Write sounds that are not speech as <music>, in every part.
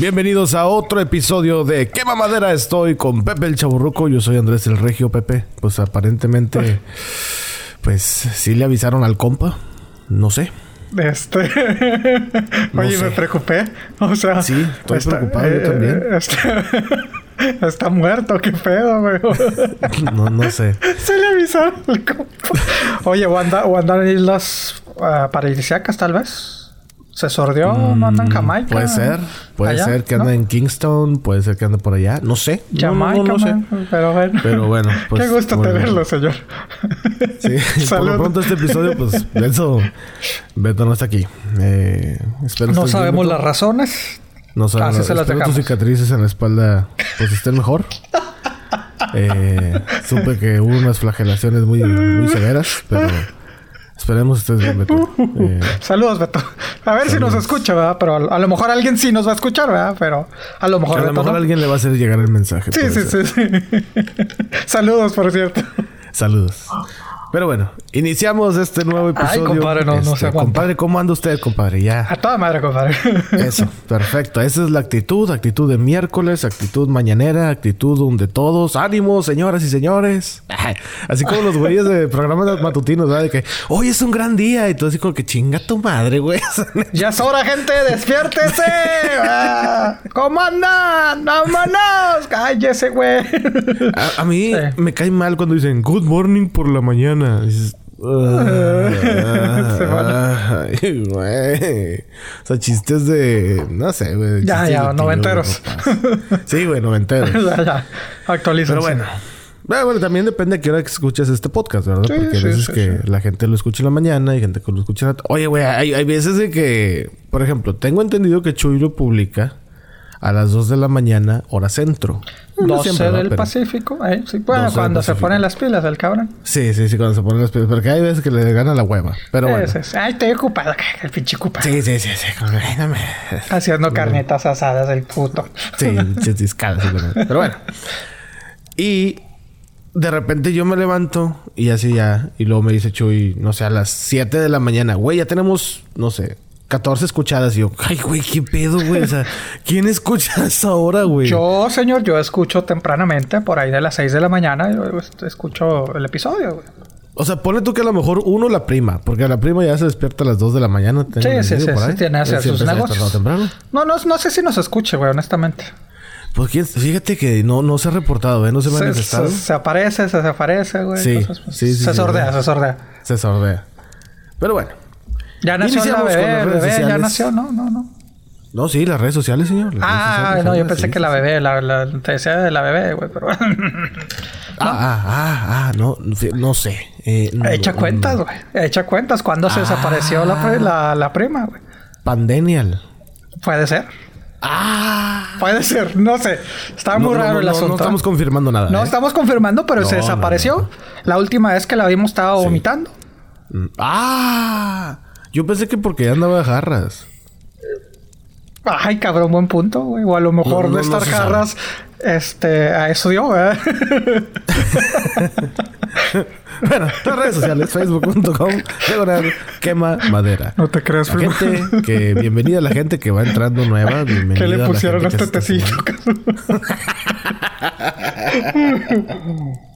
Bienvenidos a otro episodio de ¿Qué mamadera estoy? Con Pepe el Chaburruco. Yo soy Andrés el Regio Pepe. Pues aparentemente, pues sí le avisaron al compa. No sé. Este. <laughs> No Oye, sé. me preocupé. O sea. Sí, estoy preocupado, yo también. Está, <laughs> está muerto, qué pedo, güey. <laughs> No, no sé. Se le avisaron al compa. Oye, o anda, o andan en islas paradisíacas, tal vez. Se sordió, no anda en Jamaica. Puede ser. Puede Allá, ser que ¿no? ande en Kingston. Puede ser que ande por allá. No sé. Jamaica, no, sé. Pero bueno. Pero bueno, <laughs> pues, Qué gusto bueno. tenerlo, señor. Sí, <laughs> por lo pronto este episodio, pues, Beto, Beto no está aquí. Eh, espero No bien, sabemos las razones. No sabemos. Se las tus cicatrices en la espalda, pues, estén mejor. <laughs> Eh, supe que hubo unas flagelaciones muy, muy severas, pero esperemos estés bien, Beto. <laughs> Eh, Saludos, Beto. A ver si nos escucha, ¿verdad? Pero a, a lo mejor alguien sí nos va a escuchar, ¿verdad? Pero a lo mejor a lo mejor no. alguien le va a hacer llegar el mensaje. Sí, sí, sí, sí. <laughs> Saludos, por cierto. Saludos. Pero bueno, iniciamos este nuevo Ay, episodio. compadre, no- no Este, se aguanta. Compadre, ¿cómo anda usted, compadre? Ya. A toda madre, compadre. <laughs> Eso, perfecto. Esa es la actitud, actitud de miércoles, actitud mañanera, actitud donde todos, ánimo, señoras y señores. <laughs> Así como los güeyes de programas matutinos, ¿verdad? De que hoy es un gran día y todo así como que chinga tu madre, güey. <laughs> ya es hora, gente, despiértese. Ah, ¿Cómo andan? ¡Vámonos! Cállese, güey. A, a mí Sí. me cae mal cuando dicen good morning por la mañana. Dices, <laughs> Se van "Ah, ay, güey. O sea, chistes de. No sé, güey. Ya, ya, de noventeros. Sí, güey, noventeros. <laughs> ya, ya. Actualícense. Pero bueno. Bueno, bueno, también depende a qué hora que escuches este podcast, ¿verdad? Sí, Porque hay sí, veces sí, que la gente lo escucha en la mañana y gente que lo escucha en la... Oye, güey, hay, hay veces de que... Por ejemplo, tengo entendido que Chuy lo publica a las 2 de la mañana, hora centro. No 12 siempre, del Pero- Pacífico. ¿eh? Sí, bueno, 12 del cuando se ponen las pilas, el cabrón. Sí, sí, sí, cuando se ponen las pilas. Porque hay veces que le gana la hueva. Pero bueno. Ese es. Ay, estoy ocupado. <laughs> El pinche ocupado. Sí, sí, sí, sí. como, ay, no me- Haciendo <laughs> carnitas asadas del puto. Sí, simplemente. Pero bueno. Y de repente yo me levanto y así ya. Y luego me dice Chuy, no sé, a las 7 de la mañana, güey, ya tenemos, no sé, 14 escuchadas. Y yo, ay, güey, qué pedo, güey. O sea, ¿quién escucha a esa hora, güey? Yo, señor, yo escucho tempranamente, por ahí de las 6 de la mañana, yo escucho el episodio, güey. O sea, pone tú que a lo mejor uno la prima, porque la prima ya se despierta a las 2 de la mañana. Sí, sí, sí, tiene hacer sus negocios. temprano. No, no, no sé si nos escuche, güey, honestamente. Pues quién- fíjate que no, no se ha reportado, ¿eh? No se me ha Se, manifestado. se- se aparece, se desaparece, güey. Sí, Entonces, pues, sí, sí, Se sordea, se sordea. Se sordea. Pero bueno. Ya nació la bebé, las el redes bebé ya nació, no, no, no. No, sí, las redes sociales, señor. las Ah, sociales, no, yo sí, pensé sí, que la sí. bebé, la, la, te decía de la bebé, güey, pero... <laughs> Ah, ah, ah, ah, no, no sé. Eh, no, Echa cuentas, güey. Echa cuentas. ¿Cuándo se desapareció la, pri- la, la prima, güey? Pandenial. Puede ser. Ah. Puede ser. No sé. Está muy no, raro no, el no, asunto. No estamos confirmando nada. No ¿eh? estamos confirmando, pero se No, no, desapareció. no. La última vez que la vimos estaba vomitando. Mm, Ah. Yo pensé que porque ya andaba de jarras. Ay, cabrón, buen punto, güey. O a lo mejor No, no, de no estar sabe. jarras, este, a eso dio, ¿verdad? <laughs> Bueno, las redes sociales, facebook.com, quema madera. no te creas, La gente que, bienvenida a la gente que va entrando nueva, <laughs> bienvenida ¿Qué le pusieron a gente este tecito? <laughs>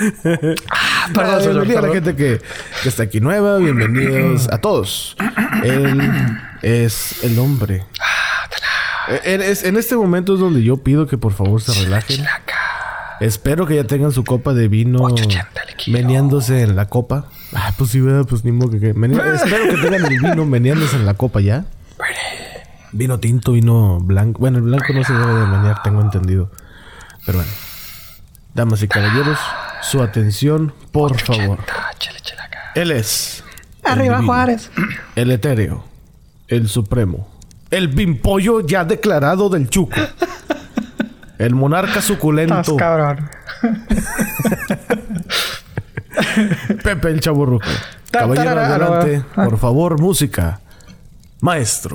ah, Ah, perdón, bienvenida a la gente que, que está aquí nueva. Bienvenidos a todos. Él es el hombre. Eh, En, es- en este momento es donde yo pido que por favor se relajen. Espero que ya tengan su copa de vino 880 le quiero. meneándose en la copa. Ah, pues sí, ¿verdad? pues ni modo que... que mene- <laughs> Espero que tengan el vino meneándose en la copa ya. Vino tinto, vino blanco. Bueno, el blanco no se debe de menear, tengo entendido. Pero bueno. Damas y caballeros, su atención, por favor. Él es. el Arriba divino, Juárez. El etéreo. El supremo. El pimpollo ya declarado del chuco. El monarca Estás suculento. cabrón. Pepe el chaburruco. Caballero, adelante. Por favor, música. Maestro.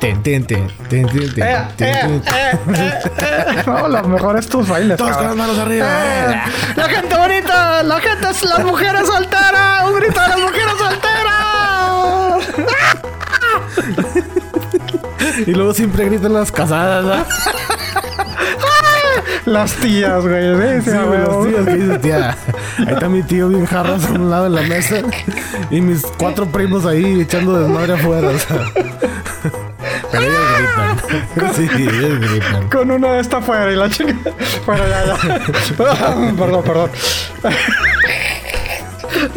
Ten, ten, ten, ten, ten, ten, Eh, ten, eh, ten, ten. eh, eh, eh. <laughs> No, lo mejor es tus bailes. Todos con las cabrón. manos arriba. Eh, La gente bonita, la gente es las mujeres solteras. Un grito de las mujeres solteras. Y luego siempre gritan las casadas, ¿verdad? Las tías, güey. Sí, Sí, a güey, tíos que dicen, tía. Ahí está mi tío bien jarras a un lado de la mesa. Y mis cuatro primos ahí echando desmadre afuera, o sea. Pero ellos gritan. <laughs> Sí, ellos gritan. Con uno de esta afuera y la chica. Bueno, ya, ya. <laughs> perdón, perdón.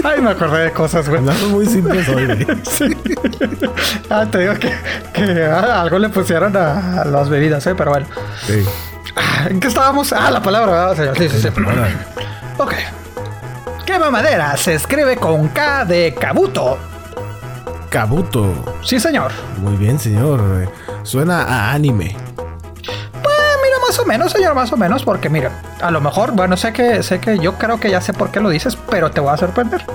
Ay, me acordé de cosas, güey. Andamos muy simples hoy, güey. <laughs> Sí. Ah, te digo que, que ah, algo le pusieron a, a las bebidas, ¿eh? Pero bueno. Sí. Ah, ¿En qué estábamos? Ah, la palabra, ¿verdad, señor? Sí, sí, sí. Ok. ¿Qué mamadera se escribe con K de Kabuto? Kabuto. Sí, señor. Muy bien, señor. Suena a anime. Pues mira, más o menos, señor, más o menos, porque mira, a lo mejor, bueno, sé que, sé que yo creo que ya sé por qué lo dices, pero te voy a sorprender.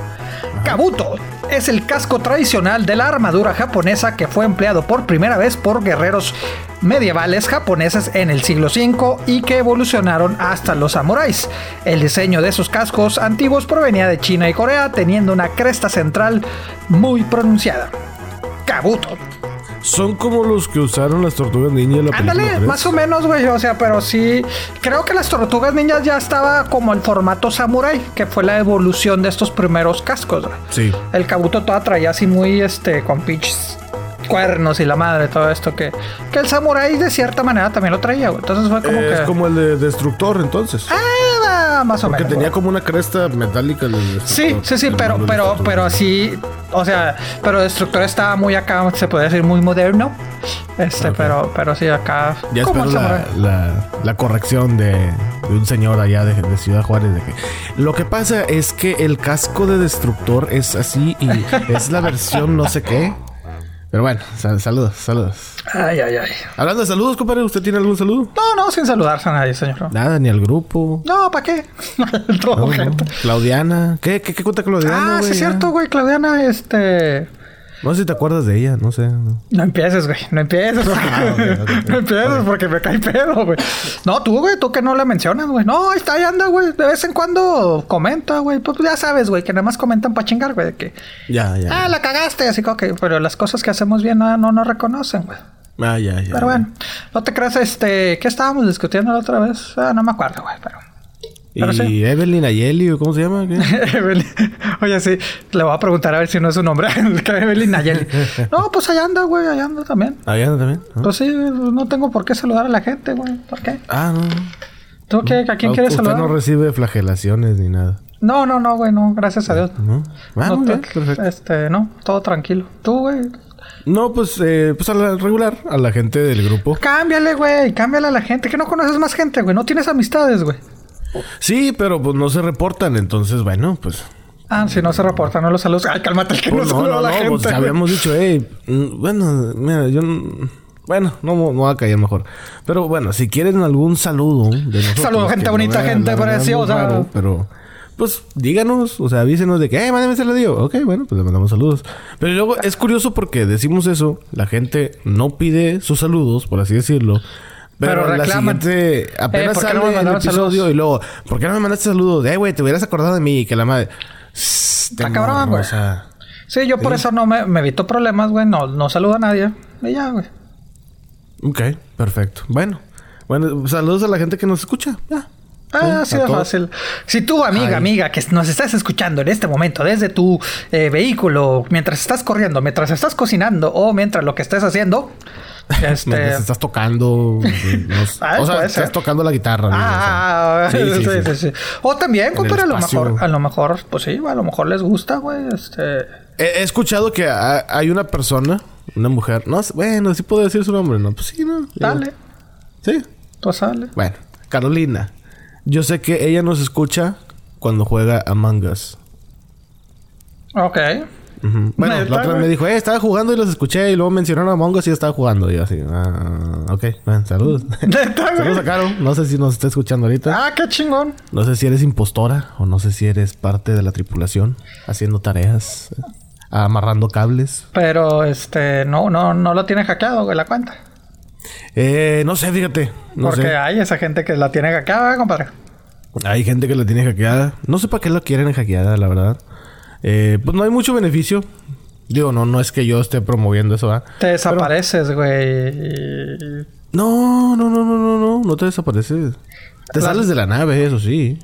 Kabuto es el casco tradicional de la armadura japonesa que fue empleado por primera vez por guerreros medievales japoneses en el siglo V y que evolucionaron hasta los samuráis. El diseño de esos cascos antiguos provenía de China y Corea, teniendo una cresta central muy pronunciada. Kabuto. Son como los que usaron las tortugas ninja en la Ándale, 3. más o menos, güey. O sea, pero sí. Creo que las tortugas ninjas ya estaba como el formato samurai, que fue la evolución de estos primeros cascos, güey. Sí. El kabuto toda traía así muy, este, con pinches cuernos y la madre, todo esto que, que el samurai de cierta manera también lo traía, güey. Entonces fue como es que. como el de Destructor, entonces. Ah, más o que menos. tenía güey. como una cresta metálica. el. Sí, sí, sí, El pero, pero, pero así, o sea, pero Destructor estaba muy acá, se podría decir muy moderno. Este, pero, pero sí, acá. Ya espero la, samurái. la- la corrección de, de un señor allá de, de Ciudad Juárez. De que lo que pasa es que el casco de destructor es así y <laughs> es la versión no sé qué. Pero bueno, sal- saludos, saludos. Ay, ay, ay. Hablando de saludos, compadre, ¿usted tiene algún saludo? No, no, sin saludarse a nadie, señor. Nada, ni al grupo. No, ¿para qué? <laughs> Todo No. Claudiana. ¿Qué, qué, qué cuenta Claudiana? Ah, sí es cierto, güey. Claudiana, este. No sé si te acuerdas de ella, no sé. no. No empieces, güey. No empieces. porque- <laughs> Ah, ok, ok, ok. no empieces porque me cae pedo, güey. No, tú, güey. Tú que no la mencionas, güey. No, ahí está, ahí anda, güey. De vez en cuando comenta, güey. Pues ya sabes, güey, que nada más comentan para chingar, güey. De que, Ya, ya. ah, la cagaste. Así que, pero las cosas que hacemos bien no, no nos reconocen, güey. Ah, ya, ya. Pero bueno, no te creas, este. ¿Qué estábamos discutiendo la otra vez? Ah, no me acuerdo, güey, pero. ¿Y sí. Evelyn Ayeli o cómo se llama? <laughs> Oye, sí, le voy a preguntar a ver si no es su nombre. <laughs> Evelyn Nayeli. No, pues allá anda, güey, allá anda también. Allá también. ¿no? Pues sí, no tengo por qué saludar a la gente, güey. ¿Por qué? Ah, no. ¿Tú qué? ¿A quién quieres Usted saludar? no recibe flagelaciones ni nada. No, no, no, güey, no, gracias a Dios. ¿No? Ah, No bien, perfecto. Este, no, todo tranquilo. Tú, güey, No, pues, eh, pues a la regular, a la gente del grupo. cámbiale, güey, cámbiale a la gente. Que no conoces más gente, güey. No tienes amistades, güey. Sí, pero pues no se reportan, entonces, bueno, pues. Ah, si no se reporta, no los saludos. Ay, cálmate, que pues, no, no, no, la no, gente. pues habíamos dicho, hey, bueno, mira, yo. Bueno, no no voy a callar mejor. Pero bueno, si quieren algún saludo de nosotros. Saludo, gente bonita, vean, gente preciosa. raro, pero. Pues díganos, o sea, avísenos de que, eh, mándame ese digo. Ok, bueno, pues le mandamos saludos. Pero luego es curioso porque decimos eso, la gente no pide sus saludos, por así decirlo. Pero, Pero la siguiente, apenas Eh, ¿por qué no sale me el episodio saludos? y luego, ¿por qué no me mandaste saludos? Eh, güey, te hubieras acordado de mí que la madre. Está cabrón, güey. O sea, Sí, yo por eso no me, me evito problemas, güey. No, no saludo a nadie. Y ya, güey. ok, perfecto. Bueno, bueno, saludos a la gente que nos escucha. Ya. Ah, Sí, así a de todos. fácil. Si tú, amiga, Ay. amiga, que nos estás escuchando en este momento desde tu eh, vehículo, mientras estás corriendo, mientras estás cocinando o mientras lo que estés haciendo, este... Estás tocando. no sé. Ah, o sea, estás ser. tocando la guitarra. ¿no? Ah, O sea, sí, sí, sí, O también, compadre, a lo mejor, a lo mejor, pues sí, a lo mejor les gusta, güey, este... He, he escuchado que ha- hay una persona, una mujer. No, bueno, sí puedo decir su nombre, ¿no? Pues sí, ¿no? Dale, Sí. tú sale. Bueno, Carolina. Yo sé que ella nos escucha cuando juega Among Us. Ok. Bueno, la otra güey. me dijo, eh, estaba jugando y los escuché y luego mencionaron a y yo estaba jugando. Y yo así, ah, ok, bueno, saludos. <laughs> Neta, güey. saludos a Caro. No sé si nos está escuchando ahorita. Ah, qué chingón. No sé si eres impostora o no sé si eres parte de la tripulación haciendo tareas, eh, amarrando cables. Pero, este, no, no, no lo tiene hackeado, güey, la cuenta. Eh, no sé, fíjate. No Porque sé. hay esa gente que la tiene hackeada, compadre. Hay gente que la tiene hackeada. No sé para qué la quieren hackeada, la verdad. Eh, pues no hay mucho beneficio. Digo, no, no es que yo esté promoviendo eso, ¿ah? Te desapareces, güey. No, no, no, no, no, no. No te desapareces. Te La- sales de la nave, eso sí.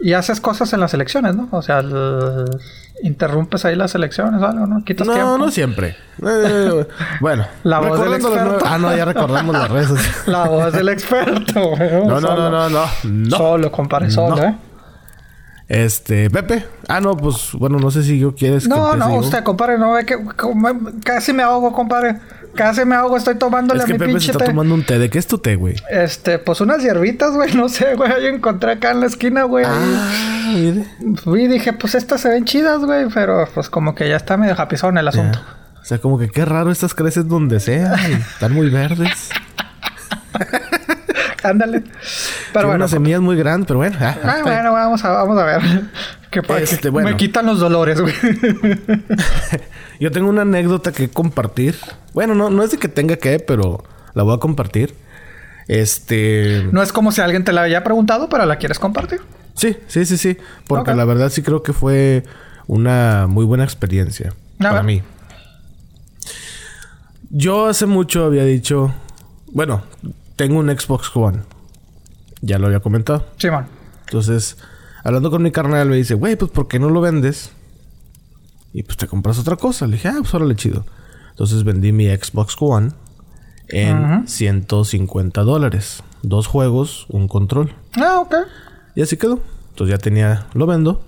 Y haces cosas en las elecciones, ¿no? O sea, el- interrumpes ahí las elecciones o algo, ¿no? Quitas No, tiempo. no siempre. Eh, bueno. <laughs> La voz del experto. Ah, no, ya recordamos las redes. <laughs> La voz del experto, güey. <laughs> No, no, no, no, no. No. Solo, compadre, solo, No. ¿eh? Este, Pepe. Ah, no, pues, bueno, no sé si yo quieres que No, empiece no, yo. usted, compadre, no ve que casi me ahogo, compadre. Casi me ahogo, estoy tomándole Es a que mi Pepe se pinche está té. tomando un té. ¿De qué es tu té, güey? Este, pues unas hierbitas, güey, <laughs> no sé, güey. Ahí encontré acá en la esquina, güey. Ah, mire. Fui y dije, pues estas se ven chidas, güey. Pero pues como que ya está medio japizón el asunto. O sea, como que qué raro estas crecen donde sea. Están muy verdes. <laughs> <laughs> Ándale. Pero Tiene bueno. unas semillas muy grandes, pero bueno. ah, Ah, bueno, vamos a, vamos a ver. <laughs> Que, Este, que bueno. Me quitan los dolores, güey. <laughs> Yo tengo una anécdota que compartir. Bueno, no, no es de que tenga que, pero la voy a compartir. Este. no es como si alguien te la haya preguntado, pero la quieres compartir. Sí, sí, sí, sí. Porque la verdad sí creo que fue una muy buena experiencia A para ver. mí. Yo hace mucho había dicho, bueno, tengo un Xbox One. Ya lo había comentado. Simón. Entonces, hablando con mi carnal, me dice, güey, pues ¿por qué no lo vendes? Y pues te compras otra cosa. Le dije, ah, pues órale, chido. Entonces vendí mi Xbox One en Ujú. 150 dólares. Dos juegos, un control. Ah, ok. Y así quedó. Entonces ya tenía, lo vendo.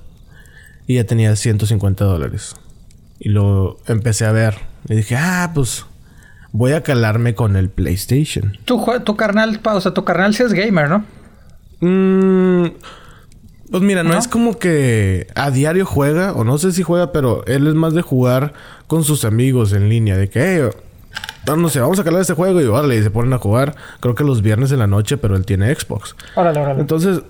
Y ya tenía 150 dólares. Y lo empecé a ver. Y dije, ah, pues voy a calarme con el PlayStation. Tu, tu carnal, pa- o sea, tu carnal sí es gamer, ¿no? Mm, pues mira, no, ¿No? es como que a diario juega, o no sé si juega, pero él es más de jugar con sus amigos en línea. De que, hey, no sé, vamos a calar este juego y órale, y se ponen a jugar. Creo que los viernes en la noche, pero él tiene Xbox. Órale, órale. Entonces,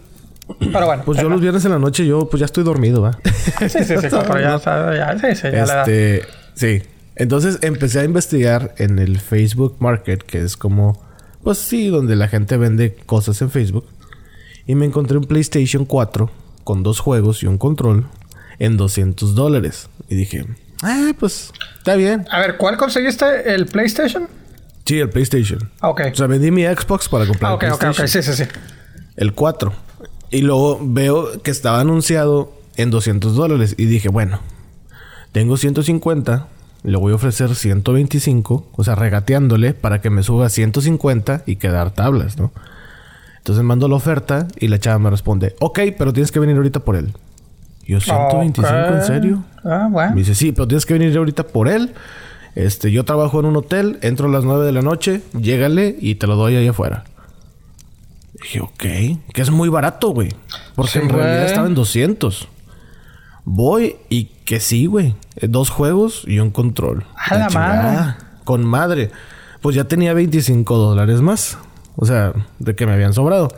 pero bueno. pues yo los viernes en la noche, yo pues ya estoy dormido, ¿va? Sí, sí, sí, <laughs> pero ya, ya, sí, sí, ya le da. Este, sí. Entonces empecé a investigar en el Facebook Market, que es como, pues sí, donde la gente vende cosas en Facebook. Y me encontré un PlayStation 4 con dos juegos y un control en 200 dólares. Y dije, ah, pues está bien. A ver, ¿cuál conseguiste? ¿El PlayStation? Sí, el PlayStation. Ah, ok. O sea, vendí mi Xbox para comprar Ah, ok, el ok, PlayStation. ok. Sí, sí, sí. El 4. Y luego veo que estaba anunciado en 200 dólares. Y dije, bueno, tengo 150. Le voy a ofrecer 125. O sea, regateándole para que me suba 150 y quedar tablas, ¿no? Entonces mando la oferta y la chava me responde, ok, pero tienes que venir ahorita por él. Yo, 125, ¿en serio? Ah, bueno. Me dice, sí, pero tienes que venir ahorita por él. Este, yo trabajo en un hotel, entro a las 9 de la noche, llégale y te lo doy ahí afuera. Dije, ok, que es muy barato, güey. Porque Sí, en realidad estaba en 200. Voy y que sí, güey. Eh, Dos juegos y un control. A la chingada. Con madre. Pues ya tenía 25 dólares más. O sea, de que me habían sobrado.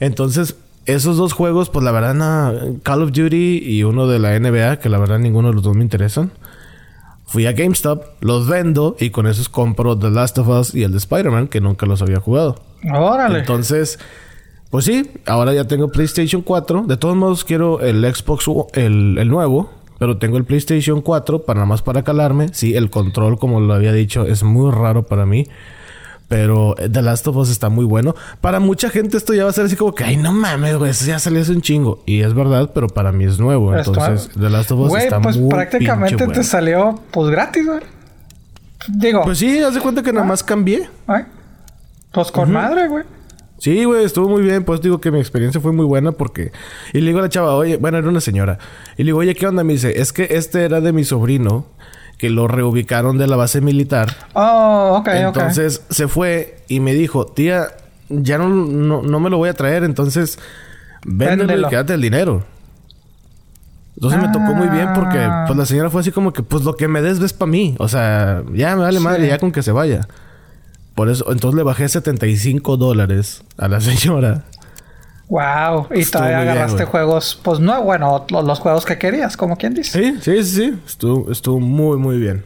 Entonces, esos dos juegos, pues la verdad, no, Call of Duty y uno de la NBA, que la verdad ninguno de los dos me interesan. Fui a GameStop, los vendo y con esos compro The Last of Us y el de Spider-Man, que nunca los había jugado. Órale. Entonces, pues sí, ahora ya tengo PlayStation 4. De todos modos, quiero el Xbox, el, el nuevo. Pero tengo el PlayStation 4 para nada más para calarme. Sí, el control, como lo había dicho, es muy raro para mí. Pero eh, The Last of Us está muy bueno. Para mucha gente esto ya va a ser así como que... Ay, no mames, güey. eso Ya salió hace un chingo. Y es verdad, pero para mí es nuevo. Entonces, The Last of Us Güey, está pues muy prácticamente pinche te bueno. salió pues gratis, güey. Digo, Pues sí, haz de cuenta que nada Ah. más cambié. ay, pues con madre, güey. Sí, güey, estuvo muy bien. Pues digo que mi experiencia fue muy buena porque... Y le digo a la chava, oye, bueno, era una señora. Y le digo, oye, ¿qué onda? Me dice, es que este era de mi sobrino que lo reubicaron de la base militar. Oh, ok, entonces se fue y me dijo, tía, ya no, no, no me lo voy a traer, entonces véndelo y quédate el dinero. Entonces me tocó muy bien porque Ah. pues la señora fue así como que pues lo que me des ves para mí. O sea, ya me vale Sí. madre, ya con que se vaya. Por eso, entonces le bajé 75 dólares a la <laughs> señora. Wow. Y Estuvo todavía bien, agarraste juegos, pues no, bueno, los, los juegos que querías, como quien dice. Sí, sí, sí, sí. Estuvo, estuvo muy, muy bien.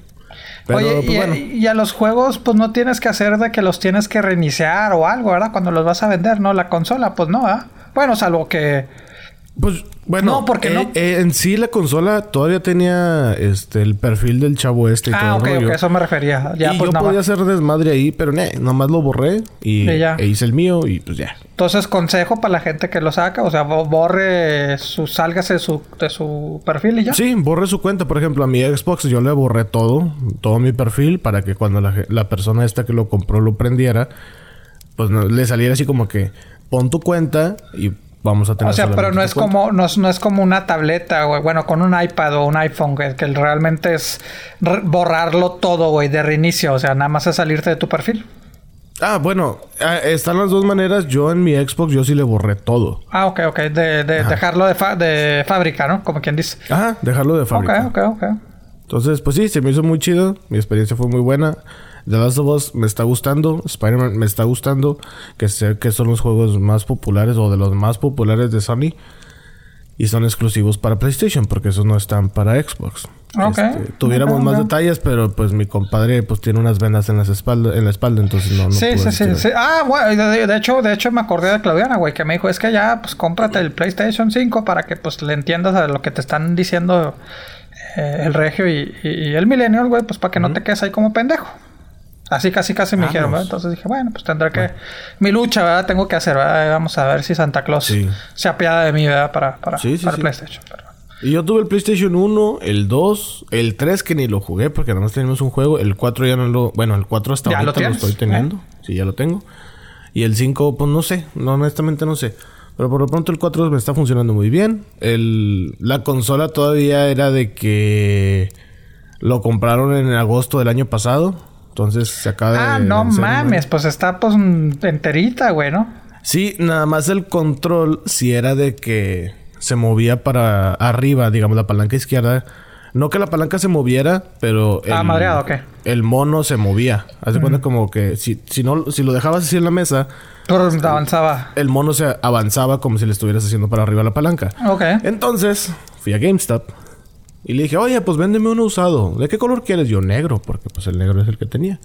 Pero, Oye, pues y, bueno. y a los juegos, pues no tienes que hacer de que los tienes que reiniciar o algo, ¿verdad? Cuando los vas a vender, ¿no? La consola, pues no, ¿verdad? Bueno, salvo que Pues bueno, No, porque eh, no- eh, en sí la consola todavía tenía este el perfil del chavo este y Ah, todo ok, el ok, eso me refería. Ya, y pues yo podía hacer desmadre ahí, pero eh, nomás lo borré y, Y ya. e hice el mío y pues ya. Entonces, consejo para la gente que lo saca, o sea, bo- borre su, sálgase de su, de su perfil y ya. Sí, borré su cuenta. Por ejemplo, a mi Xbox yo le borré todo, todo mi perfil, para que cuando la, la persona esta que lo compró lo prendiera, pues no- le saliera así como que pon tu cuenta y vamos a tener. O sea, pero no es cuenta. como no es, no es como una tableta, güey. Bueno, con un iPad o un iPhone, güey, que realmente es borrarlo todo, güey, de reinicio. O sea, nada más es salirte de tu perfil. Ah, bueno, ah, están las dos maneras. Yo en mi Xbox yo sí le borré todo. Ah, ok, ok. De, de dejarlo de, fa- de fábrica, ¿no? Como quien dice. Ajá, dejarlo de Ok, fábrica. ok, ok. Entonces, pues sí, se me hizo muy chido. Mi experiencia fue muy buena. The Last of Us me está gustando. Spider-Man me está gustando. Que sé que son los juegos más populares o de los más populares de Sony. Y son exclusivos para PlayStation porque esos no están para Xbox. Ok. Este, tuviéramos más detalles, pero pues mi compadre pues tiene unas vendas en, las espalda, en la espalda, entonces no, no Sí, sí, sí, sí. Ah, güey, de, de hecho, de hecho me acordé de Claudiana, güey, que me dijo, es que ya, pues cómprate el PlayStation 5 para que pues le entiendas a lo que te están diciendo eh, el Regio y, y- y el Millennial, güey, pues para que no te quedes ahí como pendejo. Así casi casi me dijeron, ¿verdad? Entonces dije, bueno, pues tendré que... Mi lucha, ¿verdad? Tengo que hacer, ¿verdad? Vamos a ver si Santa Claus Sí. se apiada de mí, ¿verdad? Para, para, Sí, sí, para. PlayStation. pero- Y yo tuve el PlayStation 1, el 2, el 3 que ni lo jugué porque nada más teníamos un juego. El 4 ya no lo... Bueno, el 4 hasta ¿Ya ahorita lo lo, estoy teniendo. Sí, ya lo tengo. Y el 5, pues no sé. No, honestamente no sé. Pero por lo pronto el 4 me está funcionando muy bien. El, la consola todavía era de que... Lo compraron en agosto del año pasado. Entonces se acaba de... Ah, no mames, pues está pues enterita, güey, ¿no? Sí, nada más el control, si era de que se movía para arriba, digamos, la palanca izquierda. No que la palanca se moviera, pero... Ah, madreado, ok. El mono se movía. Haz de cuenta como que si, si, no, si lo dejabas así en la mesa, Pero avanzaba. el mono se avanzaba como si le estuvieras haciendo para arriba la palanca. Ok. Entonces, fui a GameStop y le dije, oye, pues véndeme uno usado. ¿De qué color quieres? Yo, negro, porque pues el negro es el que tenía.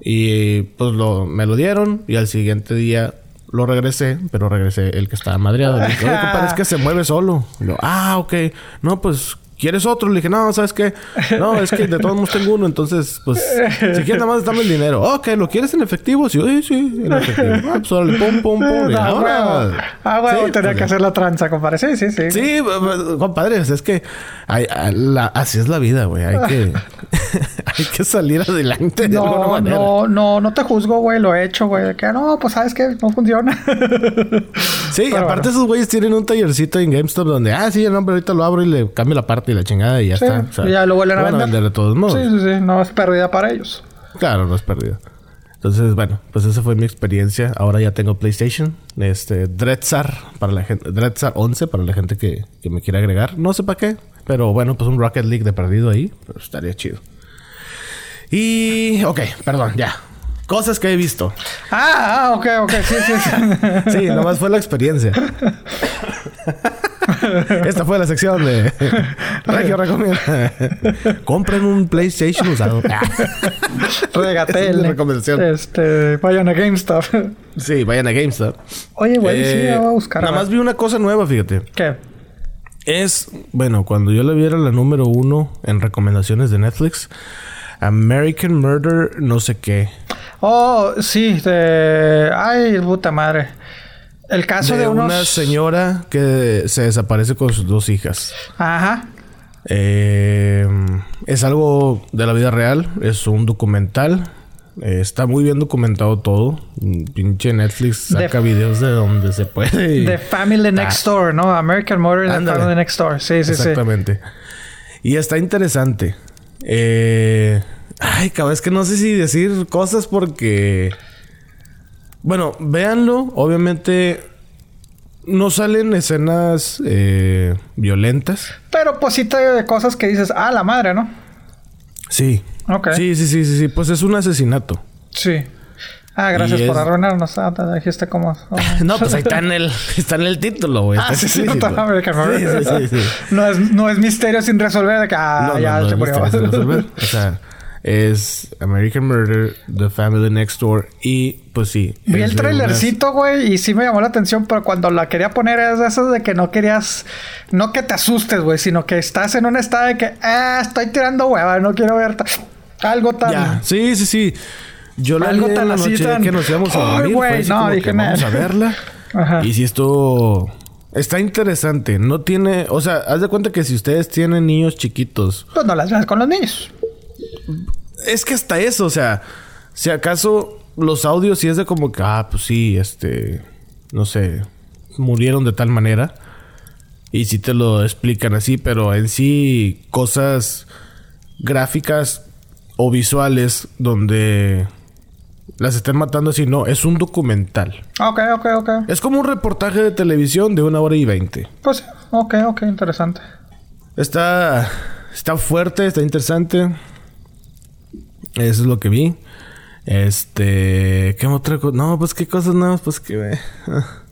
Y pues lo, me lo dieron y al siguiente día lo regresé, pero regresé el que estaba madreado. Le dije, oye, es que se mueve solo. Y lo, ah, ok. No, pues, ¿quieres otro? Le dije, no, ¿sabes qué? No, es que de todos modos tengo uno, entonces, pues, si quieres nada más dame el dinero. Ok, ¿lo quieres en efectivo? Sí, sí, sí, en <laughs> efectivo. Ah, pues órale, pum, pum, pum. Ah, ahora- huevo. Ah, Sí, tenía pues, que hacer la tranza, compadre. Sí, sí, sí. Sí, compadres, es que hay- a- la- así es la vida, güey. Hay que, <laughs> <laughs> hay que salir adelante de alguna No, manera. no, no, no te juzgo, güey, lo he hecho, güey. Que no, pues sabes que no funciona. Sí, Pero aparte bueno. esos güeyes tienen un tallercito en GameStop donde, ah, sí, el nombre ahorita lo abro y le cambio la parte y la chingada y ya Sí, está. ya lo vuelven a van vender. de todos modos. sí, sí, sí, no es pérdida para ellos. Claro, no es perdido. Entonces, bueno, pues esa fue mi experiencia. Ahora ya tengo PlayStation. Este, Dreadsar para la gente, Dreadsar 11 para la gente que, que me quiera agregar. No sé para qué, pero bueno, pues un Rocket League de perdido ahí, pero estaría chido. Y, ok, perdón, ya. Cosas que he visto. Ah, ah, ok, ok, sí, sí, sí. <laughs> Sí, nomás fue la experiencia. <laughs> <laughs> Esta fue la sección de <laughs> Regio Recomienda. <laughs> Compren un PlayStation usado. Regatel. Esa es recomendación. Este, vayan a GameStop. Sí, vayan a GameStop. Oye, güey, sí, Eh, ya voy a buscar. Nada más vi una cosa nueva, fíjate. ¿Qué? Es, bueno, cuando yo le viera la número uno en recomendaciones de Netflix, American Murder, no sé qué. Oh, sí, de... Ay, puta madre. El caso de, de unos... una señora que se desaparece con sus dos hijas. Ajá. Eh, es algo de la vida real, es un documental. Eh, está muy bien documentado todo. Pinche Netflix The- saca videos de donde se puede. y- The Family Next Door, ¿no? American Murder in the. Family Next Door. Sí, sí, sí. Exactamente. Y está interesante. Eh, ay, cabrón, es que no sé si decir cosas porque. Bueno, véanlo. Obviamente. No salen escenas eh, violentas. Pero pues sí trae cosas que dices, ah, la madre, ¿no? Sí. Ok. Sí, sí, sí, sí, sí. Pues es un asesinato. Sí. Ah, gracias Y por es- arruinarnos. Ah, te dijiste cómo. cómo- <laughs> No, pues ahí está en el, está en el título, güey. Ah, sí, sí, no. <laughs> No es, no es misterio sin resolver de que ah, No, ya no, no, se es murió. <laughs> O sea, es American Murder, The Family Next Door y pues sí. Vi el trailercito, güey, y sí me llamó la atención, pero cuando la quería poner es de esas de que no querías, no que te asustes, güey, sino que estás en un estado de que, ah, estoy tirando hueva, no quiero ver algo tan... Ya, sí, sí, sí. Yo la Algo vi tan la así, noche tan- que nos íbamos a dormir. güey, así no, dije, vamos a verla. <laughs> Ajá. Y si esto... Está interesante. No tiene... O sea, haz de cuenta que si ustedes tienen niños chiquitos... Pues no las veas con los niños. Es que hasta eso, o sea... Si acaso los audios sí es de como que... Ah, pues sí, este... No sé... Murieron de tal manera. Y sí te lo explican así. Pero en sí... Cosas gráficas o visuales donde las estén matando así, no, es un documental. Ok, ok, ok. Es como un reportaje de televisión de una hora y veinte. Pues, ok, ok, interesante. Está, está fuerte, está interesante. Eso es lo que vi. Este, ¿qué otra cosa? No, pues qué cosas nuevas, pues que ve. <laughs>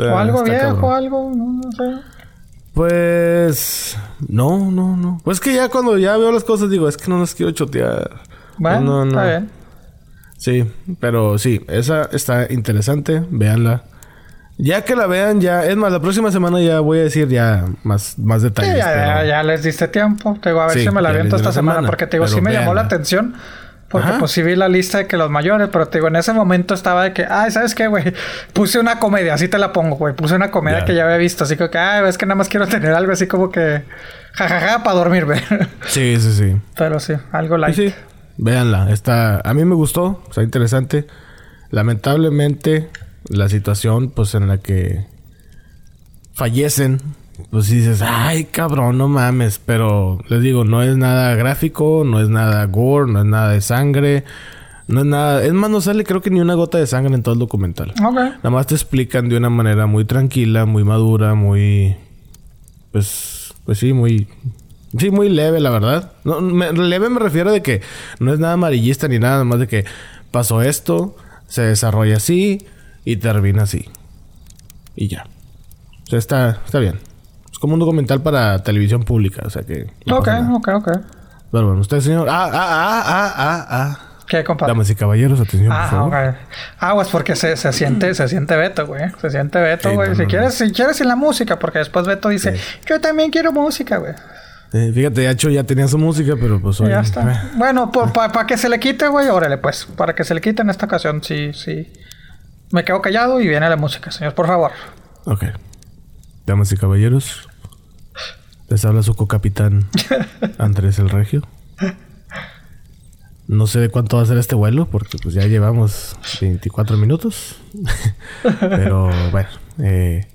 O algo viejo, algo, no, no sé. Pues no, no, no. Pues que ya cuando ya veo las cosas digo, es que no las quiero chotear. Bueno, no, no. está bien. Sí, pero sí, esa está interesante, véanla. Ya que la vean, ya, es más, la próxima semana ya voy a decir ya más, más Sí, detalles. ya, pero- ya, ya les diste tiempo. Te digo, a ver Sí, si me la aviento esta semana. semana, Porque te digo, pero sí me llamó la atención. Porque Ajá. pues sí vi la lista de que los mayores. Pero te digo, en ese momento estaba de que... Ay, ¿sabes qué, güey? <laughs> Puse una comedia. Así te la pongo, güey. Puse una comedia que ya había visto. Así que... Ay, es que nada más quiero tener algo así como que... Jajaja, para dormir, güey. <laughs> Sí, sí, sí. pero sí, algo Sí, light. sí. Véanla, está, a mí me gustó, está interesante. Lamentablemente, la situación, pues, en la que fallecen, pues dices, ay, cabrón, no mames. Pero les digo, no es nada gráfico, no es nada gore, no es nada de sangre, no es nada. Es más, no sale, creo que ni una gota de sangre en todo el documental. Ok. Nada más te explican de una manera muy tranquila, muy madura, muy. Pues. Pues sí, muy. Sí, muy leve, la verdad. No, me- leve me refiero de que no es nada amarillista ni nada, nada más de que pasó esto, se desarrolla así y termina así. Y ya. O sea, está, está bien. Es como un documental para televisión pública, o sea que. no Ok, ok, ok. Pero bueno, usted, señor. Ah, ah, ah, ah, ah, ah. ¿Qué, compadre? Damas y caballeros, atención, por Ah, favor. ok. Aguas porque se, se siente, se siente Beto, güey. Se siente Beto, Sí, güey. no, si no, quieres, si quieres sin la música, porque después Beto dice, Sí. yo también quiero música, güey. Eh, fíjate, ya Cho ya tenía su música, pero pues hoy. ya eh, está. Bueno, para que se le quite, güey, órale, pues. Para que se le quite en esta ocasión, sí, sí. Me quedo callado y viene la música, señor, por favor. Ok. Damas y caballeros, les habla su co-capitán <laughs> Andrés el Regio. No sé de cuánto va a ser este vuelo, porque pues ya llevamos 24 minutos. <laughs> Pero bueno, eh,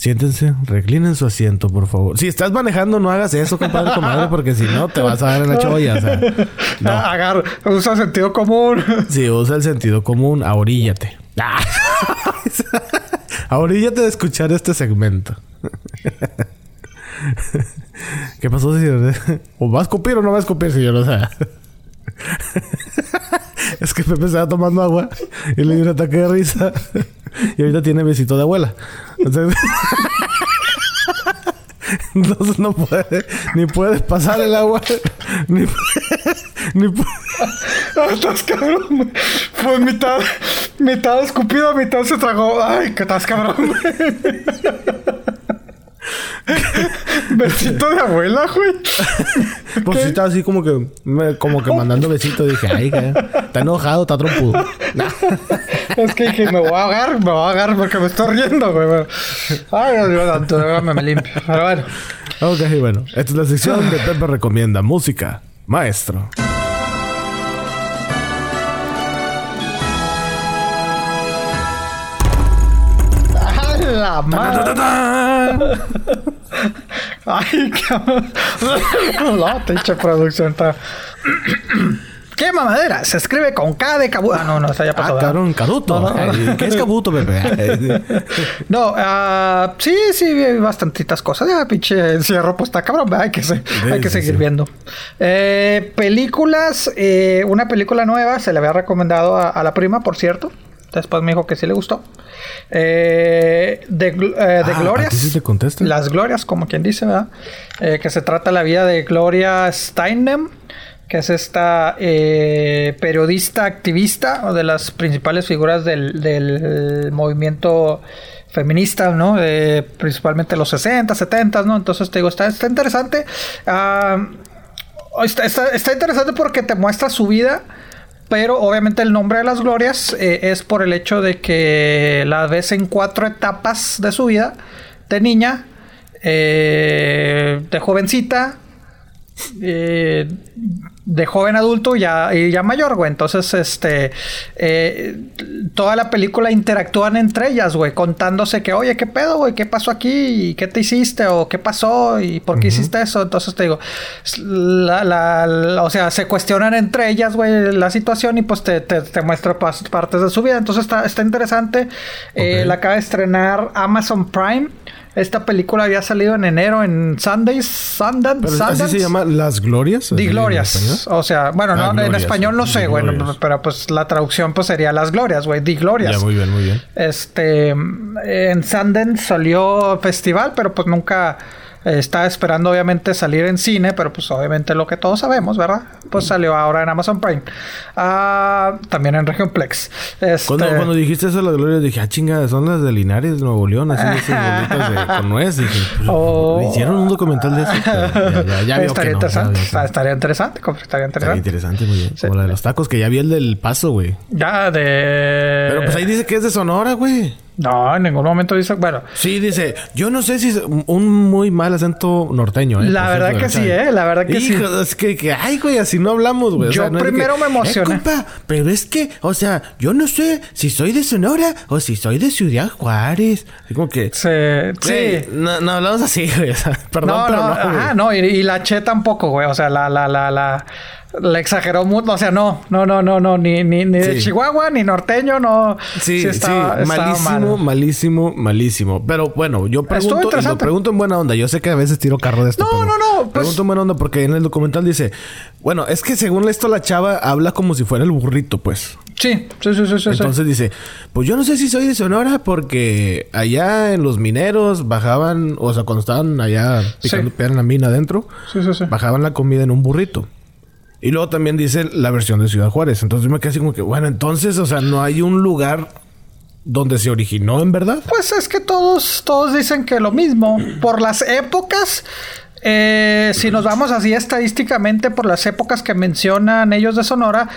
siéntense, reclinen su asiento, por favor. Si estás manejando, no hagas eso, compadre, comadre, porque si no, te vas a dar en la cholla. O sea, <laughs> no. Agar, usa sentido común. <laughs> Si usa el sentido común, ahoríllate. Ah. <laughs> ahoríllate de escuchar este segmento. ¿Qué pasó, señor? ¿O va a escupir o no va a escupir, señor? O sea... es que Pepe estaba tomando agua y le dio un ataque de risa. y ahorita tiene besito de abuela. Entonces... No puede, ni puede pasar el agua, ni, ni puede... Ah, Estás cabrón. Fue mitad, mitad escupido, mitad se tragó. Ay, que estás cabrón. <laughs> Besito de abuela, güey. <laughs> Pues sí, estaba así como que, me- como que mandando besitos. Dije, ay, que está enojado, está trompudo. <laughs> Es que dije, me voy a ahogar, me voy a ahogar porque me estoy riendo, güey. Ay, mío, santo, déjame me limpio. Pero bueno. ok, bueno. Esta es la sección de Pepe Recomienda Música. Maestro. La madre! Ay, cabrón. La pinche producción está. ¿Qué mamadera? Se escribe con K de cabu... Ah, no, no, esa ya pasó. Ah, cabrón, caduto. No, no, ¿Qué es cabuto, Pepe? <laughs> No, ah, sí, sí, vi bastantitas cosas. Ya, pinche encierro, pues está cabrón, hay que, se- hay que sí, seguir sí. viendo. Eh, películas, eh, una película nueva, se le había recomendado a, a la prima, por cierto. Después me dijo que sí le gustó. Eh, de eh, de Ah, ¿a Glorias. sí te? Las Glorias, como quien dice, ¿verdad? Eh, que se trata la vida de Gloria Steinem, que es esta eh, periodista activista de las principales figuras del, del movimiento feminista, ¿no? principalmente los 60, 70, ¿no? Entonces te digo, está, está interesante. Ah, está, está, interesante porque te muestra su vida. Pero obviamente el nombre de las glorias eh, es por el hecho de que la ves en cuatro etapas de su vida. De niña, eh, de jovencita, eh, de joven adulto ya, y ya mayor, güey. Entonces, este, eh, toda la película interactúan entre ellas, güey, contándose que, oye, ¿qué pedo, güey? ¿Qué pasó aquí? ¿Y qué te hiciste? ¿O qué pasó? ¿Y por qué hiciste eso? Entonces te digo, la, o sea, se cuestionan entre ellas, güey, la situación y pues te, te, muestra partes de su vida. Entonces está, está interesante. Eh, la acaba de estrenar Amazon Prime. Esta película había salido en enero en Sundays, Sundance. ¿Así se llama Las Glorias? The Glorias. O sea, bueno, no, en español no sé, güey. Pero pues la traducción pues sería Las Glorias, güey. The Glorias. Ya, muy bien, muy bien. Este, en Sundance salió festival, pero pues nunca estaba esperando obviamente salir en cine, pero pues obviamente lo que todos sabemos, ¿verdad? Pues salió ahora en Amazon Prime. Ah, también en Regionplex. Este... Cuando, cuando, dijiste eso las glorias, dije, ah, chinga, son las de Linares, Nuevo León, así <laughs> bolitos de, con nuez. Dije, pues, oh. hicieron un documental de eso. Ya, ya, estaría, interesante, estaría interesante, estaría interesante. Estaría interesante, muy bien. Como la de los tacos, que ya vi el del paso, güey. Ya, de... Pero pues ahí dice que es de Sonora, güey. No, en ningún momento dice, bueno. Sí, dice, yo no sé si es un muy mal acento norteño, ¿eh? La verdad que sí, ¿eh? La verdad que sí. Es que, que, ay, güey, así no hablamos, güey. Yo primero me emocioné. Eh, compa, pero es que, o sea, yo no sé si soy de Sonora o si soy de Ciudad Juárez. Es como que... Sí, sí. No, no hablamos así, <laughs> güey. perdón, no, pero no. no ajá, no, y, y, la Che tampoco, güey. O sea, la, la, la, la... Le exageró mucho, o sea, no, no, no, no, no, ni, ni, ni de Chihuahua, ni norteño, no. Sí, sí, malísimo, malísimo, malísimo. Pero bueno, yo pregunto, lo pregunto en buena onda. Yo sé que a veces tiro carro de esto. No, no, no. Pues pregunto en buena onda porque en el documental dice, bueno, es que según esto la chava habla como si fuera el burrito, pues. Sí, sí, sí, sí. Entonces dice, pues yo no sé si soy de Sonora porque allá en los mineros bajaban, o sea, cuando estaban allá picando en la mina adentro, bajaban la comida en un burrito. Y luego también dice la versión de Ciudad Juárez. Entonces yo me quedé así como que, bueno, entonces, o sea, no hay un lugar donde se originó en verdad. Pues es que todos, todos dicen que lo mismo. Por las épocas, eh, si nos vamos así estadísticamente por las épocas que mencionan ellos de Sonora,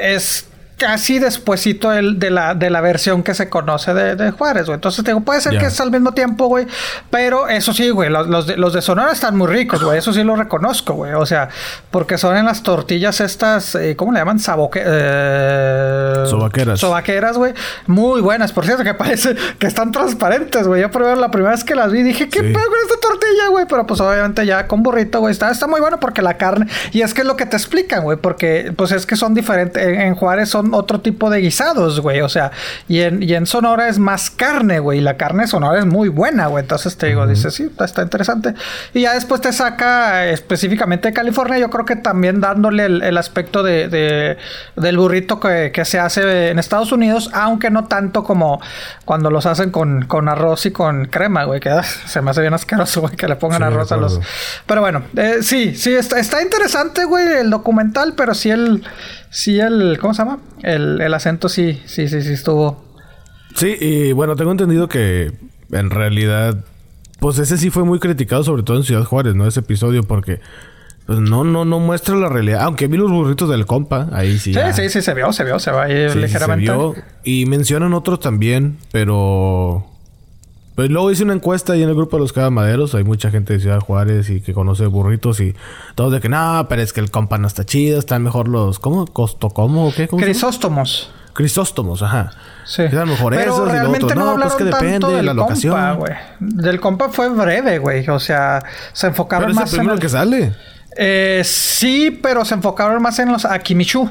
es casi despuesito de, la, de la versión que se conoce de, Juárez, güey. Entonces, digo, puede ser que es al mismo tiempo, güey. Pero eso sí, güey, los, de, los de Sonora están muy ricos, güey. Eso sí lo reconozco, güey. O sea, porque son en las tortillas estas, eh, ¿cómo le llaman? Saboque eh, sobaqueras. Sobaqueras, güey. Muy buenas, por cierto, que parece <laughs> que están transparentes, güey. Yo primero la primera vez que las vi dije, ¿qué pedo con esta tortilla, güey? Pero pues obviamente ya con burrito, güey. Está, está muy bueno porque la carne... Y es que es lo que te explican, güey. Porque pues es que son diferentes. en Juárez son otro tipo de guisados, güey. O sea, y en, y en Sonora es más carne, güey. Y la carne Sonora es muy buena, güey. Entonces te digo, dice, sí, está interesante. Y ya después te saca específicamente de California, yo creo que también dándole el, aspecto de, del burrito que, se hace en Estados Unidos, aunque no tanto como cuando los hacen con, con arroz y con crema, güey. Que ah, se me hace bien asqueroso, güey, que le pongan arroz a los. Pero bueno, eh, sí, sí, está, está interesante, güey, el documental, pero sí el sí el, ¿cómo se llama? El, el acento sí, sí, sí, sí estuvo. Sí, y bueno, tengo entendido que en realidad, pues ese sí fue muy criticado, sobre todo en Ciudad Juárez, ¿no? Ese episodio, porque pues no, no, no muestra la realidad. Aunque vi los burritos del compa, ahí sí. Sí, sí, sí, se vio, se vio, se va ahí ligeramente. se vio. Y mencionan otros también, pero pues luego hice una encuesta ahí en el grupo de los cabamaderos. Hay mucha gente de Ciudad Juárez y que conoce burritos y todos de que no, pero es que el compa no está chido, están mejor los. ¿Cómo? ¿Costocomo o qué? Crisóstomos. Crisóstomos, ajá. Sí. Quedan mejor esos y lo No, pues que depende de la locación. Compa, del compa fue breve, güey. O sea, se enfocaron pero más es el primero que sale. Eh, sí, pero se enfocaron más en los Akimichu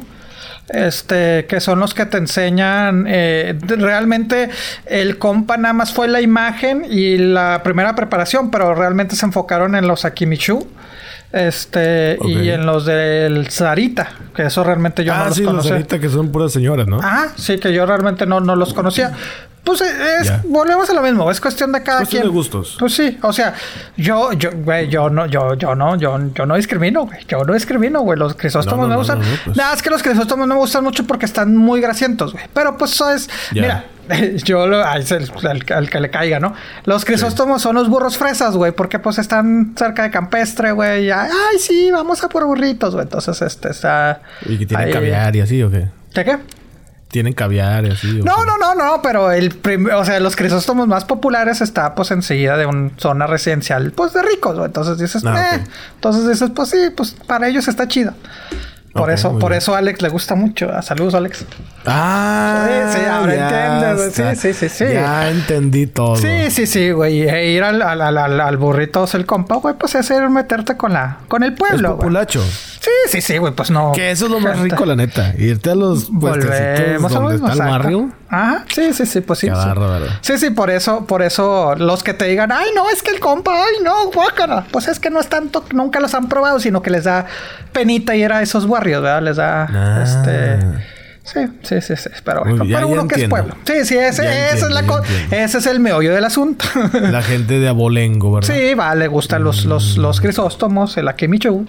este, que son los que te enseñan. Eh, realmente el compa nada más fue la imagen y la primera preparación, pero realmente se enfocaron en los Akimichu. Este, y en los del Sarita, que eso realmente yo no Ah, los sí, los conocía. ahorita que son puras señoras, ¿no? Ah, sí, que yo realmente no, no los conocía. Pues eh, es, Ya. volvemos a lo mismo, es cuestión de cada Cuestión quien. de gustos. Pues sí, o sea, yo, yo, güey, yo no, yo, yo no, yo, yo no discrimino, güey. Yo no discrimino, güey. Los crisóstomos No, no, me no, gustan. no, no, pues. Nada, es que los crisóstomos no me gustan mucho porque están muy grasientos, güey. Pero pues eso es, Ya. mira, <laughs> yo lo, ay, es el, el- el que le caiga, ¿no? Los crisóstomos son los burros fresas, güey, porque pues están cerca de campestre, güey. y, Ay, sí, vamos a por burritos, güey. Entonces, este está. Y que tienen ahí- caviar y así, ¿o qué? ¿Qué qué? Tienen caviar y así. ¿o No, qué? no, no, no, pero el o sea, los crisóstomos más populares está pues enseguida de una zona residencial, pues de ricos, güey. Entonces dices, Ah, eh. Entonces dices, pues sí, pues para ellos está chido. Por eso, por bien. eso a Alex le gusta mucho. Ah, Saludos, Alex. Ah, Sí, sí, ahora güey. Sí, sí, sí, sí. Ya entendí todo. Sí, sí, sí, güey. E ir al, al, al, al- burrito el compa, güey, pues es ir meterte con la, con el Es pueblo, güey. populacho. Sí, sí, sí, güey, pues no. Que eso es lo más Gente. rico, la neta. Irte a los Volvemos a donde está el barrio. Ajá, sí, sí, sí, pues sí. Sí. Sí, sí, por eso, por eso los que te digan, ay, no, es que el compa, ay, no, guácala. Pues es que no es tanto, nunca los han probado, sino que les da penita ir a esos barrios, ¿verdad? Les da, Ah. este... Sí, sí, sí, sí. Pero, bien, pero uno que es pueblo. Sí, sí, ese, esa es la co- ese es el meollo del asunto. La gente de abolengo, ¿verdad? sí, va, le gustan los, los, los crisóstomos, el akimichu.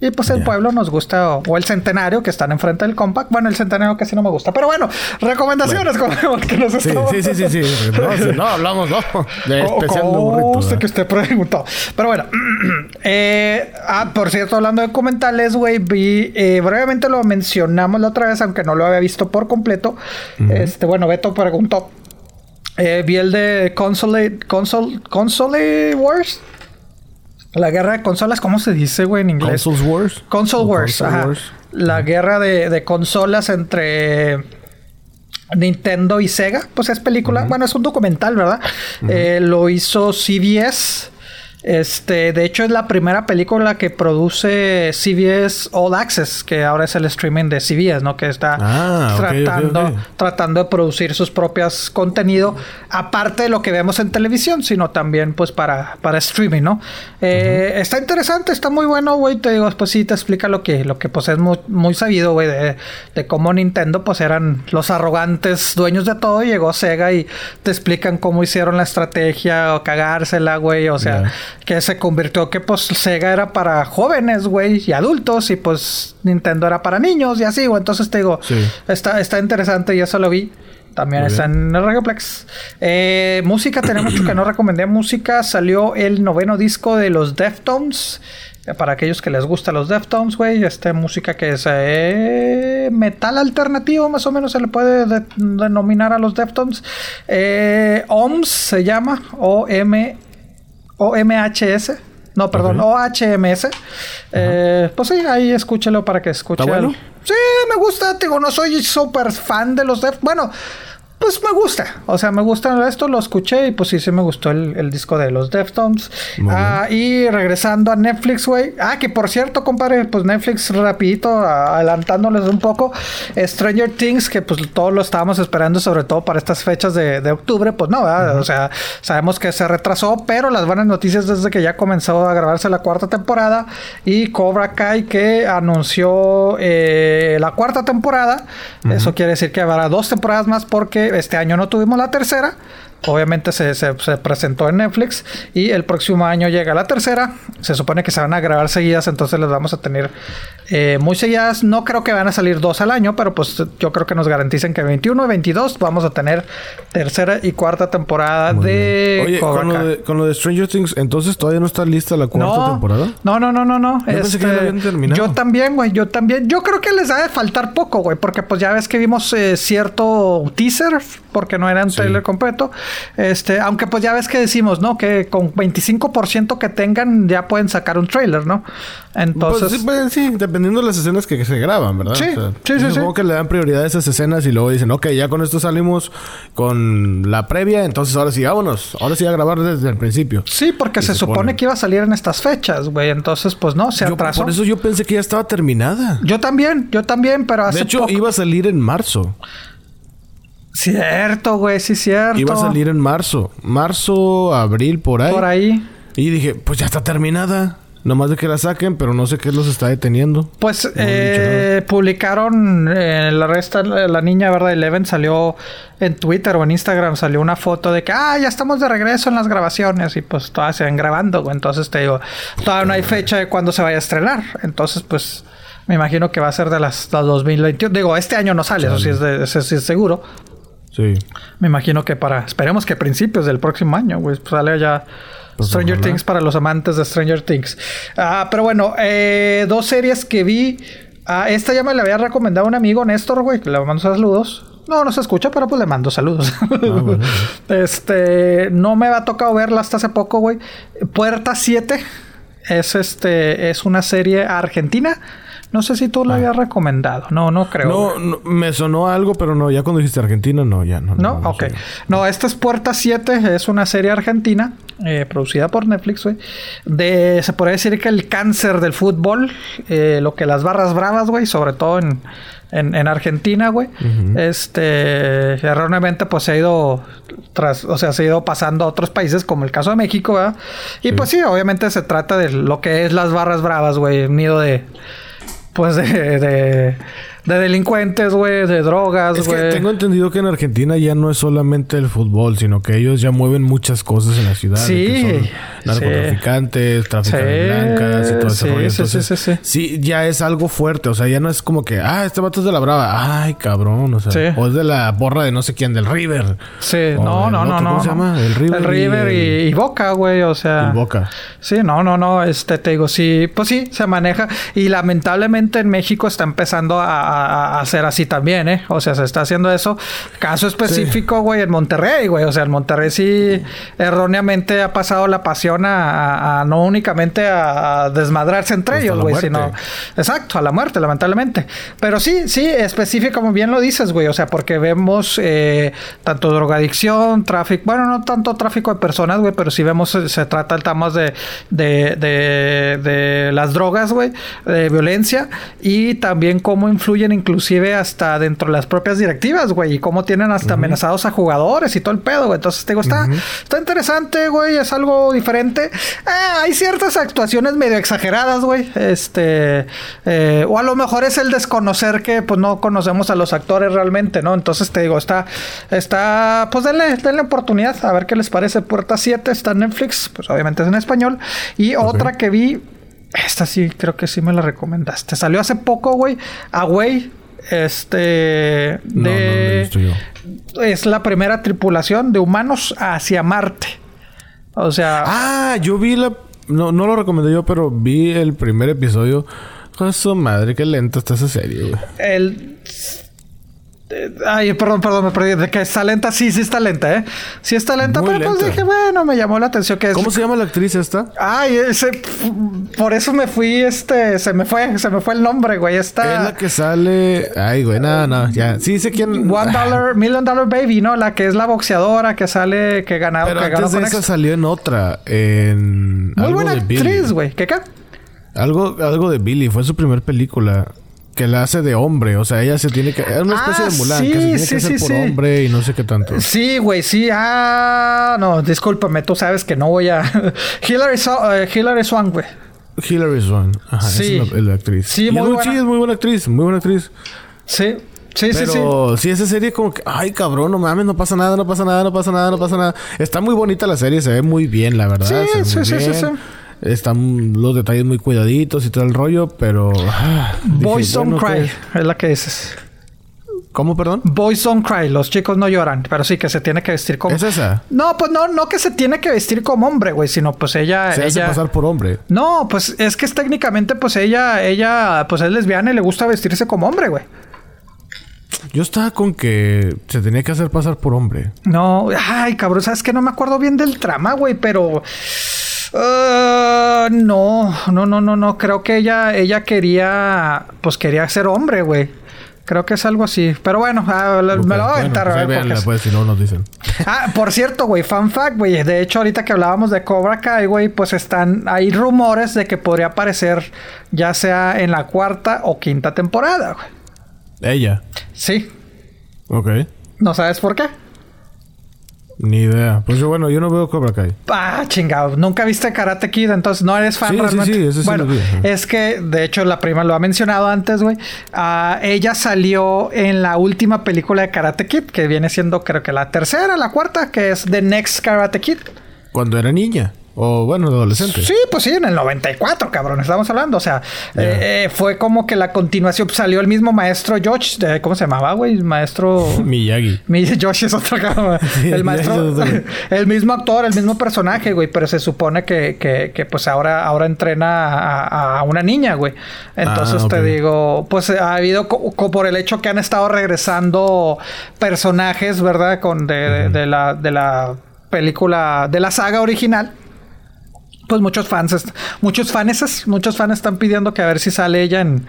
Y pues el pueblo nos gusta, o, o el centenario que están enfrente del compact. Bueno, el centenario casi no me gusta. Pero bueno, recomendaciones como que nos Sí, estamos sí, sí, sí, sí. No, hablamos, no. De especial burrito. que usted preguntó. Pero bueno. <clears throat> eh, ah, por cierto, hablando de documentales, güey, vi... eh, brevemente lo mencionamos la otra vez, aunque no lo había visto por completo. Este, bueno, Beto preguntó. Eh, vi el de Console... Console... Console Wars. La guerra de consolas, ¿cómo se dice, güey, en inglés? Consoles Wars. Console Wars, Console ajá. Wars. La guerra de, de consolas entre Nintendo y Sega. Pues es película, bueno, es un documental, ¿verdad? Eh, lo hizo CBS. Este, de hecho, es la primera película que produce CBS All Access, que ahora es el streaming de CBS, ¿no? Que está Ah, tratando, tratando de producir sus propias contenido, aparte de lo que vemos en televisión, sino también pues para, para streaming, ¿no? Eh, Está interesante, está muy bueno, güey. Te digo, pues sí te explica lo que, lo que pues es muy, muy sabido, güey, de, de cómo Nintendo pues eran los arrogantes dueños de todo. y Llegó Sega y te explican cómo hicieron la estrategia o cagársela, güey. O sea. Que se convirtió que pues Sega era para jóvenes, güey, y adultos, y pues Nintendo era para niños y así, güey. Entonces te digo, Sí. Está, está interesante y eso lo vi. También Muy está en el Radioplex. Eh, música, tenemos mucho que no recomendé. Música, salió el noveno disco de los Deftones. Eh, Para aquellos que les gusta los Deftones, güey. Esta música que es eh, metal alternativo, más o menos se le puede de- denominar a los Deftones. Eh, OMS se llama. O-M OMHS. No, perdón. OHMS. Eh, pues sí, ahí escúchelo para que escuche. ¿Está bueno? Sí, me gusta. Digo, no soy súper fan de los Def. Bueno, pues me gusta. O sea, me gusta esto, lo escuché y pues sí, sí me gustó el, el disco de los Deftones. Ah, y regresando a Netflix, güey. Ah, que por cierto, compadre, pues Netflix rapidito, adelantándoles un poco. Stranger Things, que pues todos lo estábamos esperando, sobre todo para estas fechas de, de octubre, pues no, ¿verdad? O sea, sabemos que se retrasó, pero las buenas noticias desde que ya comenzó a grabarse la cuarta temporada y Cobra Kai que anunció eh, la cuarta temporada. Eso quiere decir que habrá dos temporadas más porque este año no tuvimos la tercera. Obviamente se, se- se presentó en Netflix y el próximo año llega la tercera. Se supone que se van a grabar seguidas, entonces las vamos a tener eh, muy seguidas. No creo que van a salir dos al año, pero pues yo creo que nos garanticen que 21 y 22 vamos a tener tercera y cuarta temporada Muy de. Oye, Cobra con lo de, con lo de Stranger Things, entonces todavía no está lista la cuarta temporada. No, no, no, no, no. Este, pensé que ya lo habían terminado. Yo también, güey. Yo también. Yo creo que les ha de faltar poco, güey. Porque pues ya ves que vimos eh, cierto teaser. Porque no era un Sí. trailer completo. Este, aunque pues ya ves que decimos, ¿no? Que con 25% que tengan ya pueden sacar un trailer, ¿no? Entonces. Pues, sí, pues, sí, dependiendo de las escenas que se graban, ¿verdad? Sí, sí, sí, Supongo sí. que le dan prioridad a esas escenas y luego dicen, ok, ya con esto salimos con la previa, entonces ahora sí, vámonos. Ahora sí a grabar desde el principio. Sí, porque se, se supone pone. que iba a salir en estas fechas, güey. Entonces, pues no, se Yo- atrasó. por eso yo pensé que ya estaba terminada. Yo también, yo también, pero hace De hecho, poco- iba a salir en marzo. Cierto, güey, sí, cierto. Iba a salir en marzo. Marzo, abril, por ahí. por ahí. Y dije, pues ya está terminada. Nomás de que la saquen, pero no sé qué los está deteniendo. Pues No eh, publicaron eh, la resta, la niña, ¿verdad? Eleven salió en Twitter o en Instagram, salió una foto de que, ah, ya estamos de regreso en las grabaciones y pues todas se van grabando, güey. Entonces te digo, todavía no hay fecha de cuándo se vaya a estrenar. Entonces, pues me imagino que va a ser de las, las 2021. Digo, este año no sale, eso sí es, de- eso sí es seguro. Sí. Me imagino que para, esperemos que a principios del próximo año, güey, pues sale ya Pues Stranger ojalá. Things para los amantes de Stranger Things. Ah, pero bueno, eh, dos series que vi. Ah, esta ya me la había recomendado un amigo, Néstor, güey, que le mando saludos. No, no se escucha, pero pues le mando saludos. bueno, <laughs> Este, no me ha tocado verla hasta hace poco, güey. Puerta 7 es este, es una serie argentina. No sé si tú la habías recomendado. No, no creo. Ah. No, no, me sonó algo, pero no. Ya cuando dijiste Argentina, no, ya no. No, no ok. sé. No, esta es Puerta 7, es una serie argentina, eh, producida por Netflix, güey. De, se podría decir que el cáncer del fútbol, eh, lo que las barras bravas, güey, sobre todo en, en, en Argentina, güey. Este, erróneamente, pues se ha ido tras, o sea, se ha ido pasando a otros países, como el caso de México, ¿verdad? Y pues sí, obviamente se trata de lo que es las barras bravas, güey, nido de, pues de, de, de delincuentes, güey, de drogas, Es que güey. tengo entendido que en Argentina ya no es solamente el fútbol, sino que ellos ya mueven muchas cosas en la ciudad. Sí, que sí. son narcotraficantes, Sí, de blancas y todo ese sí, rollo. sí, sí, sí, sí. sí, ya es algo fuerte. O sea, ya no es como que, ah, este vato es de la brava. Ay, cabrón. O sea, Sí. o es de la borra de no sé quién, del River. Sí, O no, no, no, no. ¿Cómo se llama? El River. El River y, y Boca, güey, o sea. el Boca. Sí, no, no, no, este, te digo, sí, pues sí, se maneja. Y lamentablemente en México está empezando a, a- a hacer así también, ¿eh? O sea, se está haciendo eso. Caso específico, güey, en Monterrey, güey. O sea, en Monterrey sí erróneamente ha pasado la pasión a, no únicamente a, desmadrarse entre Hasta ellos, güey, sino... Exacto, a la muerte, lamentablemente. Pero sí, sí, específico, como bien lo dices, güey. O sea, porque vemos eh, tanto drogadicción, tráfico, bueno, no tanto tráfico de personas, güey, pero sí vemos, se trata el tema de, de, de, de las drogas, güey, de violencia y también cómo influyen inclusive hasta dentro de las propias directivas, güey, y cómo tienen hasta amenazados a jugadores y todo el pedo, güey. Entonces, te digo, está, está interesante, güey, es algo diferente. Ah, hay ciertas actuaciones medio exageradas, güey. Este, eh, o a lo mejor es el desconocer que pues no conocemos a los actores realmente, ¿no? Entonces te digo, está, está, pues denle, denle oportunidad a ver qué les parece. Puerta 7 está en Netflix, pues obviamente es en español. Y otra que vi, esta sí, creo que sí me la recomendaste. Salió hace poco, güey, Away. Este, No, no de, visto yo. es la primera tripulación de humanos hacia Marte. O sea, Ah, yo vi la. No, no lo recomendé yo, pero vi el primer episodio. Con su madre, qué lenta está esa serie, güey. El. Ay, perdón, perdón, me perdí. De que está lenta, sí, sí está lenta, ¿eh? Sí está lenta, Muy pero pues dije, bueno, me llamó la atención que es. ¿Cómo se llama la actriz esta? Ay, ese. Por eso me fui, este. Se me fue, se me fue el nombre, güey. Es Esta. la que sale. Ay, güey, nada, no, ya. Sí sé quién. One Dollar, Million Dollar Baby, ¿no? La que es la boxeadora que sale, que ganó, Pero que ganó antes de con esa ex- salió en otra. En. Muy algo buena de actriz, güey. ¿Qué qué? Algo, algo de Billy. Fue su primer película. Que la hace de hombre. O sea, ella se tiene que. Es una especie Ah, de Mulan. sí, que se tiene sí, que hacer sí, por sí. hombre y no sé qué tanto. Sí, güey, sí. Ah, no, discúlpame, tú sabes que no voy a. <laughs> Hillary, So- eh, Hillary Swank, güey. Hilary Swan. Ajá, Sí. es la, la actriz. Sí, es muy buena. Sí, es muy buena actriz. Muy buena actriz. Sí, sí, sí, sí. Pero sí, esa serie como que, ay cabrón, no mames, no pasa nada, no pasa nada, no pasa nada, no pasa nada. Está muy bonita la serie, se ve muy bien, la verdad. Sí, se ve sí, sí, sí, sí. Están los detalles muy cuidaditos y todo el rollo, pero. ah, dije, Boys Don't bueno, Cry, ¿qué? es la que dices. ¿Cómo, perdón? Boys Don't Cry, los chicos no lloran, pero sí que se tiene que vestir como. ¿Es esa? No, pues no, no que se tiene que vestir como hombre, güey, sino pues ella. Se hace pasar por hombre. No, pues es que es técnicamente, pues ella, ella, pues es lesbiana y le gusta vestirse como hombre, güey. Yo estaba con que se tenía que hacer pasar por hombre. No, ay, cabrón, sabes que no me acuerdo bien del trama, güey, pero. Ah, no, no, no, no, no. Creo que ella, ella quería, pues quería ser hombre, güey. Creo que es algo así. Pero bueno, ah, me lo voy a Bueno, aventar, pues a ver, véanla, pues, si no nos dicen. Ah, por cierto, güey, fan fact, güey. De hecho, ahorita que hablábamos de Cobra Kai, güey, pues están, hay rumores de que podría aparecer ya sea en la cuarta o quinta temporada, güey. Ella. Sí. Ok. ¿No sabes por qué? Ni idea. Pues yo, bueno, yo no veo Cobra Kai. Ah, chingado. Nunca viste Karate Kid, entonces no eres fan Sí, sí, realmente. sí, eso sí bueno, lo vi, ajá. es que de hecho la prima lo ha mencionado antes, güey. Ah, ella salió en la última película de Karate Kid, que viene siendo creo que la tercera, la cuarta, que es The Next Karate Kid. Cuando era niña. O bueno, adolescente. Sí, pues sí, en el 94, cabrón, estamos hablando. O sea, eh, eh, fue como que la continuación. Salió el mismo maestro George, de- ¿cómo se llamaba, güey? Maestro. <laughs> Miyagi. Mi Josh es otro cabrón. <laughs> Sí, el maestro, <laughs> el mismo actor, el mismo personaje, güey. Pero se supone que, que, que, pues ahora, ahora entrena a, a una niña, güey. Entonces Ah, te digo, pues ha habido co- co- por el hecho que han estado regresando personajes, ¿verdad? Con de, de la, de la película, de la saga original. Pues muchos fans, muchos fans, muchos fans están pidiendo que a ver si sale ella en,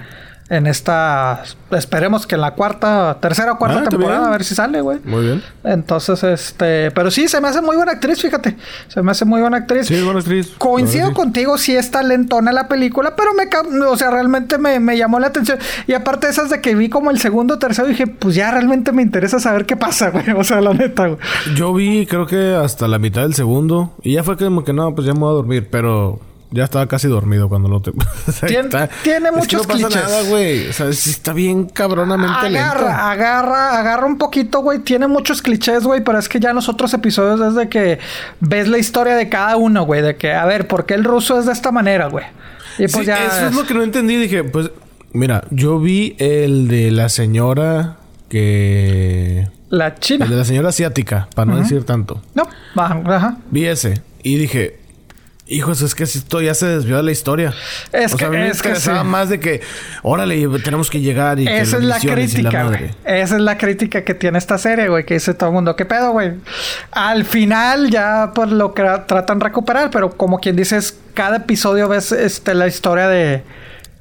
en esta, esperemos que en la cuarta, tercera o cuarta Ah, temporada, a ver si sale, güey. Muy bien. Entonces, este, pero sí, se me hace muy buena actriz, fíjate. Se me hace muy buena actriz. Sí, buena actriz. Coincido contigo, sí está lentona la película, pero me, o sea, realmente me, me llamó la atención. Y aparte de esas de que vi como el segundo o tercero, dije, pues ya realmente me interesa saber qué pasa, güey. <laughs> O sea, la neta, güey. Yo vi, creo que hasta la mitad del segundo. Y ya fue como que no, pues ya me voy a dormir. Pero ya estaba casi dormido cuando lo te. <laughs> O sea, Tien- tiene es que muchos no pasa clichés. nada, güey. O sea, está bien cabronamente Agarra, lento. agarra, agarra un poquito, güey. Tiene muchos clichés, güey, pero es que ya en los otros episodios es de que ves la historia de cada uno, güey. De que, a ver, ¿por qué el ruso es de esta manera, güey? Y pues Sí, ya. Eso es lo que no entendí. Dije, pues, mira, yo vi el de la señora que. La China. El de la señora asiática, para no decir tanto. No, ajá. Vi ese y dije, hijos, es que esto ya se desvió de la historia. Es o sea, que- a mí me es que sí. más de que, órale, tenemos que llegar y que Esa las es la crítica, güey. Esa es la crítica que tiene esta serie, güey. Que dice todo el mundo, ¿qué pedo, güey? Al final ya pues lo que tratan de recuperar, pero como quien dice, es cada episodio ves este, la historia de,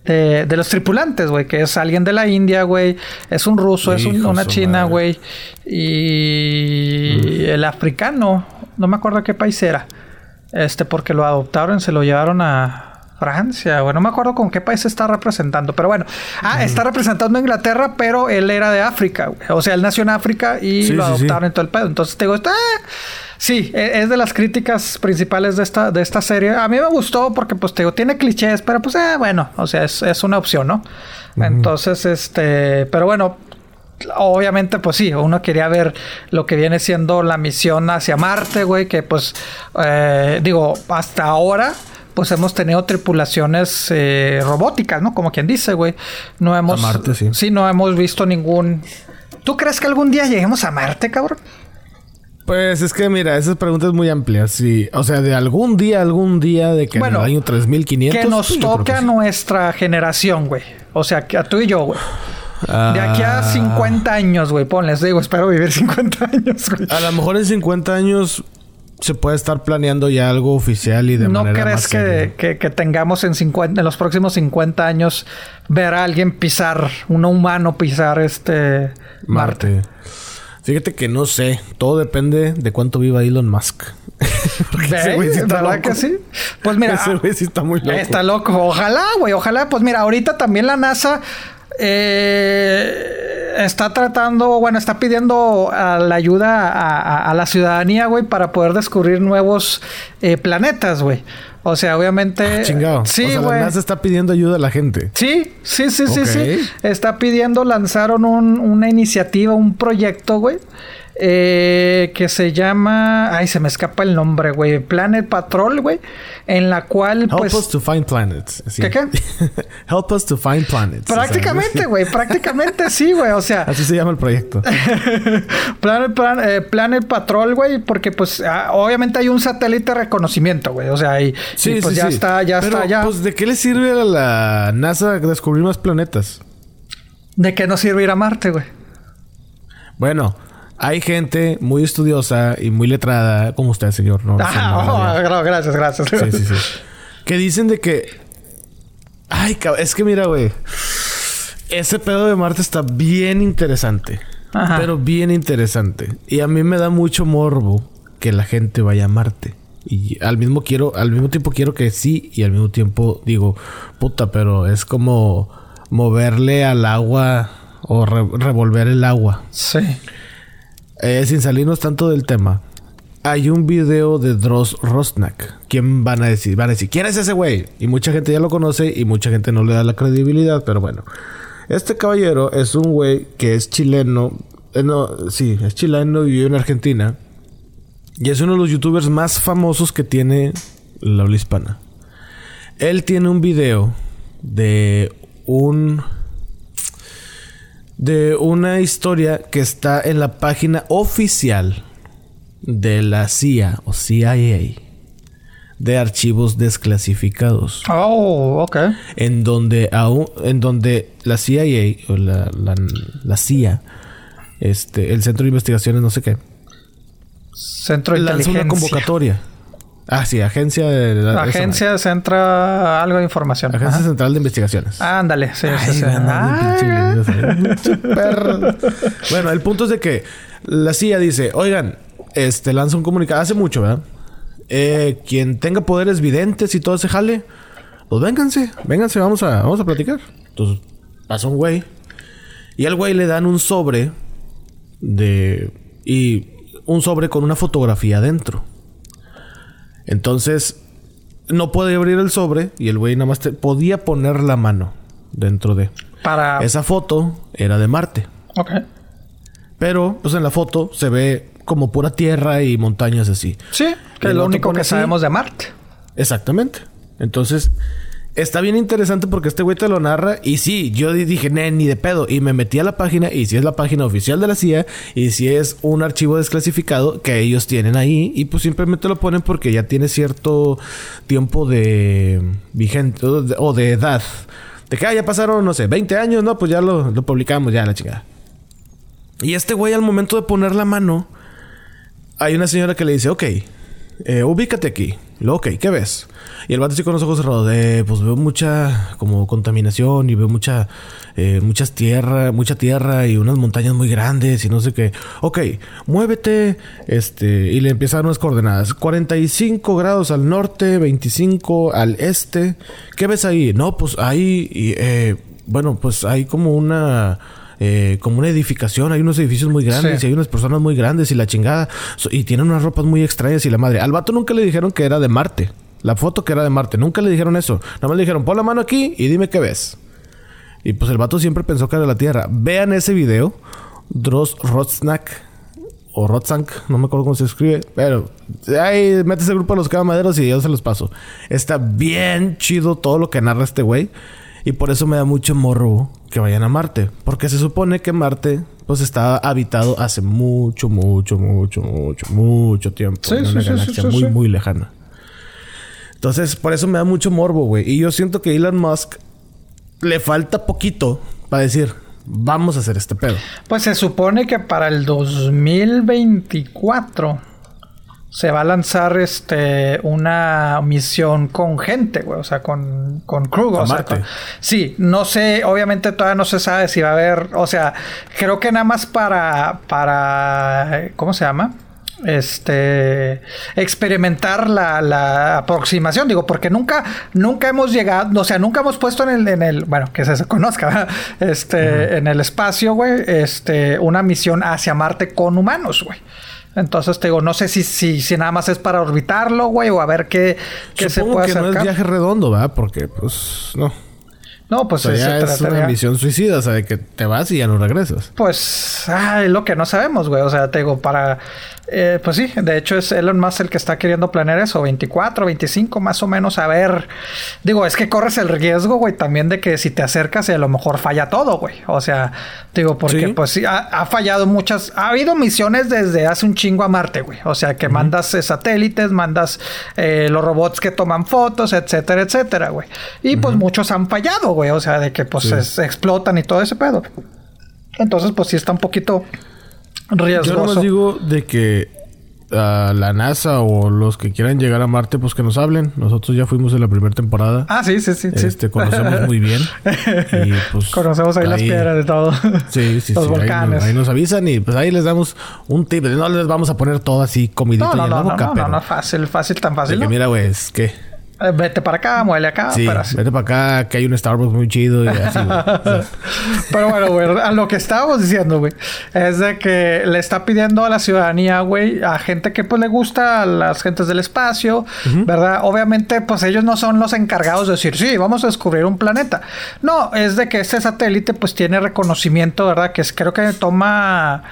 de, de los tripulantes, güey. Que es alguien de la India, güey. Es un ruso, es un- una china, güey. Y el africano, no me acuerdo qué país era. Este, porque lo adoptaron, se lo llevaron a Francia, güey. No me acuerdo con qué país está representando, pero bueno. Ah, está representando a Inglaterra, pero él era de África, güey. O sea, él nació en África y Sí, lo adoptaron sí. en todo el pedo. Entonces te digo, está. Sí, e- es de las críticas principales de esta, de esta serie. A mí me gustó porque, pues, te digo, tiene clichés, pero pues, eh, bueno, o sea, es, es una opción, ¿no? Entonces, este, pero bueno, obviamente, pues sí, uno quería ver lo que viene siendo la misión hacia Marte, güey, que pues, eh, digo, hasta ahora, pues hemos tenido tripulaciones eh, robóticas, ¿no? Como quien dice, güey. No hemos... A Marte, sí. Sí, no hemos visto ningún... ¿Tú crees que algún día lleguemos a Marte, cabrón? Pues es que mira, esa pregunta es muy amplia. Sí, o sea, de algún día, algún día de que Bueno, en el año 3500. Que nos pues, toque que a sí. nuestra generación, güey. O sea, que a tú y yo, güey. De aquí a Ah, 50 años, güey. Ponles, digo, espero vivir <laughs> 50 años, güey. A lo mejor en 50 años se puede estar planeando ya algo oficial y de ¿No manera crees más que, que- que tengamos en, 50, en los próximos 50 años ver a alguien pisar, un humano pisar este Marte? Marte. Fíjate que no sé. Todo depende de cuánto viva Elon Musk. <laughs> Porque ese güey sí está ¿Verdad loco. que sí? Pues mira, Ese güey sí está muy loco. Está loco. Ojalá, güey. Ojalá. Pues mira, ahorita también la NASA eh, está tratando, bueno, está pidiendo a la ayuda a, a- a la ciudadanía, güey, para poder descubrir nuevos eh, planetas, güey. O sea, obviamente. Ah, Chingado. Sí, o sea, güey. la NASA está pidiendo ayuda a la gente. Sí, sí, sí, sí, sí. Está pidiendo, lanzaron un- una iniciativa, un proyecto, güey. Eh, que se llama. Ay, se me escapa el nombre, güey. Planet Patrol, güey. En la cual, Help pues. us to find planets. ¿Qué, qué? <laughs> Help us to find planets. Prácticamente, güey. Prácticamente sí, güey. O sea, <laughs> Así se llama el proyecto. <laughs> Planet, Plan- eh, Planet Patrol, güey. Porque, pues, ah, obviamente hay un satélite de reconocimiento, güey. O sea, y, y, pues ya está, ya Pero, está, ya. Pues, ¿de qué le sirve a la NASA descubrir más planetas? ¿De qué nos sirve ir a Marte, güey? Bueno, hay gente muy estudiosa y muy letrada, como usted, señor. No, Ah, oh, no, gracias, gracias. Sí, sí, sí. <laughs> Que dicen de que. Ay, es que mira, güey. Ese pedo de Marte está bien interesante. Ajá. Pero bien interesante. Y a mí me da mucho morbo que la gente vaya a Marte. Y al mismo quiero, al mismo tiempo quiero que sí, y al mismo tiempo digo, puta, pero es como moverle al agua o re- revolver el agua. Sí. Eh, sin salirnos tanto del tema. hay un video de Dross Rosnak. ¿Quién van a decir? Van a decir, ¿quién es ese güey? Y mucha gente ya lo conoce y mucha gente no le da la credibilidad, pero bueno. Este caballero es un güey que es chileno. eh, no, sí, es chileno y vive en Argentina. Y es uno de los youtubers más famosos que tiene la habla hispana. Él tiene un video de un de una historia que está en la página oficial de la CIA o CIA de archivos desclasificados. Oh, ok. en donde aún en donde la CIA o la, la, la CIA este el centro de investigaciones no sé qué Centro de lanzó una convocatoria ah sí agencia de la- Agencia centra algo de información. agencia Ajá. central de investigaciones Ándale, sí, sí, <laughs> bueno, el punto es de que la CIA dice, oigan, este lanza un comunicado hace mucho, ¿verdad? Eh, quien tenga poderes videntes y todo ese jale, pues vénganse, vénganse, vamos a, vamos a platicar. Entonces, pasa un güey. Y al güey le dan un sobre de. Y un sobre con una fotografía adentro. Entonces, no puede abrir el sobre y el güey nada más te- podía poner la mano dentro de. Para. Esa foto era de Marte. Ok. Pero, pues en la foto se ve como pura tierra y montañas así. Sí, que es lo único que así. sabemos de Marte. Exactamente. Entonces, está bien interesante porque este güey te lo narra. Y sí, yo di- dije, "Nee, ni de pedo. Y me metí a la página. Y si es la página oficial de la CIA. Y si es un archivo desclasificado que ellos tienen ahí. Y pues simplemente lo ponen porque ya tiene cierto tiempo de vigente o de, o de edad. De que ah, ya pasaron, no sé, 20 años, no, pues ya lo, lo publicamos, ya la chingada. Y este güey, al momento de poner la mano, hay una señora que le dice, ok, eh, ubícate aquí. Luego, ok, ¿qué ves? Y el vato con los ojos cerrados, eh, pues veo mucha como contaminación y veo mucha, eh, muchas tierra, mucha tierra y unas montañas muy grandes y no sé qué. Ok, muévete, este, y le empieza a dar unas coordenadas. 45 grados al norte, 25 al este. ¿Qué ves ahí? No, pues ahí, eh, bueno, pues hay como una eh, como una edificación, hay unos edificios muy grandes Sí. y hay unas personas muy grandes y la chingada. Y tienen unas ropas muy extrañas y la madre. Al vato nunca le dijeron que era de Marte. La foto que era de Marte. Nunca le dijeron eso. Nada más le dijeron, pon la mano aquí y dime qué ves. Y pues el vato siempre pensó que era de la Tierra. Vean ese video. Dross Rotznak. O Rotzank. No me acuerdo cómo se escribe. Pero ahí metes el grupo de los camaderos y yo se los paso. Está bien chido todo lo que narra este güey. Y por eso me da mucho morro que vayan a Marte. Porque se supone que Marte pues estaba habitado hace mucho, mucho, mucho, mucho, mucho tiempo. Sí, en sí, una sí, galaxia sí, muy, muy lejana. Entonces, por eso me da mucho morbo, güey. Y yo siento que Elon Musk le falta poquito para decir, vamos a hacer este pedo. Pues se supone que para el 2024 se va a lanzar este una misión con gente, güey, o sea, con, con crew. O sea, con- sí, no sé, obviamente todavía no se sabe si va a haber, o sea, creo que nada más para, para, ¿cómo se llama? Este experimentar la, la aproximación, digo, porque nunca, nunca hemos llegado, o sea, nunca hemos puesto en el, en el, bueno, que se conozca, ¿verdad? este, en el espacio, güey, este, una misión hacia Marte con humanos, güey. Entonces te digo, no sé si, si, si nada más es para orbitarlo, güey, o a ver qué, qué se puede que no es viaje redondo, ¿verdad? Porque, pues, no. No, O pues sea, se ya es trataría- una misión suicida, o sea, de que te vas y ya no regresas. Pues, ay, lo que no sabemos, güey. O sea, te digo, para. Eh, pues sí, de hecho es Elon Musk el que está queriendo planear eso, 24, 25, más o menos. A ver, digo, es que corres el riesgo, güey, también de que si te acercas y a lo mejor falla todo, güey. O sea, digo, porque Sí. pues sí, ha, ha fallado muchas. Ha habido misiones desde hace un chingo a Marte, güey. O sea, que mandas eh, satélites, mandas eh, los robots que toman fotos, etcétera, etcétera, güey. Y pues muchos han fallado, güey. O sea, de que pues Sí. es- explotan y todo ese pedo. Entonces, pues sí está un poquito Yo riesgoso. nomás digo de que a la NASA o los que quieran llegar a Marte, pues que nos hablen. Nosotros ya fuimos en la primera temporada. Ah, sí, sí, sí. sí. Este, conocemos muy bien. Y <laughs> pues. Conocemos ahí, las piedras de todo. Sí, sí, <laughs> Los sí. volcanes. Ahí, nos- ahí nos avisan y pues ahí les damos un tip. No les vamos a poner todo así comidito No, y no, en la no, no, boca, no, pero. no, no, fácil, fácil, tan fácil. que mira, güey, es que Vete para acá, muele acá. Sí, vete para acá, que hay un Starbucks muy chido y así, güey. <laughs> Pero bueno, güey, a lo que estábamos diciendo, güey, es de que le está pidiendo a la ciudadanía, güey, a gente que pues le gusta a las gentes del espacio, ¿verdad? Obviamente, pues ellos no son los encargados de decir, sí, vamos a descubrir un planeta. No, es de que este satélite pues tiene reconocimiento, ¿verdad? Que es, creo que toma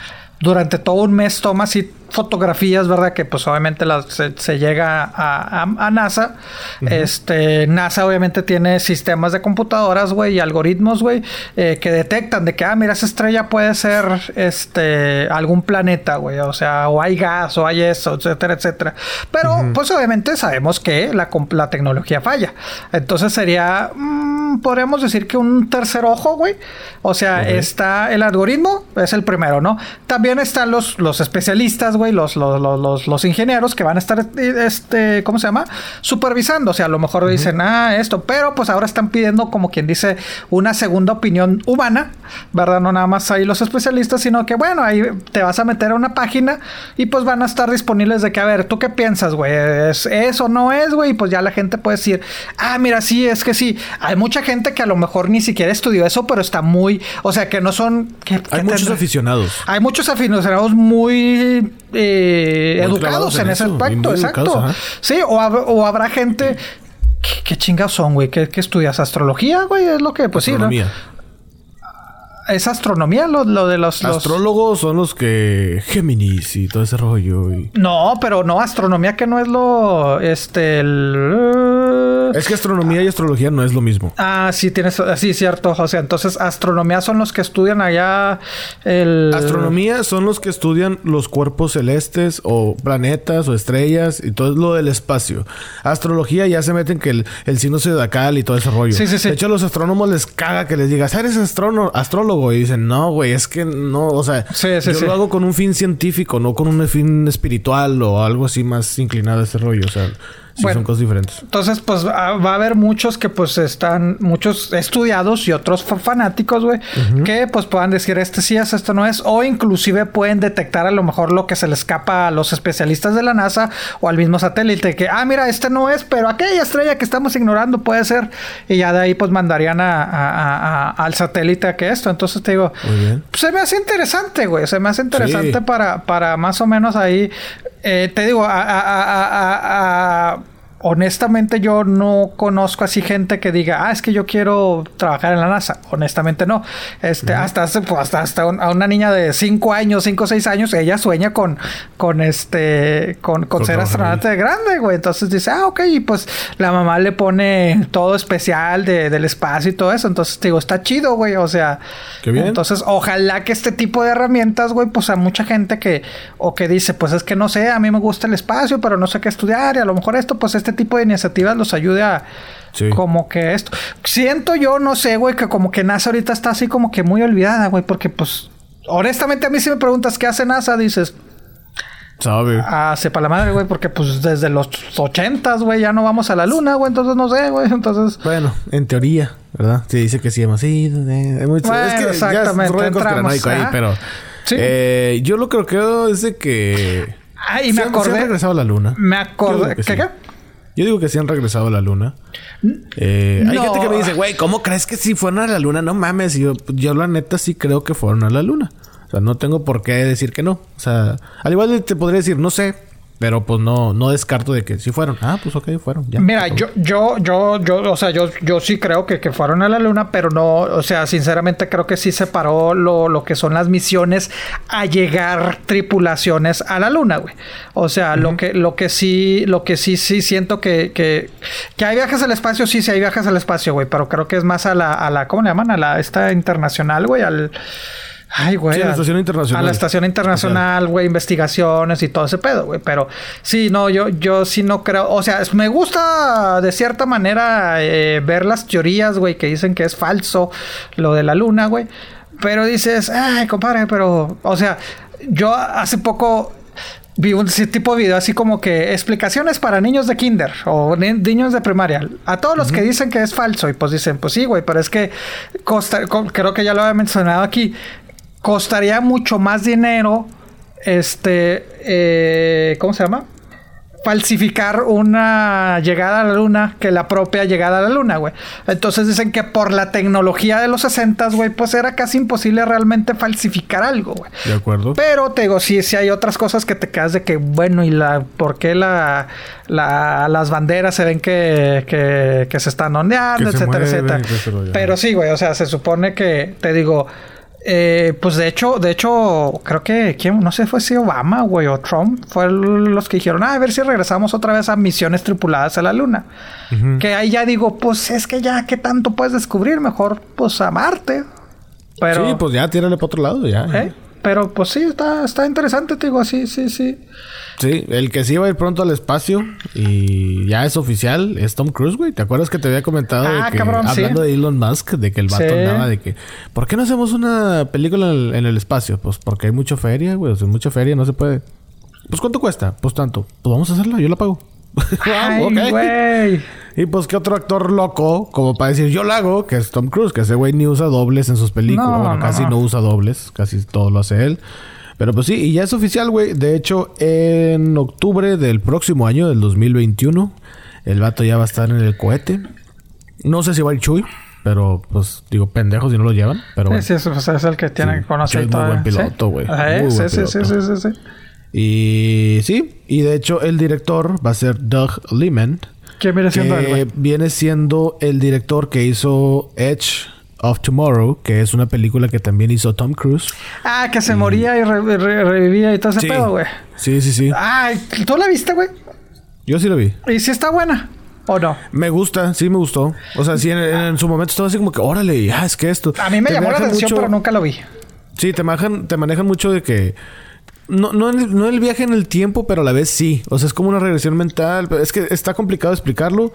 durante todo un mes toma así fotografías, ¿verdad? Que pues obviamente las, se, se llega a, a- a NASA. Este, NASA obviamente tiene sistemas de computadoras, güey, y algoritmos, güey, eh, que detectan de que, ah, mira, esa estrella puede ser, este, algún planeta, güey. O sea, o hay gas, o hay eso, etcétera, etcétera. Pero, pues obviamente sabemos que la, la tecnología falla. Entonces sería, mm, podríamos decir que un tercer ojo, güey. O sea, está el algoritmo, es el primero, ¿no? También están los, los especialistas, güey, los, los, los, los, ingenieros que van a estar, este, ¿cómo se llama? Supervisando. O sea, a lo mejor dicen, ah, esto, pero pues ahora están pidiendo, como quien dice, una segunda opinión humana, ¿verdad? No nada más ahí los especialistas, sino que, bueno, ahí te vas a meter a una página y pues van a estar disponibles de que, a ver, ¿tú qué piensas, güey? ¿Es, ¿Es o no es, güey? Y pues ya la gente puede decir, ah, mira, sí, es que sí. Hay mucha gente que a lo mejor ni siquiera estudió eso, pero está muy, o sea, que no son... que- que hay muchos aficionados. hay muchos aficionados muy eh, educados en, en ese eso, aspecto, exacto. educados, sí, o, hab- o habrá gente. ¿Qué, qué chingados son, güey? ¿Qué, qué estudias? ¿Astrología, güey? Es lo que, pues Astronomía. sí, ¿no? ¿Es astronomía lo, lo de los, los- Astrólogos son los que Géminis y todo ese rollo. y- No, pero no, astronomía que no es lo. Este. El... Es que astronomía y astrología no es lo mismo. Ah, sí, tienes. Sí, cierto, José. Entonces, astronomía son los que estudian allá el. Astronomía son los que estudian los cuerpos celestes o planetas o estrellas y todo lo del espacio. Astrología ya se meten que el, el signo zodiacal y todo ese rollo. Sí, sí, sí. De hecho, a los astrónomos les caga que les digas, eres astróno- astrólogo. Y dicen, no, güey, es que no, o sea, Sí, sí, yo sí. lo hago con un fin científico, no con un fin espiritual o algo así más inclinado a ese rollo. O sea, sí Bueno. son cosas diferentes. Entonces, pues ah, va a haber muchos que pues están, muchos estudiados y otros fa- fanáticos, güey, que pues puedan decir este sí es, esto no es, o inclusive pueden detectar a lo mejor lo que se le escapa a los especialistas de la NASA o al mismo satélite, que, ah, mira, este no es, pero aquella estrella que estamos ignorando puede ser, y ya de ahí pues mandarían a, a- a- a- al satélite a que esto, entonces te digo, Muy bien. se me hace interesante, güey. Se me hace interesante Sí. para, para más o menos ahí. Eh, te digo, a- a- a- honestamente yo no conozco así gente que diga, ah, es que yo quiero trabajar en la NASA. Honestamente no. Este, hasta, hace- pues, hasta, hasta un- a una niña de 5 años, 5 o 6 años, ella sueña con, con este, con, con Con ser astronauta de grande, güey. Entonces dice, ah, ok, y pues la mamá le pone todo especial de- del espacio y todo eso. Entonces te digo, está chido, güey. O sea, Qué bien. entonces, ojalá que este tipo de herramientas, güey, pues a mucha gente que, o que dice, pues es que no sé, a mí me gusta el espacio, pero no sé qué estudiar, y a lo mejor esto, pues este tipo de iniciativas los ayude a, Sí. como que esto. Siento yo, no sé, güey, que como que NASA ahorita está así como que muy olvidada, güey, porque pues, honestamente a mí si me preguntas qué hace NASA, dices, ¿Sabe? ah, sepa la madre, güey, porque pues desde los ochentas, güey, ya no vamos a la luna, güey, entonces no sé, güey, entonces... Bueno, en teoría, ¿verdad? Se dice que sí, hemos ido. eh, hay mucho- Bueno, es que ya es exactamente, entramos, ahí, pero... Sí. eh, yo lo que creo es de que... Ay, y sí me sí acordé, regresado a la luna. me acordé, digo que ¿qué sí. qué? Yo digo que sí han regresado a la luna. Eh, Hay gente que me dice, güey, ¿cómo crees que si fueron a la luna? No mames. Y yo, yo la neta sí creo que fueron a la luna. O sea, no tengo por qué decir que no. O sea, al igual te podría decir, no sé. Pero pues no, no descarto de que sí fueron. Ah, pues ok, fueron. Ya. Mira, yo, yo, yo, yo, o sea, yo, yo sí creo que, que fueron a la luna, pero no, o sea, sinceramente creo que sí separó lo, lo que son las misiones a llegar tripulaciones a la luna, güey. O sea, lo que, lo que sí, lo que sí, sí siento que, que, que hay viajes al espacio, sí, sí hay viajes al espacio, güey, pero creo que es más a la, a la, ¿cómo le llaman? A la, esta internacional, güey, al... Ay, güey. Sí, a la estación internacional. A la estación internacional, güey, investigaciones y todo ese pedo, güey. Pero sí, no, yo, yo sí no creo. O sea, me gusta de cierta manera eh, ver las teorías, güey, que dicen que es falso lo de la luna, güey. Pero dices, ay, compadre, pero, o sea, yo hace poco vi un tipo de video así como que explicaciones para niños de kinder o ni- niños de primaria. A todos los que dicen que es falso y pues dicen, pues sí, güey, pero es que costa, creo que ya lo había mencionado aquí, costaría mucho más dinero, este, eh, ¿cómo se llama? falsificar una llegada a la luna que la propia llegada a la luna, güey. Entonces dicen que por la tecnología de los 60, güey, pues era casi imposible realmente falsificar algo, güey. De acuerdo. Pero te digo, sí, sí hay otras cosas que te quedas de que, bueno, y la, ¿por qué la, la- las banderas se ven que, que, que se están ondeando, Que se etcétera, mueven, etcétera? Pero sí, güey, o sea, se supone que, te digo, eh, pues de hecho, de hecho, creo que, ¿quién? no sé, fue si Obama, güey, o Trump, fue los que dijeron, ah, a ver si regresamos otra vez a misiones tripuladas a la luna. Que ahí ya digo, pues es que ya, ¿qué tanto puedes descubrir? Mejor, pues a Marte. Pero, Sí, pues ya, tírale para otro lado, ya. ¿eh? Pero pues sí, está, está interesante, te digo, sí, sí, sí. Sí, el que sí va a ir pronto al espacio y ya es oficial es Tom Cruise, güey. ¿Te acuerdas que te había comentado Ah, de que, cabrón, sí. hablando de Elon Musk, de que el vato Sí. andaba de que, ¿por qué no hacemos una película en el, en el espacio? Pues porque hay mucha feria, güey. O sea, mucha feria, no se puede. Pues ¿cuánto cuesta? Pues tanto. Pues vamos a hacerla, yo la pago. <laughs> Ah, Ay, ok. güey. Y pues qué otro actor loco, como para decir yo lo hago, que es Tom Cruise, que ese güey ni usa dobles en sus películas. No, bueno, no, casi no. no. usa dobles, casi todo lo hace él. Pero pues sí, y ya es oficial, güey. De hecho, en octubre del próximo año, del 2021, el vato ya va a estar en el cohete. No sé si va a ir Chuy, pero pues digo, pendejos si no lo llevan. Pero bueno. Sí, pues, es el que tiene Sí, que conocer Chuy es todo. muy buen piloto, güey. Eh, sí, sí, sí, sí, sí. Y sí, y de hecho el director va a ser Doug Liman. ¿Quién viene siendo que viene siendo el director que hizo Edge of Tomorrow, que es una película que también hizo Tom Cruise. Ah, que se moría y re- re- revivía y todo ese pedo, güey. sí, sí, sí. Ay, ¿tú la viste, güey? Yo sí lo vi. ¿Y si está buena? ¿O no? Me gusta, sí me gustó. O sea, sí, en, en su momento estaba así como que, órale, y, ah, es que esto. A mí me Te llamó la atención, mucho- pero nunca lo vi. Sí, te manejan, te manejan mucho de que. No, no, no el viaje en el tiempo, pero a la vez sí. O sea, es como una regresión mental. Es que está complicado explicarlo.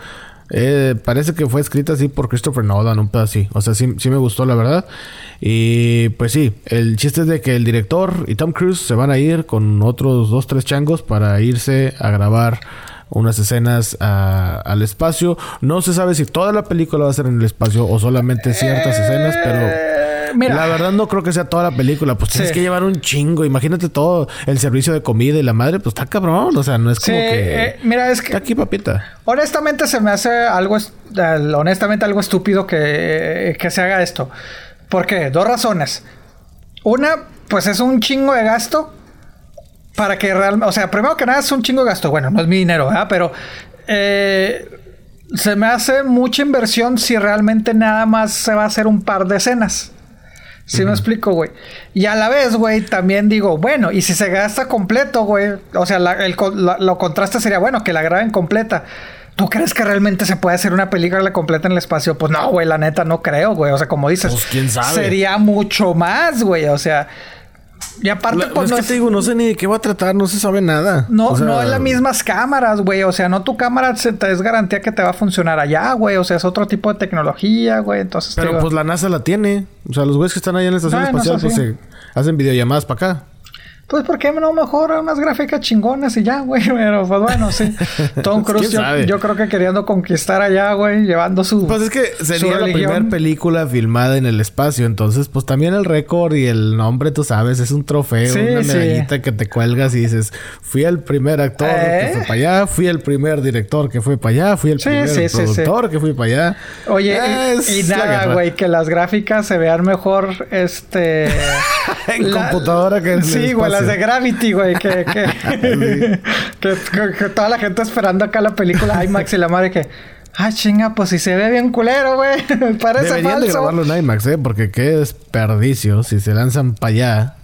Eh, parece que fue escrita así por Christopher Nolan, un pedazo así. O sea, sí, sí me gustó, la verdad. Y pues sí, el chiste es de que el director y Tom Cruise se van a ir con otros dos, tres changos para irse a grabar unas escenas al espacio. No se sabe si toda la película va a ser en el espacio o solamente ciertas escenas, pero... Mira, La verdad no creo que sea toda la película. Pues tienes Sí. que llevar un chingo. Imagínate todo el servicio de comida y la madre. Pues está cabrón. O sea, no es sí, como que... eh, mira, es Está que aquí, papita. honestamente se me hace algo, es- honestamente algo estúpido que, que se haga esto. ¿Por qué? Dos razones. Una, pues es un chingo de gasto para que realmente, o sea, primero que nada es un chingo de gasto. Bueno, no es mi dinero, ¿verdad? Pero eh, se me hace mucha inversión si realmente nada más se va a hacer un par de escenas. ¿Sí me explico, güey? Y a la vez, güey, también digo, bueno, y si se gasta completo, güey, o sea, la- el, la- lo contraste sería, bueno, que la graben completa. ¿Tú crees que realmente se puede hacer una película completa en el espacio? Pues no, güey, la neta no creo, güey. O sea, como dices, Pues, quién sabe. sería mucho más, güey. O sea, y aparte, La- pues es no que es- te digo, no sé ni de qué va a tratar. No se sabe nada. no, O sea, no es las mismas cámaras, güey. O sea, no tu cámara se te es garantía que te va a funcionar allá, güey. O sea, es otro tipo de tecnología, güey. Entonces, Pero digo- pues la NASA la tiene. O sea, los güeyes que están allá en la estación Bueno, espacial pues se hacen videollamadas para acá. Pues, ¿por qué no mejor unas gráficas chingonas y ya, güey? <laughs> Pero, pues bueno, sí. <laughs> Tom Pues, Cruise, ¿quién yo, creo que queriendo conquistar allá, güey, llevando su. Pues es que sería la primera película filmada en el espacio. Entonces, pues también el récord y el nombre, tú sabes, es un trofeo, Sí, una sí. medallita que te cuelgas y dices, fui el primer actor ¿Eh? que fue para allá, fui el primer director que fue para allá, fui el Sí, primer productor que fui para allá. Oye, Eh, y- es y, nada, güey, que las gráficas se vean mejor, este... <laughs> En computadora que en el Sí, güey, las de Gravity, güey, <laughs> que, que, que, toda la gente esperando acá la película IMAX y la madre que... Ah, chinga, pues si se ve bien culero, güey. <laughs> Parece Deberían de falso. grabarlo en IMAX, ¿eh? Porque qué desperdicio si se lanzan para allá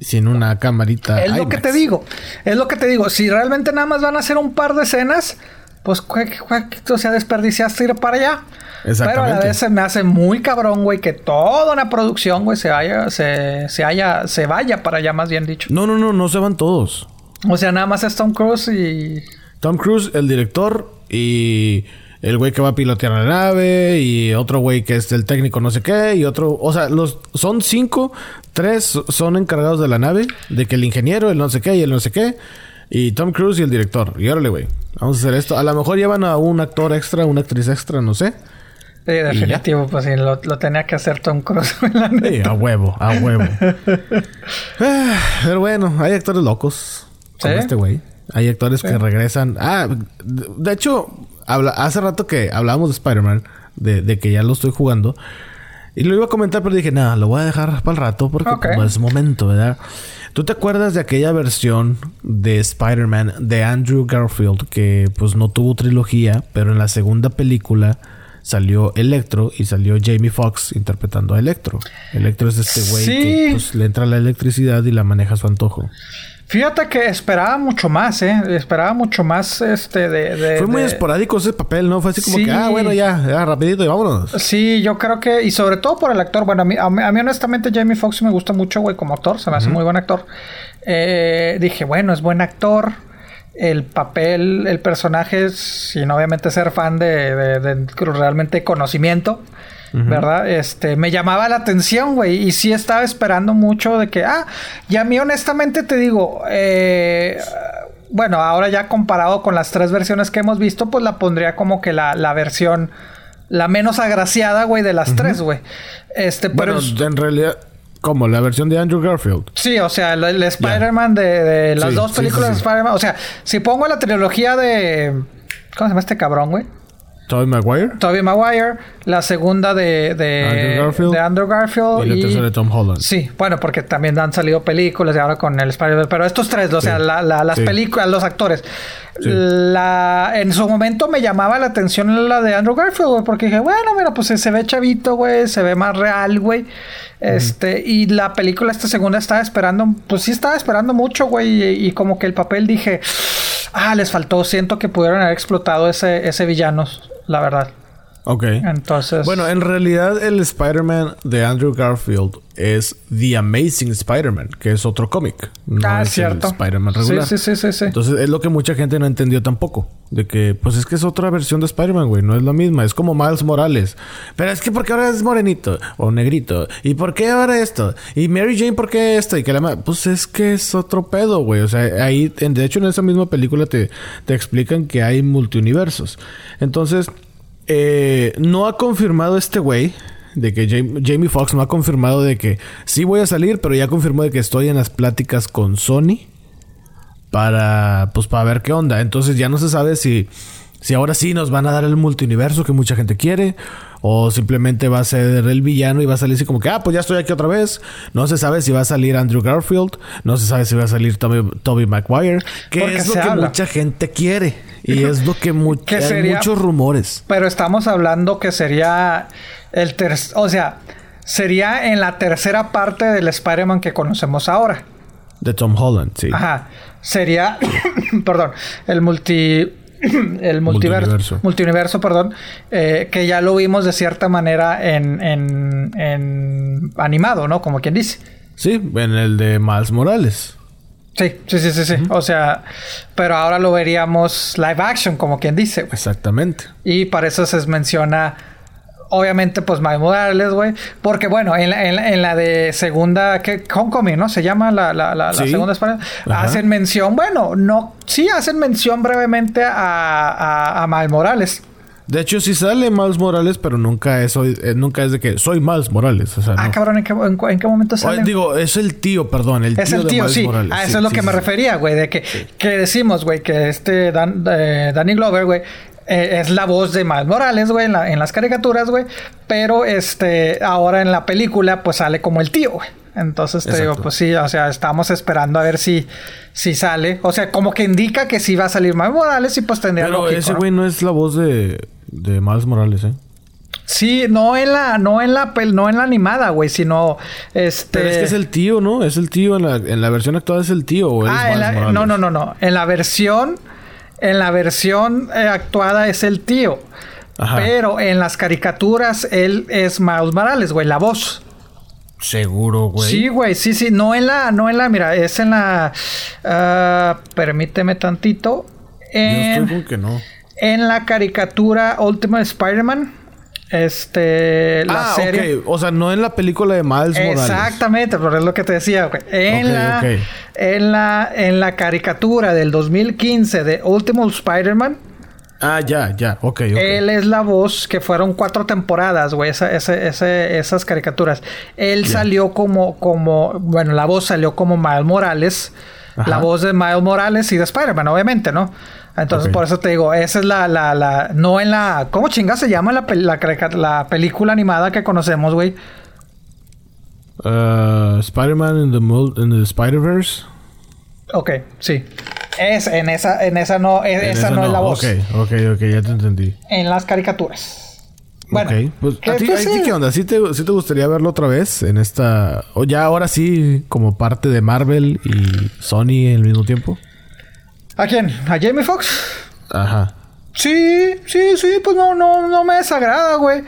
sin una camarita Es lo que te digo. Es lo que te digo. Si realmente nada más van a hacer un par de escenas, pues, ¿qué- qué- o sea, desperdiciaste ir para allá. Pero a la vez se me hace muy cabrón, güey, que toda una producción, güey, se vaya, se, se haya, se vaya para allá, más bien dicho. No, no, no, no se van todos. O sea, nada más es Tom Cruise y. Tom Cruise, el director, y el güey que va a pilotear la nave, y otro güey que es el técnico no sé qué, y otro... O sea, los son cinco, tres son encargados de la nave, de que el ingeniero, el no sé qué y el no sé qué, y Tom Cruise y el director. Y órale, güey, vamos a hacer esto. A lo mejor llevan a un actor extra, una actriz extra, no sé. Sí, definitivo, pues sí, lo, lo tenía que hacer Tom Cruise, güey, <laughs> la neta. Sí, a huevo, a huevo. <laughs> Ah, Pero bueno, hay actores locos. Como ¿Sí? este güey. Hay actores que regresan. Ah, de hecho, habla, hace rato que hablábamos de Spider-Man, de, de, que ya lo estoy jugando. Y lo iba a comentar, pero dije, nada, lo voy a dejar para el rato porque como es momento, ¿verdad? ¿Tú te acuerdas de aquella versión de Spider-Man de Andrew Garfield que pues no tuvo trilogía, pero en la segunda película salió Electro y salió Jamie Foxx interpretando a Electro. Electro es este güey que pues, le entra la electricidad y la maneja a su antojo. Fíjate que esperaba mucho más, ¿eh? Esperaba mucho más este de... Fue muy esporádico ese papel, ¿no? Fue así como que, ah, bueno, ya, ya, rapidito y vámonos. Sí, yo creo que... Y sobre todo por el actor. Bueno, a mí, a mí, honestamente Jamie Foxx me gusta mucho, güey, como actor. Se me hace muy buen actor. Eh, dije, bueno, es buen actor. El papel, el personaje, sin obviamente ser fan de, de, de realmente conocimiento. ¿Verdad? Este, me llamaba la atención, güey, y sí estaba esperando mucho de que, ah, y a mí honestamente te digo, eh, bueno, ahora ya comparado con las tres versiones que hemos visto, pues la pondría como que la, la versión, la menos agraciada, güey, de las tres, güey. Este, pero... en realidad... Como la versión de Andrew Garfield. Sí, o sea, el, Spider-Man de, las dos películas de Spider-Man. O sea, si pongo la trilogía de. ¿Cómo se llama este cabrón, güey? Tobey Maguire. Tobey Maguire. La segunda de, de, Andrew Garfield. De Andrew Garfield y la tercera de Tom Holland. Sí, bueno, porque también han salido películas y ahora con el Spider-Man. Pero estos tres, o sea, las películas, los actores. La, en su momento me llamaba la atención la de Andrew Garfield, güey, porque dije, bueno, mira, pues se ve chavito, güey, se ve más real, güey. Este, y la película, esta segunda, estaba esperando, pues sí estaba esperando mucho, güey, y, como que el papel dije, ah, les faltó, siento que pudieron haber explotado ese, ese villano, la verdad. Ok. Entonces. Bueno, en realidad el Spider-Man de Andrew Garfield es The Amazing Spider-Man, que es otro cómic. No ah, es cierto. Spider-Man regular. Sí, sí, sí, sí, Entonces es lo que mucha gente no entendió tampoco. De que, pues es que es otra versión de Spider-Man, güey. No es la misma. Es como Miles Morales. Pero es que porque ahora es morenito o negrito. ¿Y por qué ahora esto? ¿Y Mary Jane por qué esto? Y que la Pues es que es otro pedo, güey. O sea, ahí, de hecho, en esa misma película te, te explican que hay multiuniversos. Entonces eh, no ha confirmado este güey de que Jamie, Foxx no ha confirmado de que sí voy a salir, pero ya confirmó de que estoy en las pláticas con Sony para pues para ver qué onda. Entonces ya no se sabe si si ahora sí nos van a dar el multiverso que mucha gente quiere o simplemente va a ser el villano y va a salir así como que ah, pues ya estoy aquí otra vez. No se sabe si va a salir Andrew Garfield, no se sabe si va a salir Toby, Maguire, que es lo que mucha gente quiere. Y es lo que, hay muchos rumores. Pero estamos hablando que sería el tercer... O sea, sería en la tercera parte del Spider-Man que conocemos ahora. De Tom Holland, sí. Ajá. Sería... <coughs> perdón. El multi... <coughs> el multiverso, multiverso, perdón, eh, que ya lo vimos de cierta manera en, en, en animado, ¿no? Como quien dice. Sí, en el de Miles Morales. Sí, sí, sí, sí, sí. O sea, pero ahora lo veríamos live action, como quien dice. Exactamente. Y para eso se menciona, obviamente, pues Miles Morales, güey. Porque bueno, en la, en, la, de segunda, que Homecoming, ¿no? Se llama la, la, la, segunda española. Hacen mención, bueno, no, sí hacen mención brevemente a, a, a Miles Morales. De hecho, sí sale Miles Morales, pero nunca es, eh, nunca es de que soy Miles Morales. O sea, ah, cabrón, ¿en qué, momento sale? digo, es el tío, perdón, el tío, es el tío de sí. Morales. A eso es lo que me refería, güey, de que, que decimos, güey, que este eh, Danny Glover, güey, eh, es la voz de Miles Morales, güey, en, en, las caricaturas, güey. Pero este, ahora en la película, pues sale como el tío, güey. Entonces te digo, pues sí, o sea, estamos esperando a ver si, si sale. O sea, como que indica que sí va a salir Miles Morales y pues tendría Pero ese güey ¿no? es la voz de, de Miles Morales, ¿eh? Sí, no en la, no en la, no en la animada, güey, sino este. Pero es que es el tío, ¿no? Es el tío en la, en la versión actual es el tío o ah, no, no, no, no. En la versión, en la versión eh, actuada es el tío. Pero en las caricaturas él es Miles Morales, güey, la voz. Seguro, güey. Sí, güey, sí, sí. No en la, no en la, mira, es en la. Ah, permíteme tantito. En, Yo estoy con que no. En la caricatura Ultimate Spider-Man. Este, la ah, serie. O sea, no en la película de Miles Morales. Exactamente, pero es lo que te decía, güey. En, la, en, la, en la caricatura del 2015 de Ultimate Spider-Man Ah, ya, ya, ok, ok. Él es la voz que fueron cuatro temporadas, güey, esa, esas caricaturas. Él salió como, como, bueno, la voz salió como Miles Morales la voz de Miles Morales y de Spider-Man, obviamente, ¿no? Entonces, por eso te digo, esa es la, la, la, no en la, ¿cómo chinga se llama la, la, la película animada que conocemos, güey? Uh, Spider-Man in the, in the Spider-Verse. Ok, sí. Es, en esa, en esa no, esa, no, es la voz. Ok, ok, ok, ya te entendí. En las caricaturas. Bueno, ok, pues, ¿a ti, ¿qué onda? ¿Sí te, ¿Sí te gustaría verlo otra vez en esta... o ya ahora sí como parte de Marvel y Sony en el mismo tiempo? ¿A quién? ¿A Jamie Foxx? Ajá. Sí, sí, sí, pues no, no, no me desagrada, güey.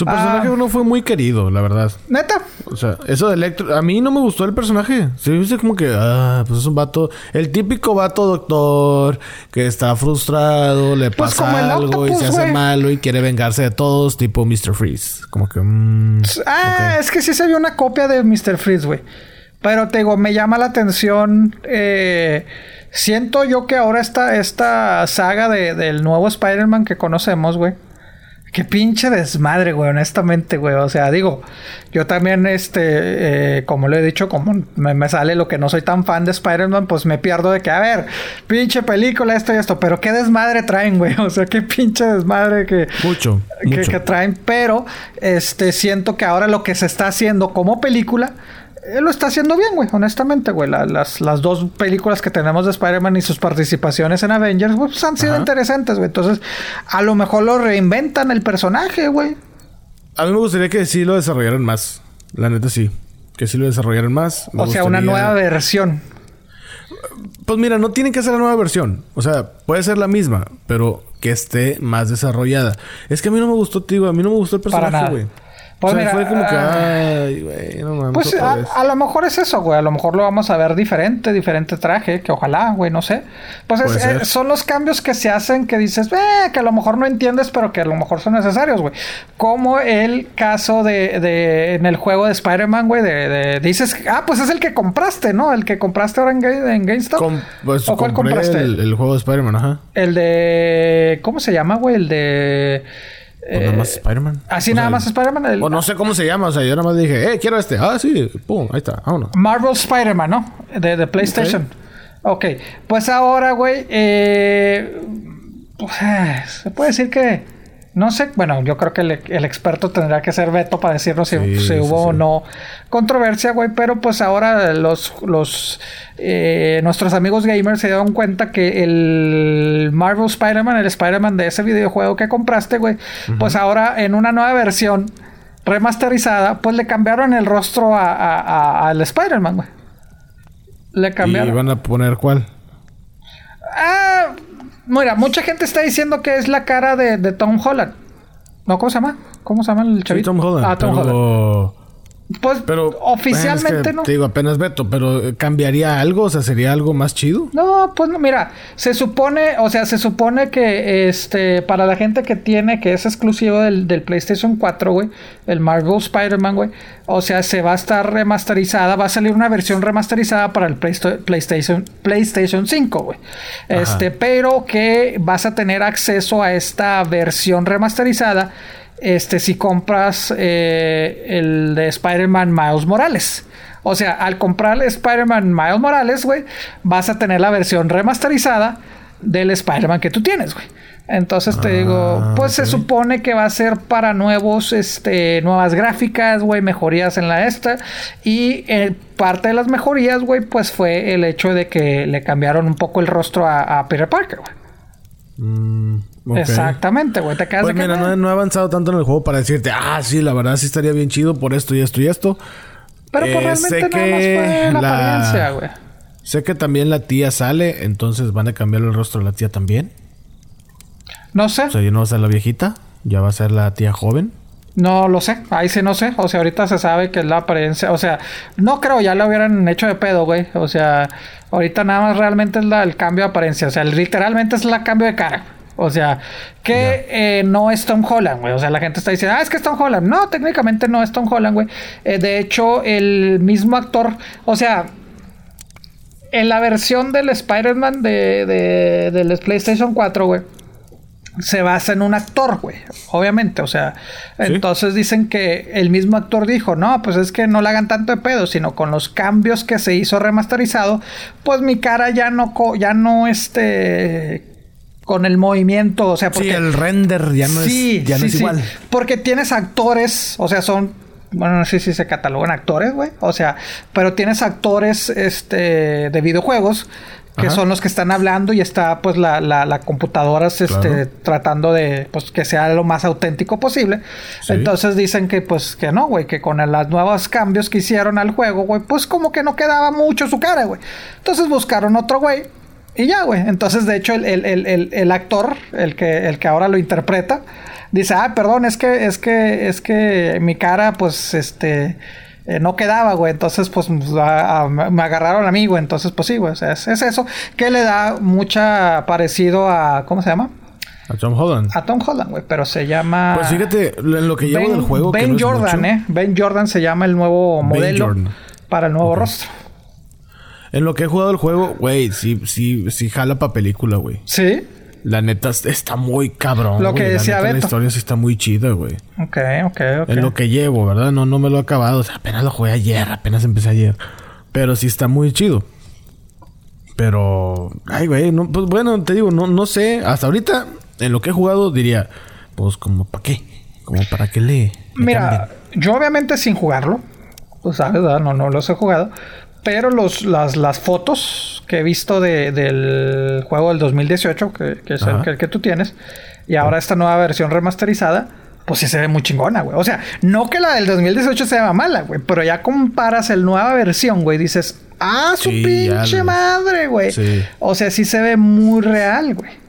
Su personaje ah. no fue muy querido, la verdad. ¿Neta? O sea, eso de Electro... A mí no me gustó el personaje. Se dice como que... Ah, pues es un vato... El típico vato doctor... Que está frustrado... Le pues pasa algo y se hace malo... Y quiere vengarse de todos... Tipo Mr. Freeze. Como que... Mm, ah, es que sí se vio una copia de Mr. Freeze, güey. Pero te digo... Me llama la atención... Eh Siento yo que ahora esta, esta saga de, del nuevo Spider-Man que conocemos, güey. Qué pinche desmadre, güey, honestamente, güey. O sea, digo, yo también, este, eh, como le he dicho, como me, sale lo que no soy tan fan de Spider-Man, pues me pierdo de que, a ver, pinche película, esto y esto, pero qué desmadre traen, güey. <laughs> O sea, qué pinche desmadre que. Mucho. Que, que traen, pero, este, siento que ahora lo que se está haciendo como película él lo está haciendo bien, güey, honestamente, güey. las, las, dos películas que tenemos de Spider-Man y sus participaciones en Avengers, pues han sido interesantes, güey. Entonces, a lo mejor lo reinventan el personaje, güey. A mí me gustaría que sí lo desarrollaran más. La neta sí. Que sí lo desarrollaran más. o sea, una nueva versión. Pues mira, no tiene que ser la nueva versión. O sea, puede ser la misma, pero que esté más desarrollada. Es que a mí no me gustó, tío. A mí no me gustó el personaje, güey. Pues fue como que, ah, ay, güey, no Pues a, lo mejor es eso, güey. A lo mejor lo vamos a ver diferente, diferente traje, que ojalá, güey, no sé. Pues eh, son los cambios que se hacen que dices, eh, que a lo mejor no entiendes, pero que a lo mejor son necesarios, güey. Como el caso de, de en el juego de Spider-Man, güey, de, dices, ah, pues es el que compraste, ¿no? El que compraste ahora en, en GameStop. pues, ¿O cuál compraste? El, juego de Spider-Man, ajá. El de, ¿cómo se llama, güey? El de pues nada más eh, Spider-Man. Así nada más Spider-Man. O no sé cómo se llama. O sea, yo nada más dije, eh, quiero este. Ah, sí. Pum, ahí está. Vámonos. Marvel Spider-Man, ¿no? De, de PlayStation. ok. Pues ahora, güey. Eh, pues, se puede decir que no sé, bueno, yo creo que el, experto tendrá que ser Beto para decirnos si, hubo o no controversia, güey. Pero pues ahora los, los eh, nuestros amigos gamers se dieron cuenta que el Marvel Spider-Man, el Spider-Man de ese videojuego que compraste, güey, pues ahora en una nueva versión remasterizada, pues le cambiaron el rostro al Spider-Man, güey. Le cambiaron. ¿Y van a poner cuál? Ah Mira, mucha gente está diciendo que es la cara de, de Tom Holland. ¿No? ¿Cómo se llama? ¿Cómo se llama el chavito? Tom Holland. Ah, Tom Holland. Pues pero, oficialmente no. Te digo, apenas Beto, pero eh, ¿cambiaría algo? O sea, ¿sería algo más chido? No, pues no, mira, se supone, o sea, se supone que este, para la gente que tiene, que es exclusivo del, PlayStation 4, güey, el Marvel Spider-Man, güey, o sea, se va a estar remasterizada, va a salir una versión remasterizada para el PlayStation, PlayStation 5, güey. Este, pero que vas a tener acceso a esta versión remasterizada este, si compras eh, el de Spider-Man Miles Morales. O sea, al comprar el Spider-Man Miles Morales, güey, vas a tener la versión remasterizada del Spider-Man que tú tienes, güey. Entonces te digo, ah, pues se supone que va a ser para nuevos, este, nuevas gráficas, güey, mejorías en la esta. Y eh, parte de las mejorías, güey, pues fue el hecho de que le cambiaron un poco el rostro a, Peter Parker, güey. Mm. Exactamente, güey. Te quedas pues mira, no, he avanzado tanto en el juego para decirte, ah, sí, la verdad sí estaría bien chido por esto y esto y esto. Pero pues, eh, realmente sé que la, apariencia, güey. Sé que también la tía sale, entonces van a cambiar el rostro de la tía también. No sé. O sea, ya no va a ser la viejita, ya va a ser la tía joven. No lo sé, ahí sí no sé. O sea, ahorita se sabe que es la apariencia. O sea, no creo, ya lo hubieran hecho de pedo, güey. O sea, ahorita nada más realmente es la, el cambio de apariencia. O sea, literalmente es el cambio de cara. O sea, que eh, no es Tom Holland, güey. O sea, la gente está diciendo, ah, es que es Tom Holland. No, técnicamente no es Tom Holland, güey. Eh, de hecho, el mismo actor, o sea, en la versión del Spider-Man de, de, del PlayStation 4, güey. se basa en un actor, güey. Obviamente, o sea, entonces dicen que el mismo actor dijo, no, pues es que no le hagan tanto de pedo, sino con los cambios que se hizo remasterizado, pues mi cara ya no, ya no, este, con el movimiento, o sea, porque... Sí, el render ya no es, ya no es igual. Porque tienes actores, o sea, son bueno, no sé si se catalogan actores, güey. O sea, pero tienes actores este, de videojuegos que son los que están hablando y está pues la, la, computadora este, tratando de pues que sea lo más auténtico posible. Entonces dicen que pues que no, güey, que con los nuevos cambios que hicieron al juego, güey, pues como que no quedaba mucho su cara, güey. Entonces buscaron otro güey y ya, güey. Entonces de hecho el, el, actor, el que, el que ahora lo interpreta, dice, ah, perdón, es que, es que, es que mi cara pues este eh, no quedaba, güey. Entonces, pues me agarraron a mí, güey. Entonces, pues sí, güey. es, eso que le da mucha parecido a. ¿Cómo se llama? A Tom Holland. A Tom Holland, güey. Pero se llama. Pues fíjate, en lo que llevo del juego. Ben Jordan, ¿eh? Ben Jordan se llama el nuevo modelo para el nuevo rostro. En lo que he jugado el juego, güey, sí, sí, sí jala para película, güey. Sí. La neta está muy cabrón. Lo que decía la, neta, la historia sí está muy chida, güey. Ok, ok, ok. En lo que llevo, ¿verdad? No, no me lo he acabado. O sea, apenas lo jugué ayer, apenas empecé ayer. Pero sí está muy chido. Pero, ay, güey, no, pues bueno, te digo, no, no sé. Hasta ahorita, en lo que he jugado, diría, pues, como, ¿para qué? Como, ¿para qué le.? Mira, yo obviamente sin jugarlo, pues sabes, ¿verdad? No, no los he jugado. Pero los, las, las fotos que he visto de, del juego del 2018, que, que es el que, tú tienes, y ahora esta nueva versión remasterizada, pues sí se ve muy chingona, güey. O sea, no que la del 2018 sea mala, güey, pero ya comparas el nueva versión, güey, dices, ah, su pinche madre, güey. O sea, sí se ve muy real, güey.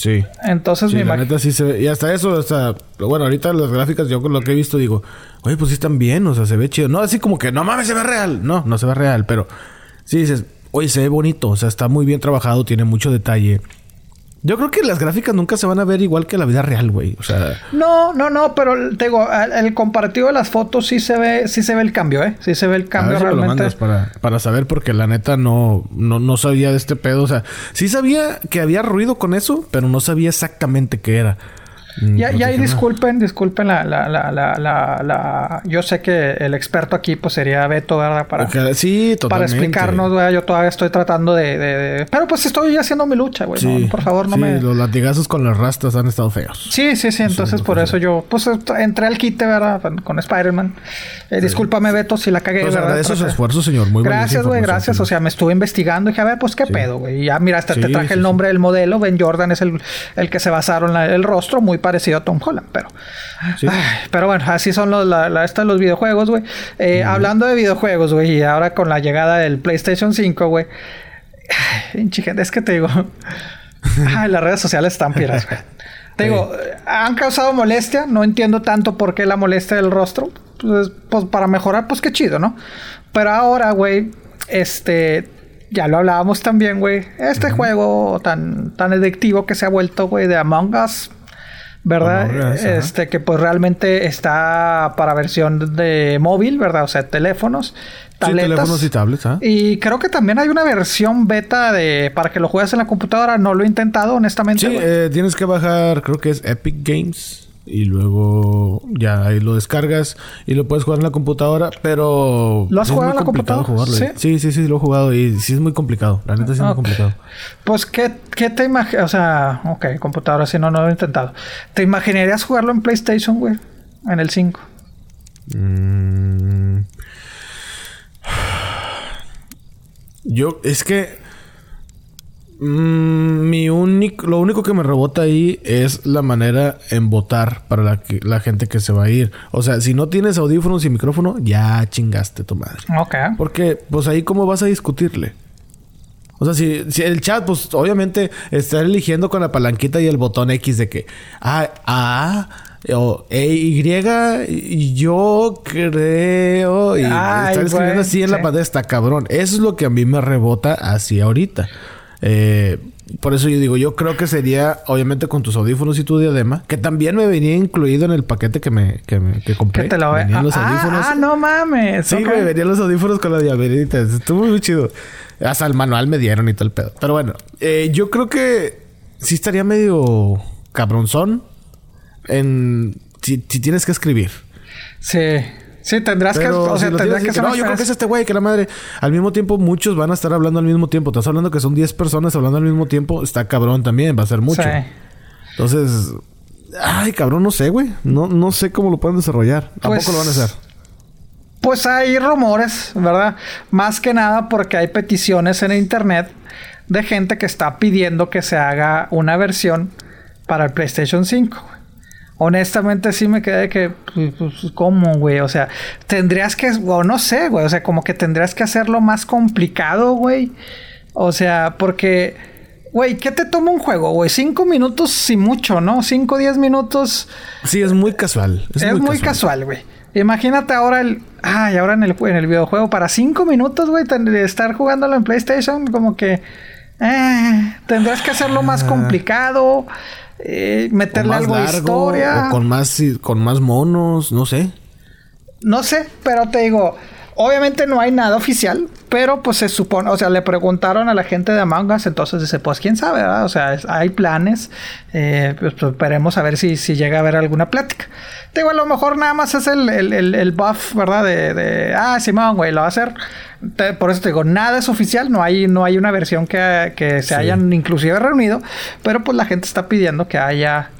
Sí. Entonces, mi la neta sí se ve. Y hasta eso, hasta. Bueno, ahorita las gráficas, yo con lo que he visto, digo, oye, pues sí están bien, o sea, se ve chido. No así como que, no mames, se ve real. No, no se ve real, pero sí dices, oye, se ve bonito, o sea, está muy bien trabajado, tiene mucho detalle. Yo creo que las gráficas nunca se van a ver igual que la vida real, güey. O sea. No, no, no, pero te digo, el comparativo de las fotos sí se ve, sí se ve el cambio, ¿eh? Sí se ve el cambio a ver realmente. Lo mandas para, para saber, porque la neta no, no, no sabía de este pedo. O sea, sí sabía que había ruido con eso, pero no sabía exactamente qué era. Mm, ya, ya pues disculpen, disculpen la, la, la, la, Yo sé que el experto aquí pues sería Beto, ¿verdad? Para, sí. Para explicarnos, güey. Yo todavía estoy tratando de, Pero pues estoy haciendo mi lucha, güey. por favor, no me... los latigazos con las rastas han estado feos. Sí, sí, sí. Entonces por eso yo... Pues entré al quite, ¿verdad? Con Spider-Man. Eh, discúlpame, Beto, si la cagué, pues ¿verdad? agradezco su esfuerzo, señor. Muy Gracias, güey. Gracias. O sea, me estuve investigando y dije, a ver, pues qué pedo, güey. Y ya, mira, hasta te traje el nombre del modelo. Ben Jordan es el, el que se basaron el rostro. Muy parecido a Tom Holland pero. pero bueno, así son los, la, los videojuegos, güey. Eh, hablando de videojuegos, güey, y ahora con la llegada del PlayStation 5, güey. Es que te digo. <laughs> las redes sociales están piras, güey. Te digo, han causado molestia. No entiendo tanto por qué la molestia del rostro. Pues, pues para mejorar, pues qué chido, ¿no? Pero ahora, güey, este ya lo hablábamos también, güey. Este juego tan, tan adictivo que se ha vuelto, güey, de Among Us. ¿Verdad? este que pues realmente está para versión de móvil, ¿verdad? O sea, teléfonos, tabletas. Sí, teléfonos y tablets. Y creo que también hay una versión beta de para que lo juegues en la computadora. No lo he intentado, honestamente. Sí, eh, tienes que bajar, creo que es Epic Games y luego ya ahí lo descargas y lo puedes jugar en la computadora, pero ¿Lo has jugado en la computadora? ¿Sí? ¿Sí? sí, lo he jugado y sí es muy complicado, la neta sí es muy complicado. Pues qué, qué te imaginas, o sea, ok, computadora si no no lo he intentado. ¿Te imaginarías jugarlo en PlayStation, güey? En el 5. Mm. Yo es que Mm, mi único, lo único que me rebota ahí es la manera en votar para la, la gente que se va a ir. O sea, si no tienes audífonos y micrófono, ya chingaste tu madre. Ok. Porque, pues ahí, ¿cómo vas a discutirle? O sea, si, si, el chat, pues obviamente está eligiendo con la palanquita y el botón X de que A, A o E, Y, yo creo. Y está escribiendo así en la pantalla, está cabrón. Eso es lo que a mí me rebota así ahorita. Eh, por eso yo digo, yo creo que sería, obviamente, con tus audífonos y tu diadema, que también me venía incluido en el paquete que me, que, me, que compré. te lo venían los ah, audífonos. Ah, no mames. Sí, me venían los audífonos con la diabetes. Estuvo muy chido. Hasta el manual me dieron y todo el pedo. Pero bueno, eh, yo creo que sí estaría medio cabronzón en si, tienes que escribir. Sí. Sí, tendrás que, o sea, tendrás que, No, yo creo que es este güey, que la madre. Al mismo tiempo, muchos van a estar hablando al mismo tiempo. Estás hablando que son 10 personas hablando al mismo tiempo. Está cabrón también, va a ser mucho. Sí. Entonces, ay, cabrón, no sé, güey. No, no sé cómo lo pueden desarrollar. ¿A pues, lo van a hacer? Pues hay rumores, ¿verdad? Más que nada porque hay peticiones en internet de gente que está pidiendo que se haga una versión para el PlayStation 5. Honestamente sí me quedé que, pues, pues, ¿cómo, güey? O sea, tendrías que, o no sé, güey, o sea, como que tendrías que hacerlo más complicado, güey. O sea, porque, güey, ¿qué te toma un juego, güey? Cinco minutos y mucho, ¿no? Cinco, diez minutos. Sí, es muy casual. Es, muy, casual, güey. Imagínate ahora el. Ay, ahora en el, en el videojuego, para cinco minutos, güey, estar jugándolo en PlayStation, como que. Eh, tendrás que hacerlo más ah. complicado. Eh, meterle algo de historia. O con más, con más monos, no sé. No sé, pero te digo, obviamente no hay nada oficial, pero pues se supone, o sea, le preguntaron a la gente de Among Us, entonces dice, pues quién sabe, ¿verdad? O sea, hay planes, eh, pues, pues, esperemos a ver si, si llega a haber alguna plática. Te digo, a lo mejor nada más es el, el, el, buff, ¿verdad? De, de ah, Simón, güey, lo va a hacer. por eso te digo, nada es oficial, no hay, no hay una versión que, que se hayan inclusive reunido, pero pues la gente está pidiendo que haya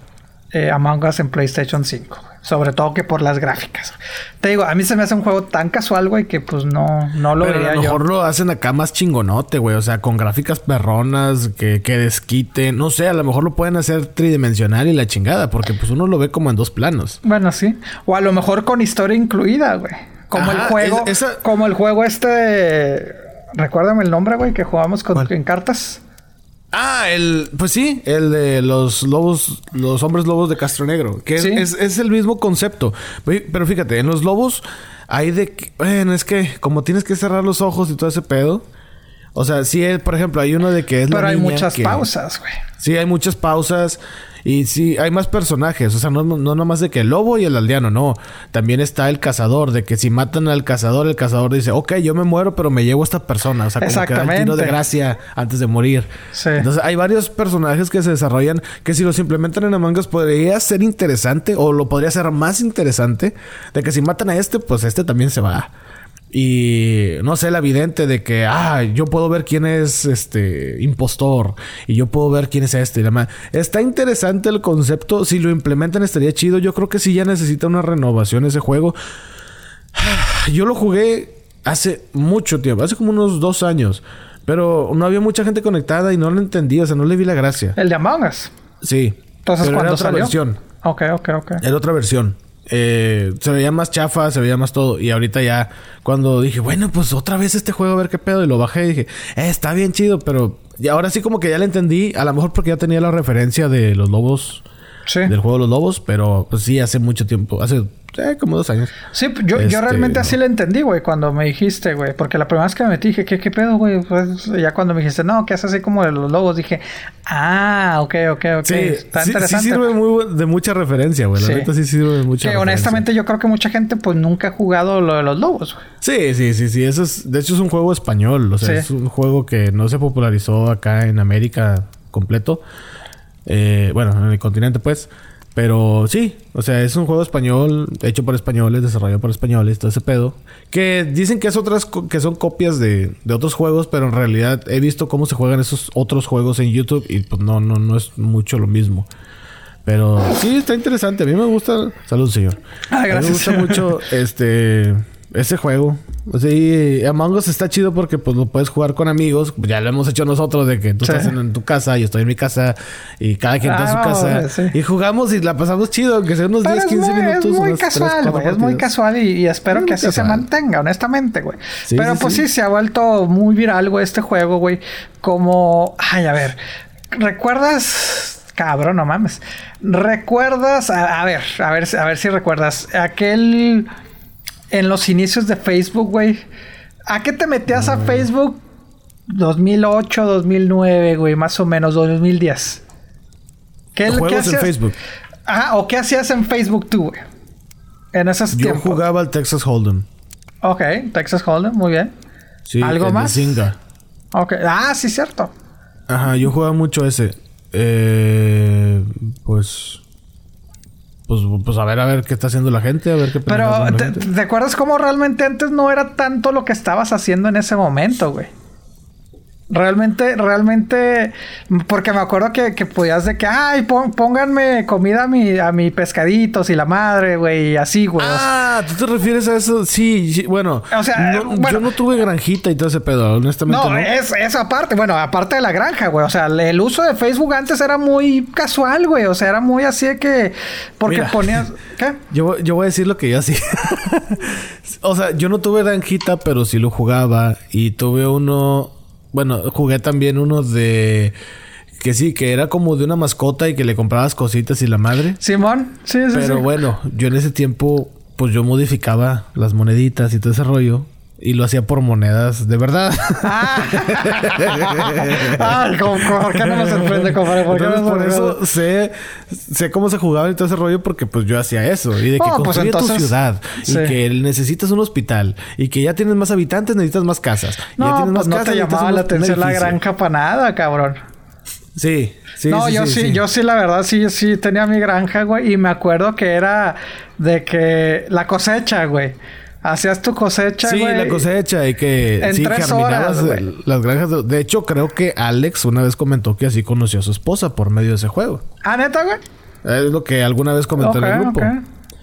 eh, Among Us en PlayStation 5. Sobre todo que por las gráficas. Te digo, a mí se me hace un juego tan casual, güey, que pues no, no lo Pero a lo mejor lo hacen acá más chingonote, güey. O sea, con gráficas perronas, que, que desquite. No sé, a lo mejor lo pueden hacer tridimensional y la chingada, porque pues uno lo ve como en dos planos. Bueno, sí. O a lo mejor con historia incluida, güey. Como el juego. Como el juego este. Recuérdame el nombre, güey, que jugamos con, en cartas. Ah, el, pues sí, el de los lobos, los hombres lobos de Castro Negro, que es, es, el mismo concepto. Pero fíjate, en los lobos hay de, bueno, es que como tienes que cerrar los ojos y todo ese pedo. O sea, sí, por ejemplo, hay uno de que es Pero hay muchas pausas, güey. Sí, hay muchas pausas. Y sí, hay más personajes. O sea, no, no nomás de que el lobo y el aldeano, no. También está el cazador, de que si matan al cazador, el cazador dice, ok, yo me muero, pero me llevo a esta persona. O sea, como que da el tiro de gracia antes de morir. Sí. Entonces, hay varios personajes que se desarrollan que si los implementan en Among Us podría ser interesante o lo podría ser más interesante. De que si matan a este, pues este también se va. Y no sé, la vidente de que, ah, yo puedo ver quién es este impostor y yo puedo ver quién es este y demás. Está interesante el concepto. Si lo implementan estaría chido. Yo creo que sí ya necesita una renovación ese juego. <sighs> Yo lo jugué hace mucho tiempo, hace como unos dos años. Pero no había mucha gente conectada y no lo entendía, o sea, no le vi la gracia. El de Among Us. Sí. Entonces, pero era otra versión. Ok, ok, ok. Era otra versión. Eh, se veía más chafa, se veía más todo. Y ahorita ya, cuando dije, bueno, pues otra vez este juego, a ver qué pedo, y lo bajé y dije, eh, está bien chido, pero y ahora sí como que ya le entendí, a lo mejor porque ya tenía la referencia de los lobos, del juego de los lobos, pero pues sí, hace mucho tiempo, hace eh, como dos años. Sí, yo, yo este, realmente así lo entendí, güey, cuando me dijiste, güey. Porque la primera vez que me metí, dije, ¿qué, qué pedo, güey? Pues ya cuando me dijiste, no, que es así como de los lobos, dije, ah, ok, ok, ok. Sí, Está interesante. Sí sirve muy, de mucha referencia, güey. La neta sí sirve de mucha Que honestamente yo creo que mucha gente, pues, nunca ha jugado lo de los lobos, güey. Sí, sí, sí, sí. Eso es, de hecho, es un juego español. O sea, es un juego que no se popularizó acá en América completo. Eh, bueno, en el continente, pues. Pero sí, o sea, es un juego español, hecho por españoles, desarrollado por españoles, todo ese pedo. Que dicen que es otras que son copias de, de, otros juegos, pero en realidad he visto cómo se juegan esos otros juegos en YouTube y pues no, no, no es mucho lo mismo. Pero sí, está interesante. A mí me gusta. Salud, señor. Ah, gracias. me gusta mucho <laughs> este ese juego. Sí, Among Us está chido porque pues lo puedes jugar con amigos. Ya lo hemos hecho nosotros de que tú estás en, tu casa, yo estoy en mi casa y cada quien está en su ah, casa. Y jugamos y la pasamos chido, aunque sea unos 10, 15 minutos. Es muy casual, güey. Es muy casual y, espero que así se mantenga, honestamente, güey. Pero pues sí. se ha vuelto muy viral, güey, este juego, güey. Como, ay, a ver, ¿recuerdas? Cabrón, no mames. ¿Recuerdas? a ver, a ver, a ver si recuerdas. Aquel en los inicios de Facebook, güey. ¿A qué te metías a Facebook? 2008, 2009, güey, más o menos, 2010. ¿Qué, ¿qué hacías? en Facebook? Ajá, o qué hacías en Facebook tú, güey. En esos Yo jugaba al Texas Hold'em. Ok, Texas Hold'em, muy bien. Sí, ¿Algo más? Ok, ah, sí, cierto. Ajá, yo jugaba mucho ese. Eh, pues, pues, pues a ver, a ver qué está haciendo la gente, a ver qué Pero, ¿te, te acuerdas cómo realmente antes no era tanto lo que estabas haciendo en ese momento, güey? Realmente, realmente, porque me acuerdo que, que podías de que, ay, pon- pónganme comida a mi, a mi pescaditos y la madre, güey, y así, güey. Ah, ¿tú te refieres a eso? Sí, sí, bueno. O sea, no- bueno. yo no tuve granjita y todo ese pedo, honestamente. No, No, es esa parte, bueno, aparte de la granja, güey. O sea, el uso de Facebook antes era muy casual, güey. O sea, era muy así de que. Porque Mira. ponías. <laughs> ¿Qué? Yo, yo voy a decir lo que yo hacía. <laughs> o sea, yo no tuve granjita, pero sí lo jugaba. Y tuve uno. Bueno, jugué también uno de. Que sí, que era como de una mascota y que le comprabas cositas y la madre. Simón, sí, sí, Pero sí. bueno, yo en ese tiempo, pues yo modificaba las moneditas y todo ese rollo. Y lo hacía por monedas de verdad. Ah. <laughs> Ay, ¿cómo- cómo- ¿por qué no me sorprende, compadre? ¿Por no Entonces, me por eso sé, sé cómo se jugaba y todo ese rollo porque pues yo hacía eso. Y de que Oh, pues construye tu entonces, ciudad. sí. Y que necesitas un hospital. Y que ya tienes más habitantes, necesitas más casas. Y ya No, tienes pues no te necesitas llamaba la atención la granja para nada, cabrón. Sí, sí, no, sí, yo sí, yo sí, la verdad, sí, sí tenía mi granja, güey. Y me acuerdo que era de que la cosecha, güey. Hacías tu cosecha, Sí, la cosecha y que En sí tres horas, las granjas. De, de hecho, creo que Alex una vez comentó que así conoció a su esposa por medio de ese juego. Ah, neta, güey. Es lo que alguna vez comentó en el grupo.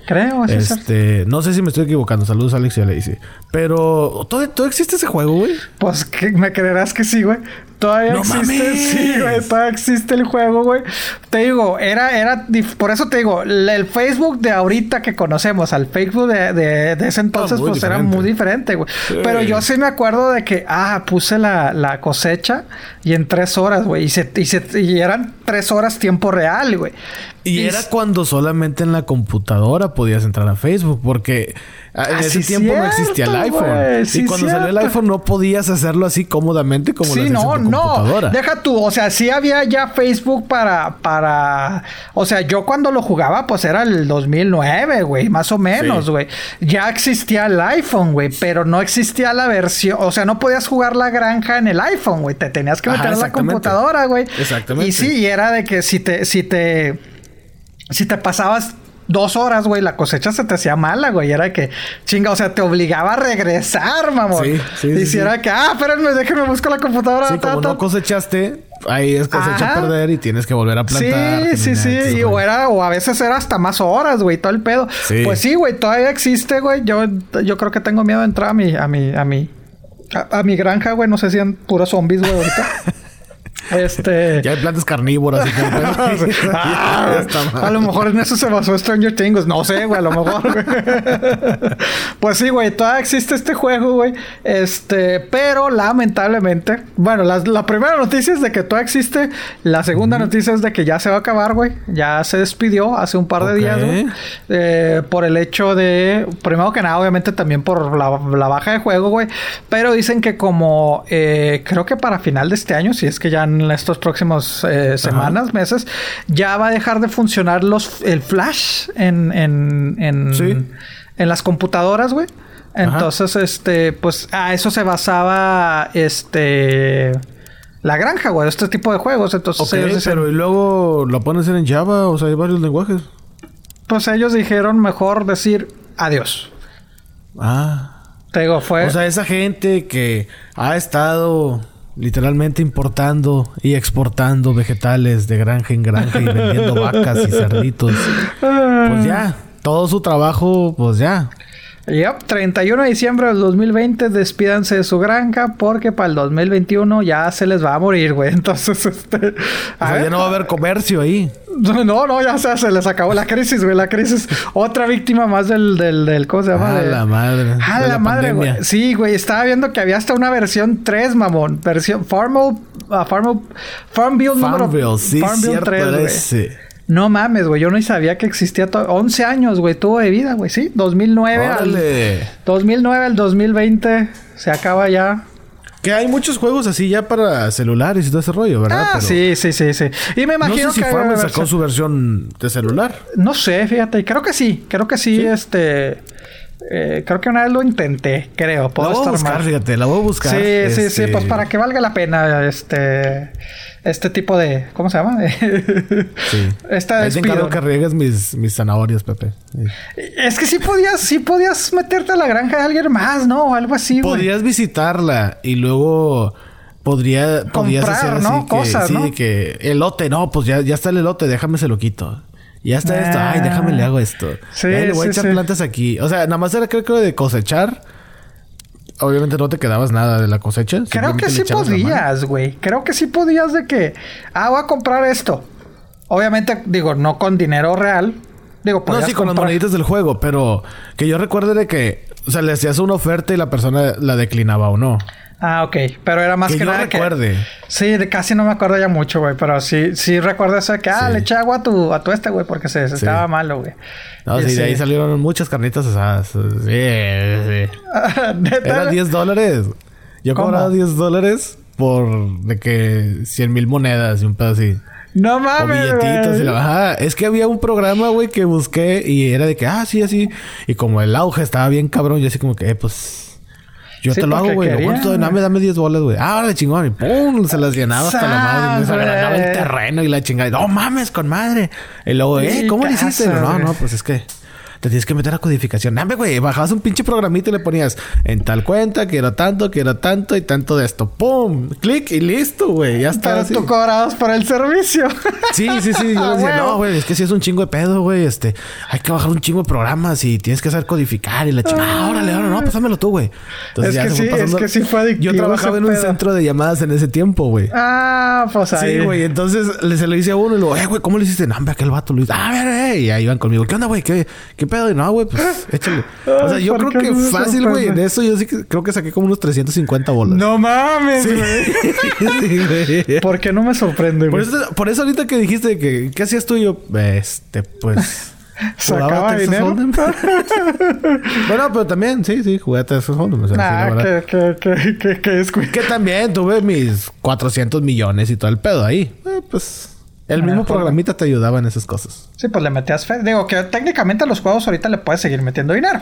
Creo, sí, es. Este, no sé si me estoy equivocando. Saludos, Alex y Alexi. Pero, ¿todo, todo existe ese juego, güey? Pues que me creerás que sí, güey. Todavía ¡No existe, mames! <laughs> sí, güey. Todavía existe el juego, güey. Te digo, era, era, por eso te digo, el Facebook de ahorita que conocemos, al Facebook de, de, de ese entonces, muy pues era diferente. muy diferente, güey. Sí. Pero yo sí me acuerdo de que, ah, puse la, la cosecha y en tres horas, güey. Y, se, y, se- y eran tres horas tiempo real, güey. Y, era cuando solamente en la computadora podías entrar a Facebook, porque ah, en Ah, ese sí, tiempo no existía el iPhone. güey, y sí, cuando salió el iPhone no podías hacerlo así cómodamente como lo Sí, hacías no, en tu no. computadora. Deja tú, o sea, sí había ya Facebook para, para, o sea, yo cuando lo jugaba, pues era el 2009, güey, más o menos, Sí. güey. Ya existía el iPhone, güey, pero no existía la versión, o sea, no podías jugar la granja en el iPhone, güey. Te tenías que Ajá, meter en la computadora, güey. Exactamente. Y sí, y era de que si te, si te, si te pasabas dos horas, güey, la cosecha se te hacía mala, güey. Era que, chinga, o sea, te obligaba a regresar, mamón. Sí, sí, Y si sí. era que, ah, espérenme, déjenme buscar la computadora. Sí, ta, como ta, no cosechaste, ahí es cosecha Ajá. a perder y tienes que volver a plantar. Sí, sí, sí. Y, o, era, o a veces era hasta más horas, güey, todo el pedo. Sí. Pues sí, güey, todavía existe, güey. Yo, yo creo que tengo miedo de entrar a mi, a mi, a mi, a, a mi granja, güey. No sé si eran puros zombies, güey, ahorita. <laughs> este. <laughs> Ya hay plantas carnívoras y. <laughs> Ah, <laughs> mal. a lo mejor en eso se basó Stranger Things. No sé, güey. A lo mejor, güey. Pues sí, güey. Todavía existe este juego, güey. Este... Pero, lamentablemente... Bueno, la, la primera noticia es de que todavía existe. La segunda noticia es de que ya se va a acabar, güey. Ya se despidió hace un par de días, güey. Eh, por el hecho de... Primero que nada, obviamente, también por la, la baja de juego, güey. Pero dicen que como... eh, creo que para final de este año, si es que ya en estos próximos eh, semanas, meses, ya va a dejar de funcionar los el flash en, en, en, Sí. en las computadoras, güey. Entonces, este, pues a eso se basaba este la granja, güey, este tipo de juegos. Entonces, Ok, ellos dicen- pero y luego lo pones en Java, o sea, hay varios lenguajes. pues ellos dijeron mejor decir adiós. Ah. Te digo, fue. O sea, esa gente que ha estado literalmente importando y exportando vegetales de granja en granja y vendiendo vacas y cerditos. Pues ya, todo su trabajo, pues ya. Yep, 31 de diciembre del 2020 despídanse de su granja porque para el 2021 ya se les va a morir, güey. <laughs> Entonces, este... O a sea, ver, ya no va a haber comercio ahí. No, no, ya se, se les acabó la crisis, güey. La crisis. Otra víctima más del, del, del ¿cómo se llama? A la madre. Ah, de la, madre, güey. Sí, güey. Estaba viendo que había hasta una versión 3, mamón. Versión Farmville... ah, Farmville... Farmville número... Farmville, sí, Farmville cierto 3, era güey. No mames, güey. Yo no sabía que existía todo. 11 años, güey. Tuvo de vida, güey. Sí. 2009 al... Órale. 2009 al 2020. Se acaba ya. Que hay muchos juegos así ya para celulares y todo ese rollo, ¿verdad? Ah, Pero sí, sí, sí, sí. Y me No imagino sé si que... Debe sacó su versión de celular. No sé, fíjate. Creo que sí. Creo que sí, ¿Sí? este... Eh, creo que una vez lo intenté, creo. La Puedo voy a buscar, mal. fíjate, la voy a buscar. Sí, sí, sí, Este, pues para que valga la pena este este tipo de ¿cómo se llama? <laughs> Sí. Esta Ahí te encargo que riegues mis, mis zanahorias, Pepe. Es que sí podías, sí podías meterte a la granja de alguien más, ¿no? O algo así, güey. Podrías visitarla y luego podría, podrías Comprar, hacer así ¿no? que, Cosas, sí, ¿no? de que elote, no, pues ya, ya está el elote, déjame se lo quito. Ya está esto, ay, déjame le hago esto. Sí, Ay, le voy a echar sí. plantas aquí. O sea, nada más era creo que de cosechar. Obviamente no te quedabas nada de la cosecha. Creo que sí podías, güey. Creo que sí podías de que, ah, voy a comprar esto. Obviamente, digo, no con dinero real. Digo, No, sí, con las moneditas del juego, pero que yo recuerde de que, o sea, le hacías una oferta y la persona la declinaba o no. Ah, ok. Pero era más Que que, yo nada recuerde. que... Sí, de casi no me acuerdo ya mucho, güey. Pero sí, sí recuerdo eso de que, ah, Sí. le eché agua a tu, a tu este, güey, porque se, se Sí. estaba malo, güey. No, Y sí, de ahí salieron muchas carnitas asadas. Sí, sí. <laughs> Era 10 dólares. Yo ¿Cómo? cobraba 10 dólares por de que 100 mil monedas y un pedo así. No O mames, billetitos y la bajada. Es que había un programa, güey, que busqué y era de que, ah, sí, así. Y como el auge estaba bien cabrón, yo así como que, eh, pues. Yo Sí, te lo hago, güey. ¿Cuánto? güey. Dame, dame 10 bolas, güey. Ah, órale, chingón. Y pum, se las llenaba hasta la madre. Sas, agranaba el terreno y la chingada. No mames, con madre. Y luego, eh, ¿cómo le hiciste? No, no, pues es que. Te tienes que meter a codificación. Dame, güey. Bajabas un pinche programita y le ponías en tal cuenta, quiero tanto, quiero tanto y tanto de esto. ¡Pum! Clic y listo, güey. Ya está. Pero así. tú cobrabas por el servicio. Sí, sí, sí. Yo <laughs> Ah, decía, no, güey, es que si es un chingo de pedo, güey. Este, hay que bajar un chingo de programas y tienes que saber codificar y la chingada. Ah, órale, órale, no, pásamelo tú, güey. Es ya que sí, es que sí fue adictivo Yo trabajaba en un pedo. centro de llamadas en ese tiempo, güey. Ah, pues ahí. Sí, güey. Entonces le, se lo hice a uno y luego, eh, güey, ¿cómo le hiciste? No, hombre, aquel vato lo hizo. Ah, a ver, eh. Y ahí iban conmigo. ¿Qué onda, güey? ¿Qué, ¿Qué pedo? Y no, güey, pues échale. O sea, yo ¿por creo que fácil, güey. En eso yo sí que creo que saqué como unos 350 bolas. No mames, güey. Sí. ¿Por qué no me sorprende, Por güey? eso, por eso ahorita que dijiste que ¿qué hacías tú? Yo, este, pues. ¿Sacaba dinero? Bueno, pero también, sí, sí, jugué a Texas Hold'em. o sea, Nah, que, que, que, que, que es, güey. Que también tuve mis 400 millones y todo el pedo ahí. Eh, pues. El mismo programita te ayudaba en esas cosas. Sí, pues le metías fe. Digo que técnicamente a los juegos ahorita le puedes seguir metiendo dinero.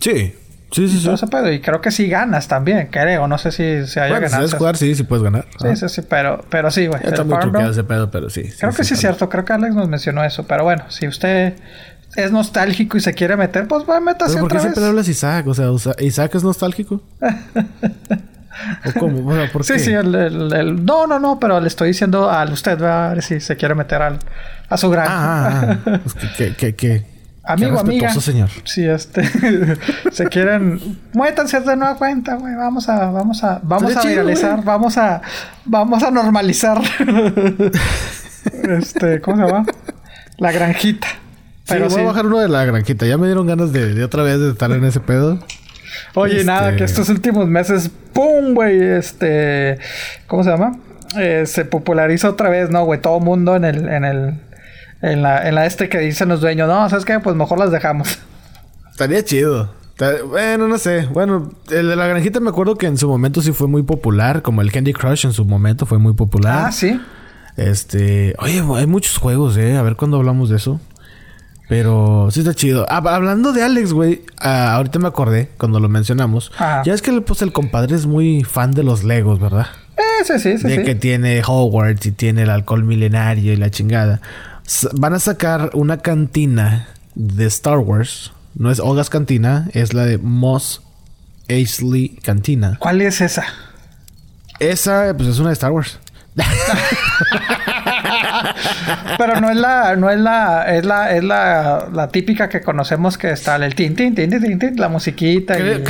Sí. Sí, sí, sí. Ese pedo. Y creo que sí ganas también, creo. No sé si se haya Bueno, si ganado. sabes jugar, sí, sí puedes ganar. Sí, Ah. sí, sí, pero, pero sí, güey. Está muy truqueado ese pedo, pero sí. Creo que sí es cierto. Creo que Alex nos mencionó eso. Pero bueno, si usted es nostálgico y se quiere meter, pues va, métase ¿Pero por qué otra siempre vez. hablas Isaac? O sea, ¿Isaac es nostálgico? <laughs> ¿O cómo? O sea, ¿por Sí, qué? sí, el, el- el- No, no, no, pero le estoy diciendo a usted, va a ver si se quiere meter al, a su granja. Ah, ah, ah. <laughs> Pues que, que, que, Amigo, amiga. señor. Si este <laughs> se quieren, muétanse de nueva cuenta, güey. Vamos a, vamos a, vamos a chido, viralizar, vamos a, vamos a normalizar. <laughs> este, ¿cómo se llama? La granjita. Pero sí, voy sí. a bajar uno de la granjita. Ya me dieron ganas de, de otra vez de estar en ese pedo. Oye, Este- nada, que estos últimos meses, ¡pum! güey, este, ¿cómo se llama? Eh, se populariza otra vez, ¿no, güey? Todo mundo en el, en el, en la, en la este que dicen los dueños, no, ¿sabes qué? Pues mejor las dejamos. <laughs> Estaría chido. Bueno, no sé. Bueno, el de la granjita me acuerdo que en su momento sí fue muy popular. Como el Candy Crush en su momento fue muy popular. Ah, sí. Este... Oye, hay muchos juegos, ¿eh? A ver cuándo hablamos de eso. Pero sí está chido. Ah, hablando de Alex, güey. ah, ahorita me acordé cuando lo mencionamos. Ajá. Ya es que pues, el compadre es muy fan de los Legos, ¿verdad? Eh, sí, sí, sí, de sí. que tiene Hogwarts y tiene el alcohol milenario y la chingada. Van a sacar una cantina de Star Wars. No es Ogas Cantina, es la de Moss Eisley Cantina. ¿Cuál es esa? Esa, pues es una de Star Wars. <laughs> Pero no es la, no es la, es la, es la, la típica que conocemos que está el tin, tin, tin, la musiquita. y-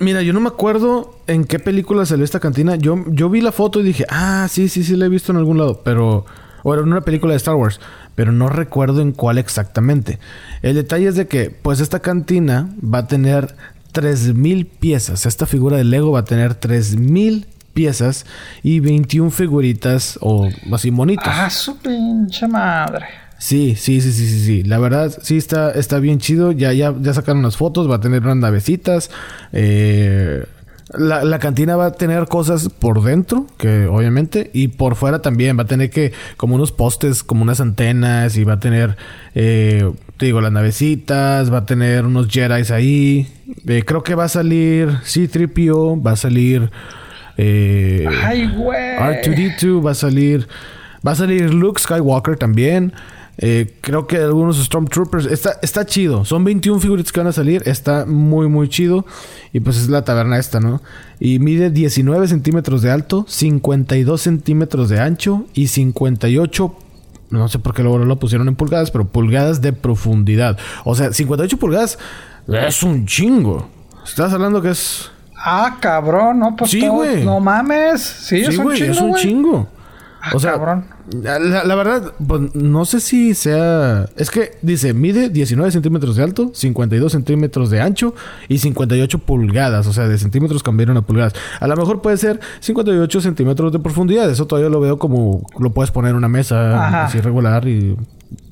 Mira, yo no me acuerdo en qué película salió esta cantina. Yo, yo vi la foto y dije, ah, sí, sí, sí, la he visto en algún lado. Pero, o era una película de Star Wars. Pero no recuerdo en cuál exactamente. El detalle es de que, pues, esta cantina va a tener 3000 piezas. Esta figura de Lego va a tener 3000 piezas y 21 figuritas o así monitos. Ah, su pinche madre. Sí, sí, sí, sí, sí, sí. La verdad, sí está, está bien chido. Ya, ya, ya sacaron las fotos. Va a tener unas navecitas. Eh, La, la, cantina va a tener cosas por dentro, que obviamente, y por fuera también. Va a tener que, como unos postes, como unas antenas, y va a tener, eh, te digo, las navecitas, va a tener unos Jedi ahí. Eh, creo que va a salir C3PO, va a salir. Eh, Ay, güey. R2D2, va a salir. Va a salir Luke Skywalker también. Eh, creo que algunos Stormtroopers. Está, está chido. Son 21 figuritas que van a salir. Está muy, muy chido. Y pues es la taberna esta, ¿no? Y mide 19 centímetros de alto, 52 centímetros de ancho y 58 no sé por qué luego lo pusieron en pulgadas, pero pulgadas de profundidad. O sea, 58 pulgadas es un chingo. Estás hablando que es. Ah, cabrón, no, pues. Sí, güey. No mames. Sí, Sí, es un chingo. es un chingo. Ah, O sea, cabrón. la, la verdad, pues, no sé si sea. Es que dice, mide 19 centímetros de alto, 52 centímetros de ancho y 58 pulgadas. O sea, de centímetros cambiaron a pulgadas. A lo mejor puede ser 58 centímetros de profundidad. Eso todavía lo veo como lo puedes poner en una mesa Ajá. así regular y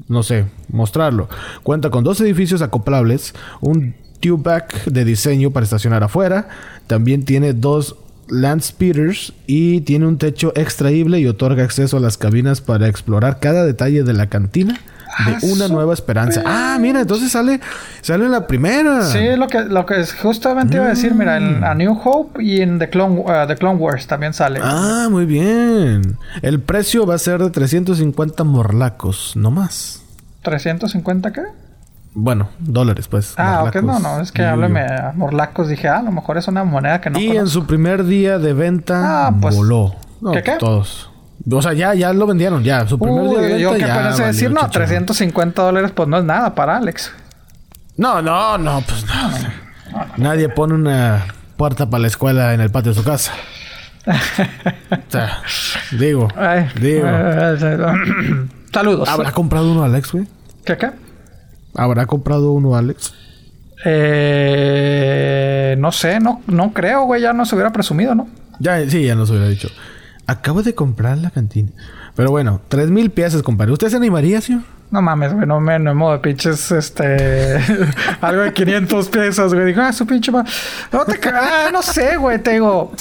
no sé, mostrarlo. Cuenta con dos edificios acoplables, un tube-back de diseño para estacionar afuera. También tiene dos land speeders y tiene un techo extraíble y otorga acceso a las cabinas para explorar cada detalle de la cantina de Ah, una nueva esperanza. Ah, mira, entonces sale sale en la primera. Sí, lo que, lo que es- justamente iba a decir, mira, en A New Hope y en The Clone, uh, The Clone Wars también sale. Ah, muy bien. El precio va a ser de 350 morlacos, no más. ¿350 qué? Bueno, dólares, pues. Ah, ok, no, no, es que háblame a morlacos. Dije, ah, a lo mejor es una moneda que no y en su primer día de venta Ah, pues, voló. No, ¿qué, qué? Todos. O sea, ya, ya lo vendieron, ya. Su primer día de venta yo decir, no, chicharrón. 350 dólares, pues no es nada para Alex. No, no, no, pues no. Nadie pone una puerta para la escuela en el patio de su casa. <laughs> o sea, digo, Ay, digo. eh, <coughs> Saludos. ¿Habrá comprado uno Alex, güey? ¿Qué, qué? ¿Habrá comprado uno Alex? Eh, no sé, no, no creo, güey, ya no se hubiera presumido, ¿no? Ya, sí, ya nos hubiera dicho. Acabo de comprar la cantina. Pero bueno, tres mil piezas, compadre. ¿Usted se animaría, señor? No mames, güey, no me no de pinches, este... <laughs> algo de 500 pesos, güey. Digo, ah, su pinche... ma- No te... Ah, no sé, güey, te digo...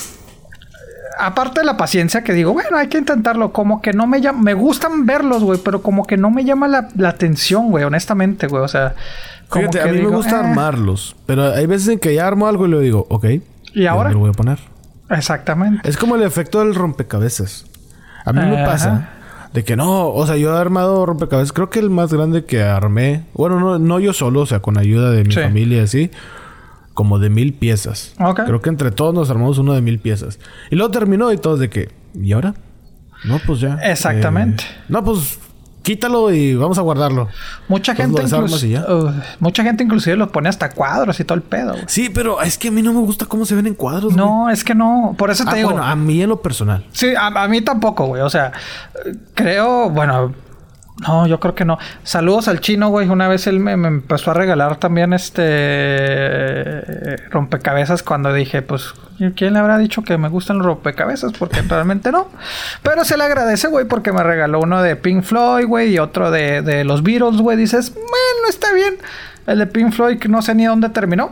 Aparte de la paciencia que digo, bueno, hay que intentarlo. Como que no me llama... Me gustan verlos, güey, pero como que no me llama la, la atención, güey, honestamente, güey. O sea... Como Fíjate, a que mí digo, me gusta "Eh". armarlos. Pero hay veces en que ya armo algo y le digo, ok. ¿Y ahora? ¿dónde lo voy a poner? Exactamente. Es como el efecto del rompecabezas. A mí me pasa de que no, o sea, yo he armado rompecabezas. Creo que el más grande que armé, bueno, no, no yo solo, o sea, con ayuda de mi Sí. familia, así, como de mil piezas. Ok. Creo que entre todos nos armamos uno de mil piezas. Y luego terminó y todos de que, ¿y ahora? No, pues ya. Exactamente. Eh, no, pues quítalo y vamos a guardarlo. Mucha gente ya. uh, mucha gente inclusive los pone hasta cuadros y todo el pedo. güey. Sí, pero es que a mí no me gusta cómo se ven en cuadros. No, es que no. Por eso te Ah, digo. bueno, a mí en lo personal. Sí, a, a mí tampoco, güey. O sea, creo, bueno, no, yo creo que no. Saludos al chino, güey. Una vez él me, empezó a regalar también este rompecabezas cuando dije, pues, ¿quién le habrá dicho que me gustan los rompecabezas? Porque realmente no. Pero se le agradece, güey, porque me regaló uno de Pink Floyd, güey, y otro de, de los Beatles, güey. Dices, bueno, está bien. El de Pink Floyd, no sé ni dónde terminó.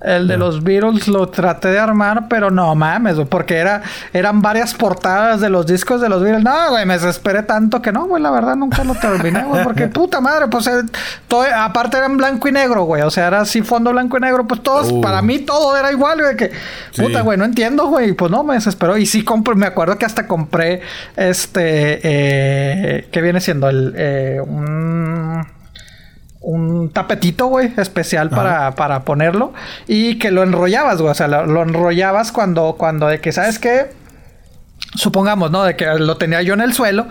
El de los Beatles lo traté de armar, pero no mames, güey, porque era, eran varias portadas de los discos de los Beatles. No, güey, me desesperé tanto que no, güey, la verdad nunca lo terminé, güey, porque <laughs> puta madre, pues eh, todo, aparte era en blanco y negro, güey, o sea, era así fondo blanco y negro, pues todos, Uh. para mí todo era igual, güey, que Sí. puta, güey, no entiendo, güey, pues no, me desesperó. Y sí compré, me acuerdo que hasta compré este, eh, ¿qué viene siendo? El, eh, un un tapetito, güey, especial para, para ponerlo y que lo enrollabas, güey, o sea, lo, lo enrollabas cuando, cuando de que, ¿sabes qué? Supongamos, ¿no? De que lo tenía yo en el suelo,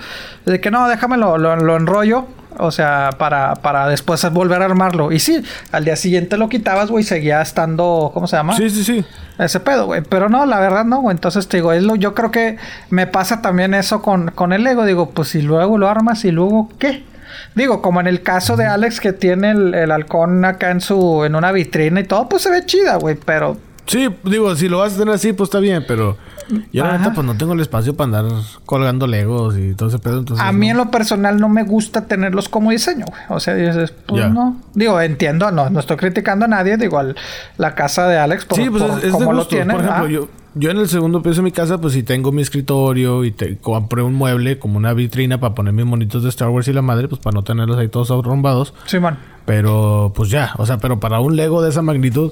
de que no, déjame lo, lo, lo enrollo, o sea, para, para después volver a armarlo. Y sí, al día siguiente lo quitabas, güey, seguía estando, ¿cómo se llama? Sí, sí, sí. Ese pedo, güey. Pero no, la verdad no, güey. Entonces te digo, es lo, yo creo que me pasa también eso con, con el Lego. Digo, pues si luego lo armas y luego qué. Digo, como en el caso de Alex que tiene el, el halcón acá en su, en una vitrina y todo, pues se ve chida, güey. Pero Sí, digo, si lo vas a tener así, pues está bien, pero yo la Ajá. neta, pues no tengo el espacio para andar colgando legos y todo ese pedo. Entonces, A mí no. en lo personal no me gusta tenerlos como diseño, güey. O sea, dices, pues Ya. no. Digo, entiendo, no, no estoy criticando a nadie. Digo, al- la casa de Alex, por, sí, pues por es, es de cómo lo gustos. tiene. Por ejemplo, ah. yo, yo en el segundo piso de mi casa, pues sí tengo mi escritorio y te compré un mueble como una vitrina para poner mis monitos de Star Wars y la madre, pues para no tenerlos ahí todos arrombados. Sí, man. Pero, pues ya, o sea, pero para un Lego de esa magnitud,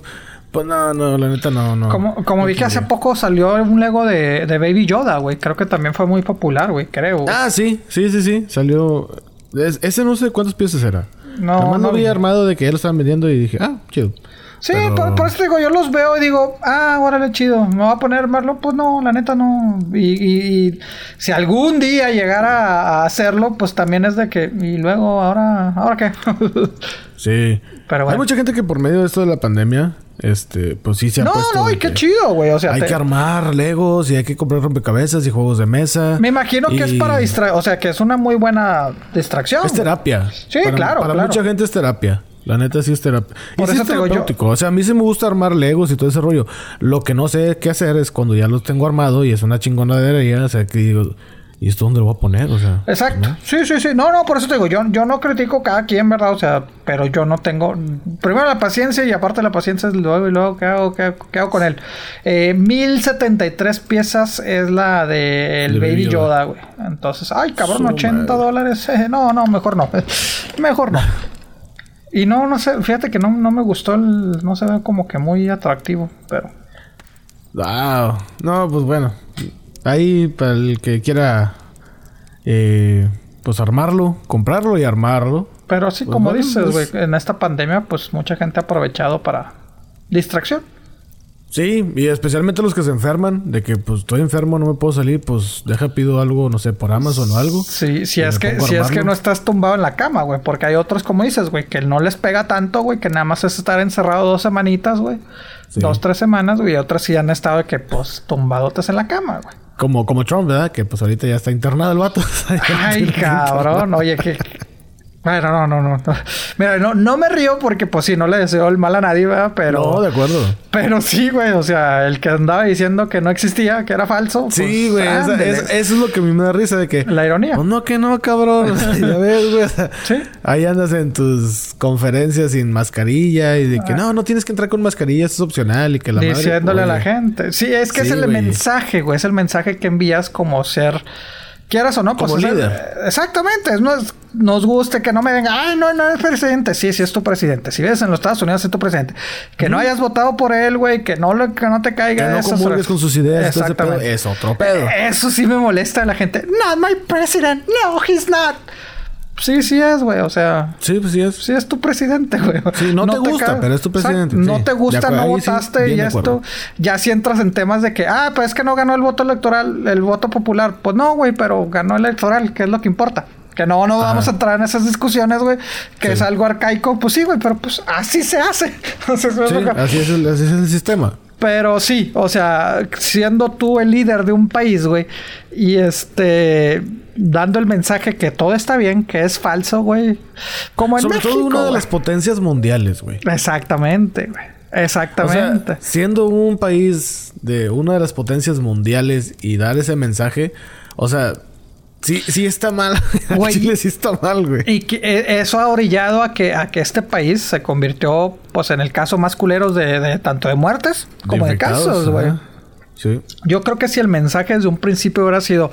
pues no, no, la neta no, no. Como, como no vi que hace poco salió un Lego de, de Baby Yoda, güey. Creo que también fue muy popular, güey, creo. Ah, sí, sí, sí, sí. Salió. es- ese no sé cuántos piezas era. No, Nada más no vi armado de que ya lo estaban vendiendo y dije, ah, chido. Sí, Pero- por, por eso te digo, yo los veo y digo, ah, órale, chido, me voy a poner a armarlo. Pues no, la neta no. Y, y- y si algún día llegara a hacerlo, pues también es de que, y luego, ahora, ¿ahora qué? <laughs> Sí. Pero Hay bueno. mucha gente que por medio de esto de la pandemia, este, pues sí se ha no, puesto. no, de y qué chido, güey. O sea, Hay te- que armar Legos y hay que comprar rompecabezas y juegos de mesa. me imagino que es para distraer, o sea, que es una muy buena distracción. Es terapia. Sí, Para- claro, Para claro. mucha gente es terapia. La neta sí es terapia. Por y sí eso es yo- terapéutico. O sea, a mí sí me gusta armar Legos y todo ese rollo. Lo que no sé qué hacer es cuando ya los tengo armado y es una chingonadería. O sea, que digo, ¿y esto dónde lo voy a poner? O sea, Exacto. Sí, sí, sí. No, no, por eso te digo, yo, yo no critico cada quien, ¿verdad? O sea, pero yo no tengo. Primero la paciencia y aparte la paciencia es luego y luego, ¿qué hago, qué, hago- qué hago con él? Eh, 1073 piezas es la de el Baby Yoda, güey. Entonces, ay, cabrón, Su 80 madre. dólares. Eh, no, no, mejor no. <laughs> mejor no. Y no, no sé, fíjate que no, no me gustó el. No se ve como que muy atractivo, pero. Ah, no, pues bueno. Ahí para el que quiera, eh, pues armarlo, comprarlo y armarlo. Pero sí, Pues como bueno, dices, güey, pues- en esta pandemia, pues mucha gente ha aprovechado para distracción. Sí, y especialmente los que se enferman, de que pues estoy enfermo, no me puedo salir, pues deja pido algo, no sé, por Amazon o algo. Sí, si es que, si es que no estás tumbado en la cama, güey. Porque hay otros, como dices, güey, que no les pega tanto, güey, que nada más es estar encerrado dos semanitas, güey. Sí. Dos, tres semanas, güey. Y otros sí han estado de que, pues, tumbadotes en la cama, güey. Como, como Trump, ¿verdad? Que pues ahorita ya está internado el vato. <laughs> Ay, cabrón. Oye, que... Bueno, no, no, no, no. Mira, no, no me río porque, pues sí, no le deseo el mal a nadie, ¿verdad? Pero... No, de acuerdo. Pero sí, güey. O sea, el que andaba diciendo que no existía, que era falso. Sí, pues, güey. esa- es- eso es lo que a mí me da risa de que... La ironía. Pues no, que no, cabrón. O <laughs> sea, <laughs> ya ves, güey. o sea, Sí. Ahí andas en tus conferencias sin mascarilla y de que no, no tienes que entrar con mascarilla, eso es opcional y que la madre... Diciéndole a la gente. Sí, es que Sí, es el güey. mensaje, güey. Es el mensaje que envías como ser. Quieras o no, pues. Como es el- líder. exactamente. Es- nos, nos guste que no me venga. Ay, no, no es presidente. Sí, sí es tu presidente. Si ves en los Estados Unidos es tu presidente. Que no hayas votado por él, güey. Que no, que no te caiga. Que no comulgues con sus ideas. pedo, Exactamente. Es otro pedo. Eso sí me molesta de la gente. Not my president. No, he's not. Sí, sí es, güey. O sea. Sí, pues sí es. Sí, es tu presidente, güey. Sí, no te gusta, pero es tu presidente. No sí. te gusta, no sí, votaste y esto. Ya si entras en temas de que, ah, pues es que no ganó el voto electoral, el voto popular. Pues no, güey, pero ganó el electoral, que es lo que importa. Que no, no vamos a entrar en esas discusiones, güey. Que Sí. es algo arcaico. Pues sí, güey, pero pues así se hace. <laughs> Entonces, Sí, lo que- así es, el, así es el sistema. pero sí, o sea, siendo tú el líder de un país, güey, y este, dando el mensaje que todo está bien, que es falso, güey. Como en Sobre México. todo una de las potencias mundiales, güey. Exactamente, güey. O sea, Exactamente. siendo un país de una de las potencias mundiales y dar ese mensaje, o sea, sí, sí está mal. <laughs> Güey. Chile sí está mal, güey. y que, eh, eso ha orillado a que, a que este país se convirtió, pues, en el caso más culeros de, de tanto de muertes como de, infectados, casos, güey. Sí. Yo creo que si el mensaje desde un principio hubiera sido,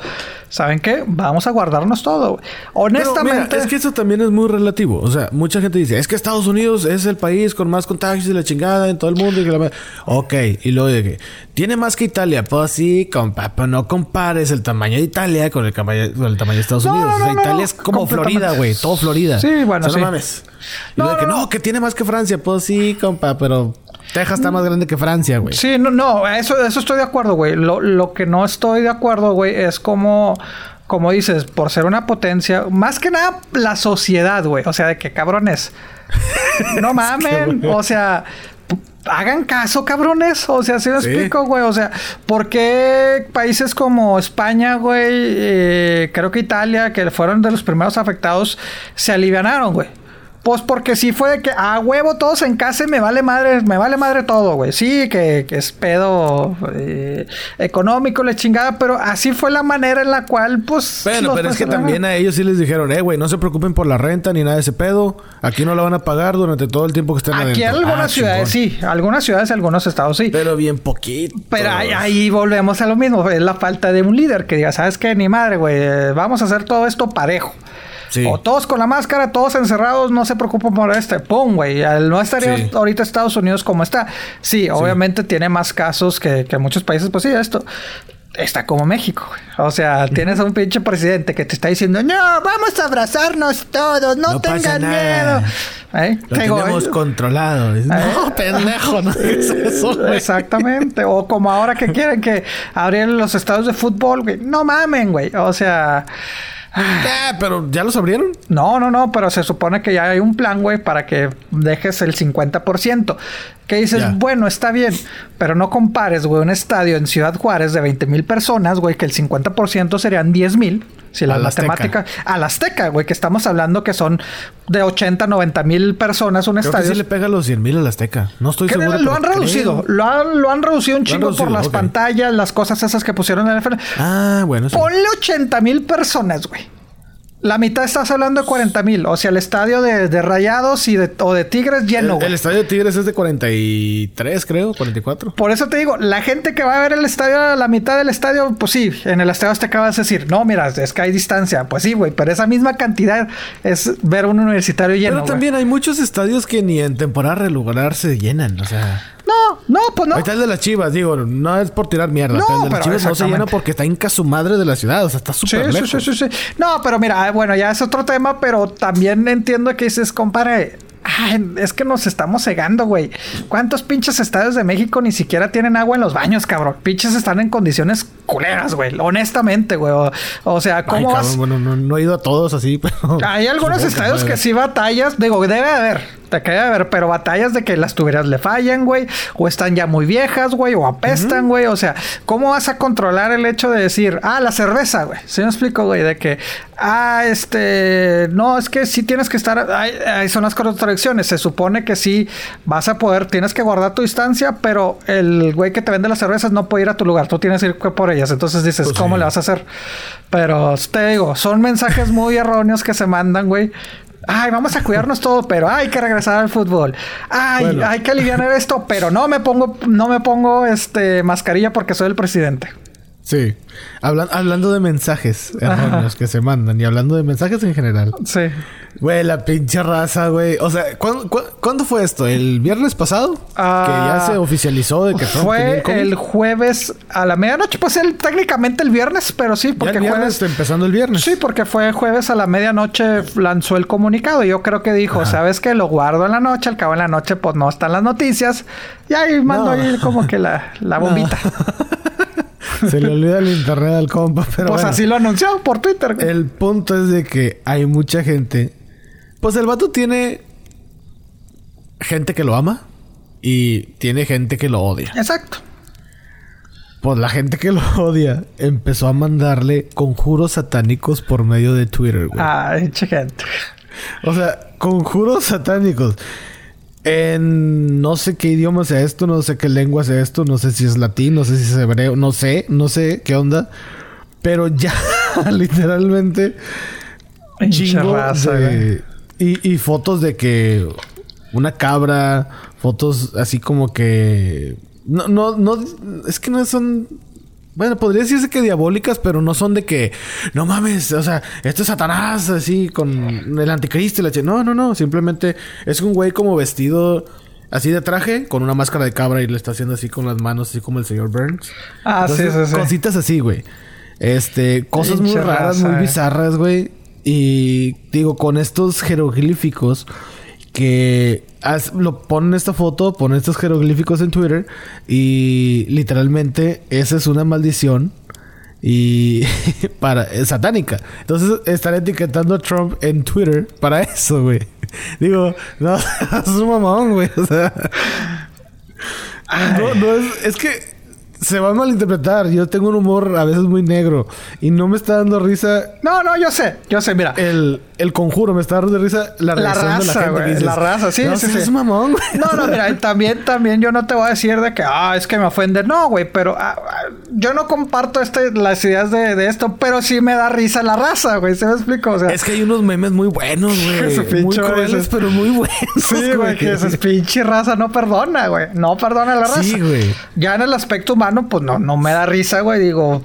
¿saben qué? Vamos a guardarnos todo, Honestamente. mira, es que eso también es muy relativo. O sea, mucha gente dice, es que Estados Unidos es el país con más contagios y la chingada en todo el mundo. Y que la... Ok, y luego de que tiene más que Italia. Pues sí, compa, pero no compares el tamaño de Italia con el, cama- con el tamaño de Estados Unidos. no, o sea, no, Italia es como. Florida, güey. Todo Florida. Sí, bueno, O sea, sí. no mames. Y de que no, que tiene más que Francia. Pues sí, compa, pero Texas está más grande que Francia, güey. Sí, no, no, eso, eso estoy de acuerdo, güey. Lo, lo que no estoy de acuerdo, güey, es como, como dices, por ser una potencia, más que nada la sociedad, güey. O sea, de que cabrones. <laughs> No mamen, o sea. Hagan caso, cabrones. O sea, si me Sí. explico, güey. O sea, ¿por qué países como España, güey? eh, creo que Italia, que fueron de los primeros afectados, se alivianaron, güey? Pues porque sí fue de que a huevo todos en casa me vale madre, me vale madre todo, güey. Sí, que, que es pedo eh, económico, la chingada, pero así fue la manera en la cual, pues. Bueno, pero es que también a ellos sí les dijeron, eh, güey, no se preocupen por la renta ni nada de ese pedo. Aquí no la van a pagar durante todo el tiempo que estén Aquí adentro. algunas Ah, ciudades sí, algunas ciudades, algunos estados sí. Pero bien poquito. Pero ahí, ahí volvemos a lo mismo, es la falta de un líder que diga, ¿sabes qué? Ni madre, güey, vamos a hacer todo esto parejo. Sí. O todos con la máscara, todos encerrados, no se preocupen por este. ¡Pum, güey! No estaría Sí. ahorita Estados Unidos como está. Sí, obviamente tiene más casos que, que muchos países. Pues sí, esto está como México. O sea, tienes a un pinche presidente que te está diciendo, no, vamos a abrazarnos todos, no, No tengan miedo. ¿Eh? Lo tenemos güey. controlado. ¿Eh? No, pendejo, no es eso, güey. Exactamente. O como ahora que quieren que abrir los estados de fútbol, güey. No mamen, güey. O sea. Ah, pero ya los abrieron. No, no, no, pero se supone que ya hay un plan, güey, para que dejes el 50%. Que dices, bueno, está bien, pero no compares, güey, un estadio en Ciudad Juárez de 20 mil personas, güey, que el 50% serían 10 mil. Si la Al Azteca. matemática. Al Azteca, güey, que estamos hablando que son de 80, 90 mil personas un Creo que estadio. sí le pega a los 100 mil a la Azteca. No estoy Que seguro. lo han reducido, lo han, lo han reducido un chingo por las pantallas, las cosas esas que pusieron en el. Ah, bueno, sí. Ponle 80 mil personas, güey. La mitad estás hablando de 40 mil. O sea, el estadio de, de Rayados y de, o de Tigres lleno, el estadio de Tigres es de 43, creo, 44. Por eso te digo, la gente que va a ver el estadio, la mitad del estadio, pues sí, en el estadio te acabas de decir, no, mira, es que hay distancia. Pues sí, güey, pero esa misma cantidad es ver un universitario lleno. Pero también hay muchos estadios que ni en temporada regular se llenan. O sea, No, no, pues no. ahorita el de las chivas, digo, no es por tirar mierda, No, pero el de las pero chivas no se llena porque está inca su madre de la ciudad. O sea, está Sí, súper sí, lejos. sí, sí, sí. No, pero mira, ah, bueno, ya es otro tema, pero también entiendo que dices, compadre, ay, es que nos estamos cegando, güey. ¿Cuántos pinches estadios de México ni siquiera tienen agua en los baños, cabrón? Pinches están en condiciones culeras, güey. Honestamente, güey. O, o sea, Ay, ¿cómo cabrón, vas? bueno, no, no he ido a todos así, <laughs> pero... Hay algunos estadios que sí batallas, digo, debe de haber, te de haber, pero batallas de que las tuberías le fallan, güey, o están ya muy viejas, güey, o apestan, güey, o sea, ¿cómo vas a controlar el hecho de decir, ah, la cerveza, güey? ¿Sí me explico, güey? De que, ah, este, no, es que sí tienes que estar, ahí, son las contradicciones, se supone que sí vas a poder, tienes que guardar tu distancia, pero el güey que te vende las cervezas no puede ir a tu lugar, tú tienes que ir por entonces dices, Pues ¿cómo sí. le vas a hacer? Pero te digo, son mensajes muy erróneos que se mandan, güey. Ay, vamos a cuidarnos <laughs> todo, pero hay que regresar al fútbol. Ay, Bueno. hay que aliviar esto, pero no me pongo, no me pongo este mascarilla porque soy el presidente. Sí. Hablan- hablando de mensajes erróneos que se mandan y hablando de mensajes en general. Sí. Güey, la pinche raza, güey. O sea, ¿cuándo, cu- cuándo fue esto? ¿El viernes pasado? Ah, que ya se oficializó de que Fue el el jueves a la medianoche, pues el, técnicamente el viernes, pero sí, Ya porque el viernes, jueves. empezando el viernes. Sí, porque fue jueves a la medianoche lanzó el comunicado. Yo creo que dijo, ¿sabes qué? Lo guardo en la noche, al cabo en la noche pues no están las noticias. Y ahí mando No. ahí como que la, la bombita. <laughs> Se le olvida el internet al compa, pero pues bueno. así lo anunció por Twitter. güey. El punto es de que hay mucha gente. Pues el vato tiene gente que lo ama y tiene gente que lo odia. Exacto. Pues la gente que lo odia empezó a mandarle conjuros satánicos por medio de Twitter, güey. Ay, che gente. O sea, conjuros satánicos. En no sé qué idioma sea esto, no sé qué lengua sea esto, no sé si es latín, no sé si es hebreo, no sé, no sé qué onda. Pero ya, <laughs> literalmente, chingo raza, de- y, y fotos de que una cabra, fotos así como que no, no, no, es que no son bueno, podría decirse que diabólicas, pero no son de que no mames, o sea, esto es Satanás así con el anticristo y la ch- No, no, no, simplemente es un güey como vestido así de traje con una máscara de cabra y le está haciendo así con las manos, así como el señor Burns. Ah, sí, Entonces, sí, sí. Cositas así, güey. Este, cosas muy raras, muy eh. bizarras, güey. Y digo, con estos jeroglíficos que haz- lo ponen esta foto, ponen estos jeroglíficos en Twitter y literalmente esa es una maldición y <laughs> para es satánica. Entonces están etiquetando a Trump en Twitter para eso, güey. <laughs> Digo, no, <laughs> es un mamón, güey. O sea, no, no es, es que se va a malinterpretar. Yo tengo un humor a veces muy negro y no me está dando risa. No, no, yo sé, yo sé, mira. El, el conjuro me está dando risa la, la raza, güey. La raza, sí, no, sí, sí. Es mamón. No, no, mira, <laughs> también, también yo no te voy a decir de que, ah, es que me ofende. No, güey, pero ah, ah, yo no comparto este, las ideas de, de, esto, pero sí me da risa la raza, güey. ¿Se me explico? O sea, es que hay unos memes muy buenos, <laughs> güey. Muy crueles, pero muy buenos. Sí, güey, que esa pinche raza no perdona, güey. No perdona la raza. Sí, güey. Ya en el aspecto humano, pues no, no me da risa, güey. Digo,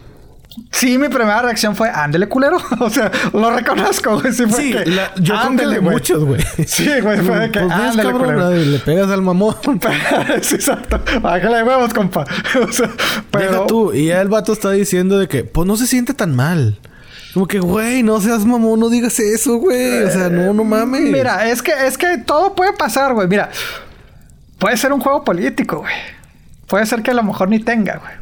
Sí, mi primera reacción fue, ándele culero. <laughs> o sea, lo reconozco, güey. Sí, fue sí que, la, yo ándele, güey. muchos, güey. Sí, güey, fue de que, pues ándele cabrón, culero. Le pegas al mamón. <laughs> sí, exacto. Bájale huevos, compa. <laughs> o sea, pero... Deja tú. Y ya el vato está diciendo de que, pues no se siente tan mal. Como que, güey, no seas mamón, no digas eso, güey. O sea, no, no mames. Mira, es que, es que todo puede pasar, güey. Mira, puede ser un juego político, güey. Puede ser que a lo mejor ni tenga, güey.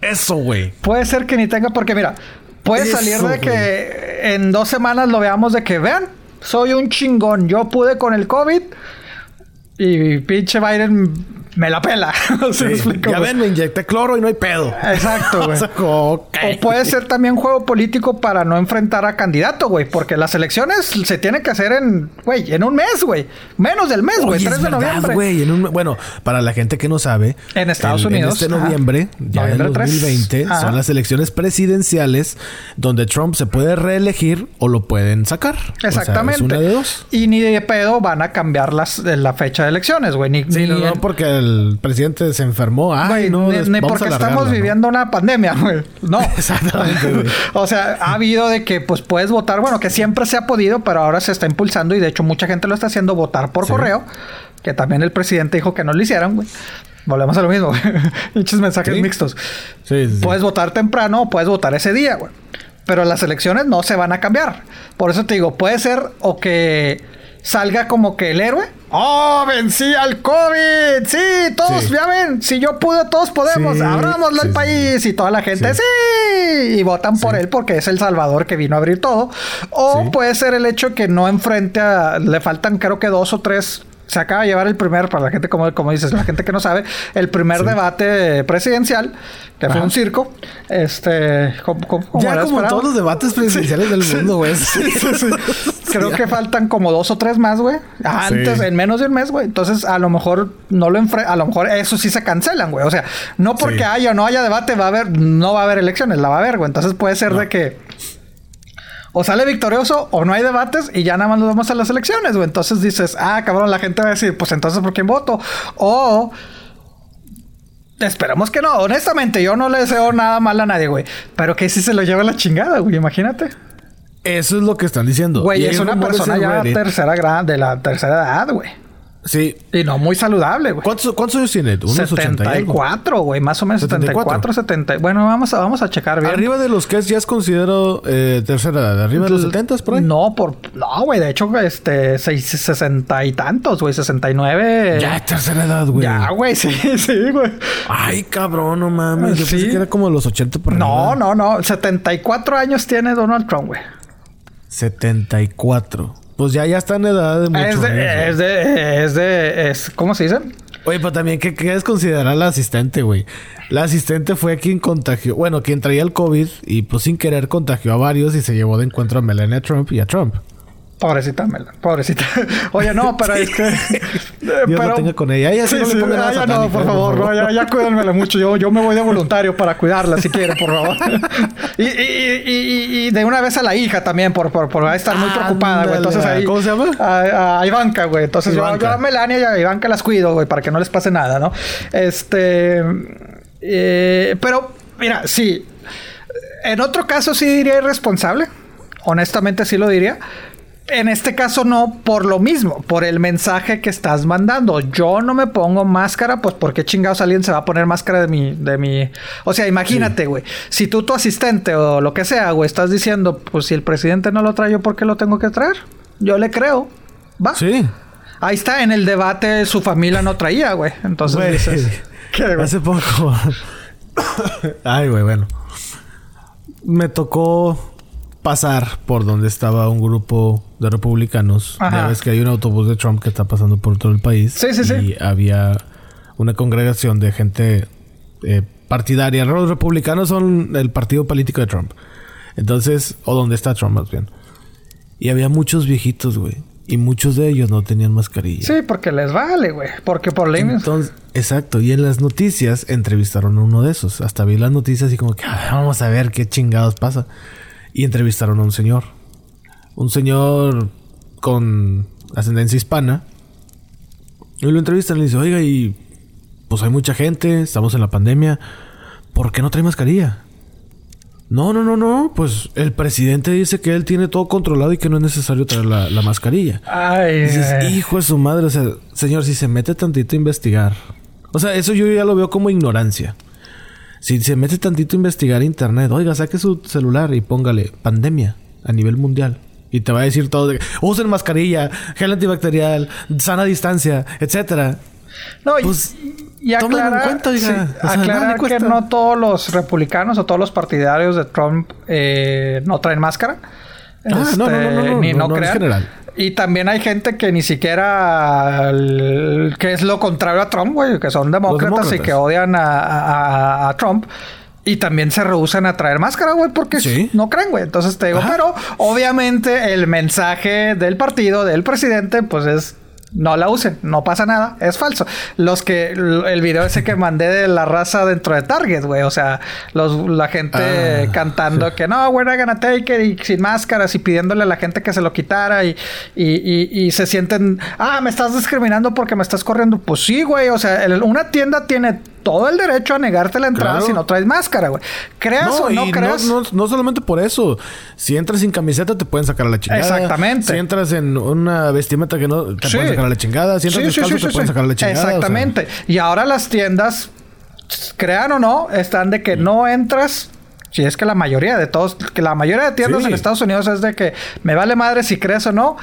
Eso, güey. Puede ser que ni tenga, porque mira, puede Eso, salir de güey. que en dos semanas lo veamos de que vean, soy un chingón, yo pude con el COVID y pinche Biden me la pela. <laughs> ¿Se Sí. me explico, Ya ven, me inyecté cloro y no hay pedo. Exacto, <laughs> güey. O sea. O puede ser también juego político para no enfrentar a candidato, güey. Porque las elecciones se tienen que hacer en, güey, en un mes, güey. Menos del mes, güey. Oye, 3 es de verdad, noviembre. En un- Bueno, para la gente que no sabe, En Estados el- Unidos, En este noviembre, ya Noviembre en 3. 2020, Ajá. son las elecciones presidenciales donde Trump se puede reelegir o lo pueden sacar. O sea, Exactamente. es una de dos. Y ni de pedo van a cambiar las, la fecha de elecciones, güey. Ni, Sí, ni no, no, porque el presidente se enfermó. Ay, Güey, no, ni, ni porque estamos viviendo una pandemia, güey. No. <laughs> Exactamente, o sea, ha habido de que pues puedes votar, bueno, que siempre se ha podido, pero ahora se está impulsando y de hecho mucha gente lo está haciendo votar por Sí. correo, que también el presidente dijo que no lo hicieran, güey. Volvemos a lo mismo. Muchos <laughs> mensajes Sí. mixtos. Sí. Puedes votar temprano o puedes votar ese día, güey. Pero las elecciones no se van a cambiar. Por eso te digo, puede ser o que salga como que el héroe. ¡Oh, vencí al COVID! Sí, todos, Sí. ya ven, si yo pude, todos podemos. Sí, sí. país. Y toda la gente, Sí. Y votan por él porque es el salvador que vino a abrir todo. O puede ser el hecho que no enfrente a. Le faltan, creo que dos o tres. Se acaba de llevar el primer, para la gente, como, como dices, la gente que no sabe, el primer debate presidencial, que fue un circo. Este. como- Ya como todos los debates presidenciales del mundo, güey. Sí. <laughs> Creo que faltan como dos o tres más, güey. Antes, en menos de un mes, güey. Entonces, a lo mejor no lo enfre a lo mejor eso sí se cancelan, güey. O sea, no porque haya o no haya debate, va a haber, no va a haber elecciones, la va a haber, güey. Entonces puede ser de que o sale victorioso o no hay debates y ya nada más nos vamos a las elecciones, güey. Entonces dices, ah, cabrón, la gente va a decir, pues entonces ¿por quién voto? O esperamos que no. Honestamente, yo no le deseo nada mal a nadie, güey. Pero que si se lo lleva la chingada, güey. Imagínate. Eso es lo que están diciendo. Güey, es una persona ya Reddit. tercera grado, de la tercera edad, güey. Sí. Y no muy saludable, güey. ¿Cuántos, ¿Cuántos años tiene? Unos 80 y algo. 74, güey, más o menos 74, 74. 70. Bueno, vamos a, vamos a checar bien. Arriba de los que es ya es considerado eh, tercera edad. Arriba de los 70 por ahí. No, por no, güey, de hecho este seis- 60 y tantos, güey, 69. Ya es tercera edad, güey. Ya, güey, <laughs> sí, sí, güey. Ay, cabrón, no mames. Yo Sí. pensé que era como los 80 por No, arriba. no, no, 74 años tiene Donald Trump, güey. 74. Pues ya, ya está en edad de mucho Es de, es de, es de, es, ¿cómo se dice? Oye, pero también, ¿qué quieres considerar a la asistente, güey? La asistente fue quien contagió, bueno, quien traía el COVID y pues sin querer contagió a varios y se llevó de encuentro a Melania Trump y a Trump. Pobrecita Mela, pobrecita. <laughs> Oye, no, pero es que. <laughs> Dios lo tenga con ella. Ella sí, Sí, no le por favor, no, ya, ya cuídenmela mucho. Yo, yo me voy de voluntario para cuidarla si quiere, por favor. <laughs> y, y, y, y- de una vez a la hija también, por, por, por estar muy preocupada, güey. Entonces ahí. ¿cómo se llama? A, a Ivanka, güey. Entonces yo, Ivanka. yo a Melania y a Ivanka las cuido, güey, para que no les pase nada, ¿no? Este. eh, pero, mira, sí. En otro caso sí diría irresponsable. Honestamente sí lo diría. En este caso no por lo mismo, por el mensaje que estás mandando. Yo no me pongo máscara, pues porque chingados alguien se va a poner máscara de mi, de mi. O sea, imagínate, güey. Si tú, tu asistente o lo que sea, güey, estás diciendo, pues si el presidente no lo trae, ¿yo por qué lo tengo que traer? Yo le creo. Va. Sí. Ahí está, en el debate su familia no traía, güey. Entonces Güey. dices. <laughs> ¿Qué, güey? Hace poco. <coughs> Ay, güey, bueno. Me tocó pasar por donde estaba un grupo de republicanos. Ajá. Ya ves que hay un autobús de Trump que está pasando por todo el país. Sí, sí, sí. Y había una congregación de gente eh, partidaria. Los republicanos son el partido político de Trump. Entonces, o donde está Trump más bien. Y había muchos viejitos, güey. Y muchos de ellos no tenían mascarilla. Sí, porque les vale, güey. Porque por ley... Entonces, exacto. Y en las noticias entrevistaron a uno de esos. Hasta vi las noticias y como que "Ah, vamos a ver qué chingados pasa. Y entrevistaron a un señor. Un señor con ascendencia hispana. Y lo entrevistan y le dice, oiga, y pues hay mucha gente, estamos en la pandemia. ¿Por qué no trae mascarilla? No, no, no, no. Pues el presidente dice que él tiene todo controlado y que no es necesario traer la, la mascarilla. Ay, Y dices, güey. hijo de su madre, o sea, señor, si se mete tantito a investigar. O sea, eso yo ya lo veo como ignorancia. Si se mete tantito a investigar internet, oiga, saque su celular y póngale pandemia a nivel mundial. Y te va a decir todo de usen mascarilla, gel antibacterial, sana distancia, etcétera. No, y- Pues, y, tómalo en aclarar, cuenta, oiga. sí, O sea, nada le aclarar que no todos los republicanos o todos los partidarios de Trump eh, no traen máscara. Este, Ah, no, no, no, no, no, ni no, no, no, es crean. general. Y también hay gente que ni siquiera el- que es lo contrario a Trump, güey, que son demócratas, y que odian a, a- a Trump. Y también se rehusan a traer máscara, güey, porque Sí. no creen, güey. Entonces te digo, Ajá. pero obviamente el mensaje del partido, del presidente, pues es no la usen, no pasa nada, es falso. Los que el video ese que mandé de la raza dentro de Target, güey, o sea, los, la gente Ah, cantando que no, we're not gonna take it y sin máscaras y pidiéndole a la gente que se lo quitara y, y, y- y se sienten, ah, me estás discriminando porque me estás corriendo. Pues sí, güey, o sea, el- una tienda tiene todo el derecho a negarte la entrada Claro. si no traes máscara, güey. Creas o no creas. No, no solamente por eso. Si entras sin camiseta, te pueden sacar a la chingada. Exactamente. Si entras en una vestimenta que no, te Sí. pueden sacar a la chingada. Si entras Sí, descalzo, sí, te pueden sacar a la chingada. o sea. Exactamente. Y ahora las tiendas, crean o no, están de que no entras. Si es que la mayoría de todos, que la mayoría de tiendas Sí. en Estados Unidos es de que me vale madre si crees o no,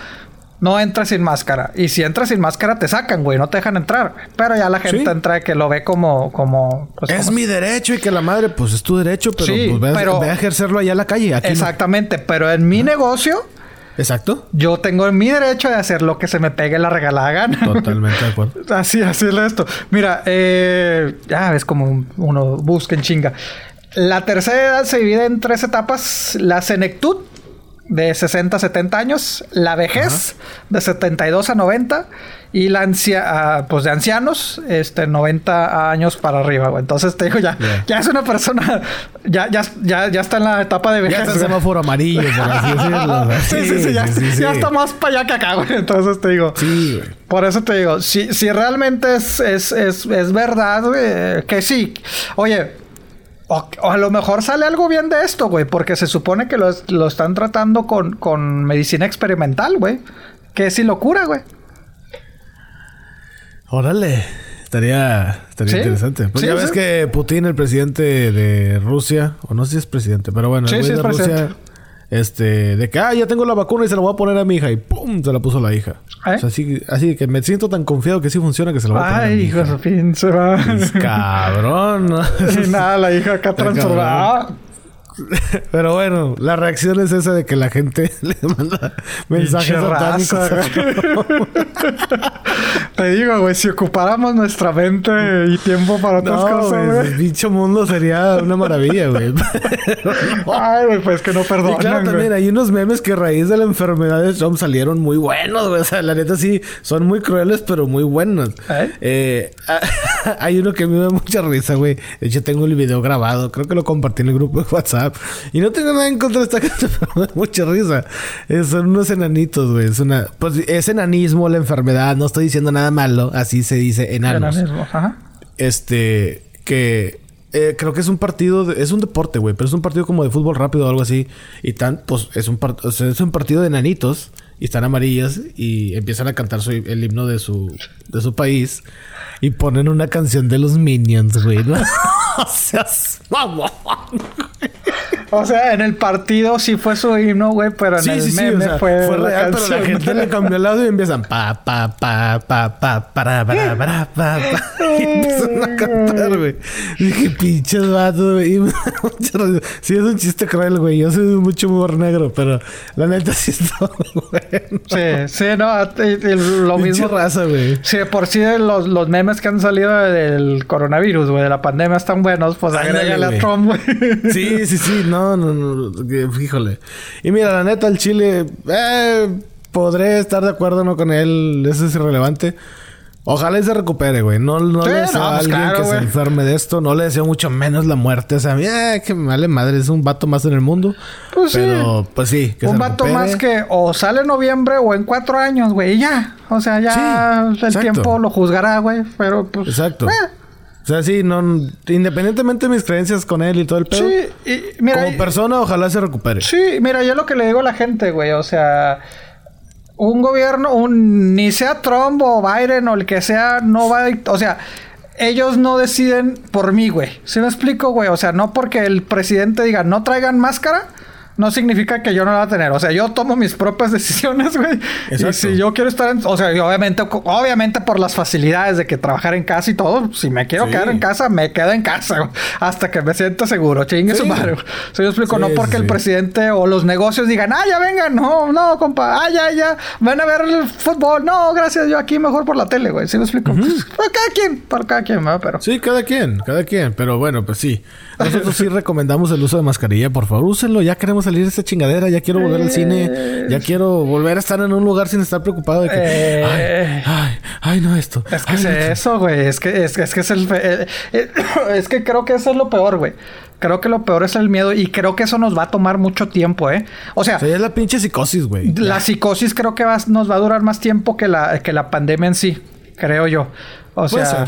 no entras sin máscara. Y si entras sin máscara te sacan, güey, no te dejan entrar. Pero ya la gente Sí. entra que lo ve como, como, pues, es como- mi derecho y que la madre, pues es tu derecho, pero Sí, pues ve, pero- ve a ejercerlo allá en la calle. Aquí no. Exactamente. Pero en mi negocio, Exacto. yo tengo mi derecho de hacer lo que se me pegue la regalada gana. Totalmente de acuerdo. <laughs> Así, así es esto. Mira, eh, ya ves como uno busca en chinga. La tercera edad se divide en tres etapas. La senectud, de 60 a 70 años. La vejez, de 72 a 90. Y la ancia ah, pues de ancianos, este, 90 años para arriba, güey. Entonces te digo, ya, Yeah. ya es una persona, ya, ya, ya, ya está en la etapa de Ya vejez. está el semáforo amarillo, por así <laughs> decirlo. Sí, sí, sí, ya, sí, sí. ya está más para allá que acá, güey. Entonces te digo. Sí, güey. Por eso te digo, si, si realmente es, es, es, es verdad, güey, que sí. Oye, o, o a lo mejor sale algo bien de esto, güey, porque se supone que lo, es- lo están tratando con, con medicina experimental, güey. Que sí locura, güey. Órale. Estaría, estaría Sí. interesante. Pues Sí, ya ves sí. que Putin, el presidente de Rusia, o no sé si es presidente, pero bueno, el güey de Rusia, presidente. este, de que, ah, ya tengo la vacuna y se la voy a poner a mi hija, y ¡pum! Se la puso la hija. ¿Eh? O sea, así, así que me siento tan confiado que sí funciona que se la voy a poner Ay, hijo de su pinche va. Pues, cabrón, ¿no? Y nada, la hija acá transformada. Pero bueno, la reacción es esa de que la gente <laughs> le manda mensajes satánicos. <laughs> Te digo, güey, si ocupáramos nuestra mente y tiempo para otras No, cosas, güey, el bicho mundo sería una maravilla, güey. <laughs> Ay, güey, pues que no Y perdonan, claro, güey. también hay unos memes que a raíz de la enfermedad de Trump salieron muy buenos, güey. O sea, la neta sí, son muy crueles, pero muy buenos. ¿Eh? Eh, <laughs> hay uno que me da mucha risa, güey. De hecho, tengo el video grabado. Creo que lo compartí en el grupo de WhatsApp. Y no tengo nada en contra de esta <laughs> gente, pero me da mucha risa. Eh, son unos enanitos, güey. Es una... Pues es enanismo la enfermedad. No estoy diciendo nada malo. Así se dice enanos ajá. este que eh, creo que es un partido de- es un deporte güey pero es un partido como de fútbol rápido o algo así y tan pues es un par- o sea, es un partido de nanitos y están amarillas y empiezan a cantar su- el himno de su de su país y ponen una canción de los Minions güey ¿no? <laughs> o sea, <laughs> mamón. O sea, en el partido sí fue su himno, güey, pero en el meme fue, fue real, pero la gente le cambió el audio y empiezan pa, pa, pa, pa, pa, para, para, para, pa, pa. Y empiezan a cantar, güey. Dije, pinches vatos, güey. <laughs> Sí, es un chiste cruel, güey. Yo soy de mucho humor negro, pero la neta sí está <laughs> bueno. Sí, sí, no, lo mismo. raza, güey. Sí, por sí los, los memes que han salido del coronavirus, güey, de la pandemia están buenos, pues agrégale a Trump, güey. Sí, sí, sí, no, no, no, híjole. Y mira, la neta, el Chile, eh, podré estar de acuerdo no con él, eso es irrelevante. Ojalá y se recupere, güey. No, no le deseo a pues alguien que se enferme de esto. No le deseo mucho menos la muerte. O sea, eh, que me vale madre. Es un vato más en el mundo. Pues Pero, pues sí. Que un vato más que o sale en noviembre o en cuatro años, güey. Y ya. O sea, ya el tiempo lo juzgará, güey. Pero, pues... Exacto. Eh. O sea, sí, no, independientemente de mis creencias con él y todo el pedo. Sí, y mira, como persona, ojalá se recupere. Sí, mira, yo lo que le digo a la gente, güey, o sea, un gobierno, un, ni sea Trump o Biden o el que sea, no va a... O sea, ellos no deciden por mí, güey. ¿Sí me explico, güey? O sea, no porque el presidente diga no traigan máscara no significa que yo no la va a tener. O sea, yo tomo mis propias decisiones, güey. Y si yo quiero estar en... O sea, obviamente, obviamente por las facilidades de que trabajar en casa y todo, si me quiero quedar en casa, me quedo en casa, Hasta que me sienta seguro. Chingue su madre. O sea, yo explico, no porque el presidente o los negocios digan, ah, ya vengan. No, no, compa. Ah, ya, ya. Ven a ver el fútbol. No, gracias. Yo aquí mejor por la tele, güey. ¿Sí me explico? Pues, para cada quien. Para cada quien, ¿no? Pero... Sí, cada quien. Cada quien. Pero bueno, pues sí. Nosotros sí recomendamos el uso de mascarilla. Por favor, úsenlo. Ya queremos salir de esta chingadera. Ya quiero volver al cine. Ya quiero volver a estar en un lugar sin estar preocupado de que... Ay, ay, ay, no esto. Es que es eso, güey. Es que es, es que es el... Eh, eh, <coughs> es que creo que eso es lo peor, güey. Creo que lo peor es el miedo y creo que eso nos va a tomar mucho tiempo, ¿eh? O sea... es la pinche psicosis, güey. La psicosis creo que nos va a durar más tiempo que la, que la pandemia en sí, creo yo. O sea...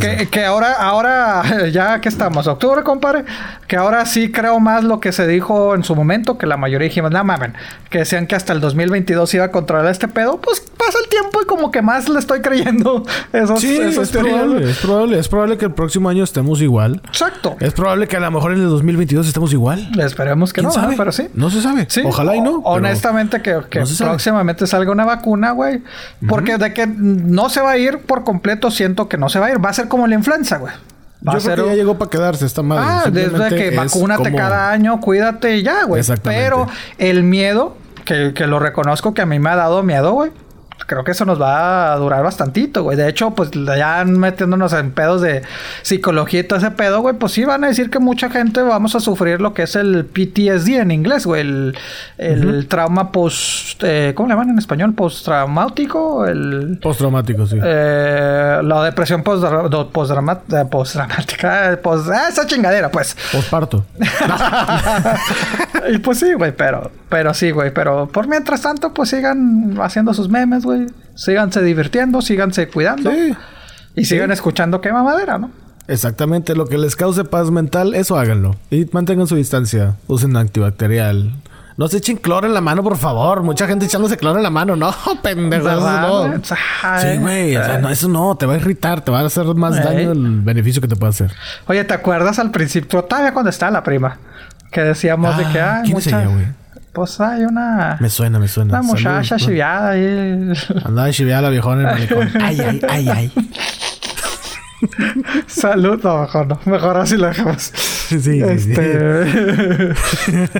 Que, que, ahora, ahora, <laughs> ya que estamos, octubre, compadre, que ahora sí creo más lo que se dijo en su momento, que la mayoría dijimos, no mamen, que decían que hasta el 2022 iba a controlar este pedo, pues pasa el tiempo y como que más le estoy creyendo <laughs> esos, sí, es probable, es probable, es probable que el próximo año estemos igual. Exacto. Es probable que a lo mejor en el 2022 estemos igual. Esperemos que no, pero sí. No se sabe. Sí. Ojalá y no. Honestamente que, que próximamente salga una vacuna, güey. Porque de que no se va a ir por completo, siento que no se va a ir. Va a ser como la influenza, güey. Yo creo que ya llegó para quedarse, está mal. Ah, desde que vacúnate cada año, cuídate y ya, güey. Pero el miedo, que, que lo reconozco que a mí me ha dado miedo, güey creo que eso nos va a durar bastantito, güey. De hecho, pues ya metiéndonos en pedos de psicología y todo ese pedo, güey, pues sí van a decir que mucha gente vamos a sufrir lo que es el PTSD en inglés, güey. El, trauma post... Eh, ¿Cómo le llaman en español? ¿Postraumático? El... Postraumático, sí. Eh, la depresión post, postraumática. Post, ah, esa chingadera, pues. Postparto. <laughs> y pues sí, güey, pero... Pero sí, güey. Pero por mientras tanto, pues sigan haciendo sus memes, güey. Síganse divirtiendo, síganse cuidando. Y sigan escuchando quema madera, ¿no? Exactamente. Lo que les cause paz mental, eso háganlo. Y mantengan su distancia. Usen antibacterial. No se echen cloro en la mano, por favor. Mucha gente echándose cloro en la mano. No, <laughs> pendejo. no. Sí, güey. O sea, no, eso no. Te va a irritar. Te va a hacer más daño del beneficio que te puede hacer. Oye, ¿te acuerdas al principio? Todavía cuando estaba la prima. Que decíamos de que... Ah, ¿Quién es ella, güey? Pues hay una. Me suena, me suena. Una muchacha chiviada ahí. Andaba chiviada la viejona en el malecón. <laughs> Ay, ay, ay, ay. Salud, no, mejor no. Mejor así lo dejamos. Sí, sí, este...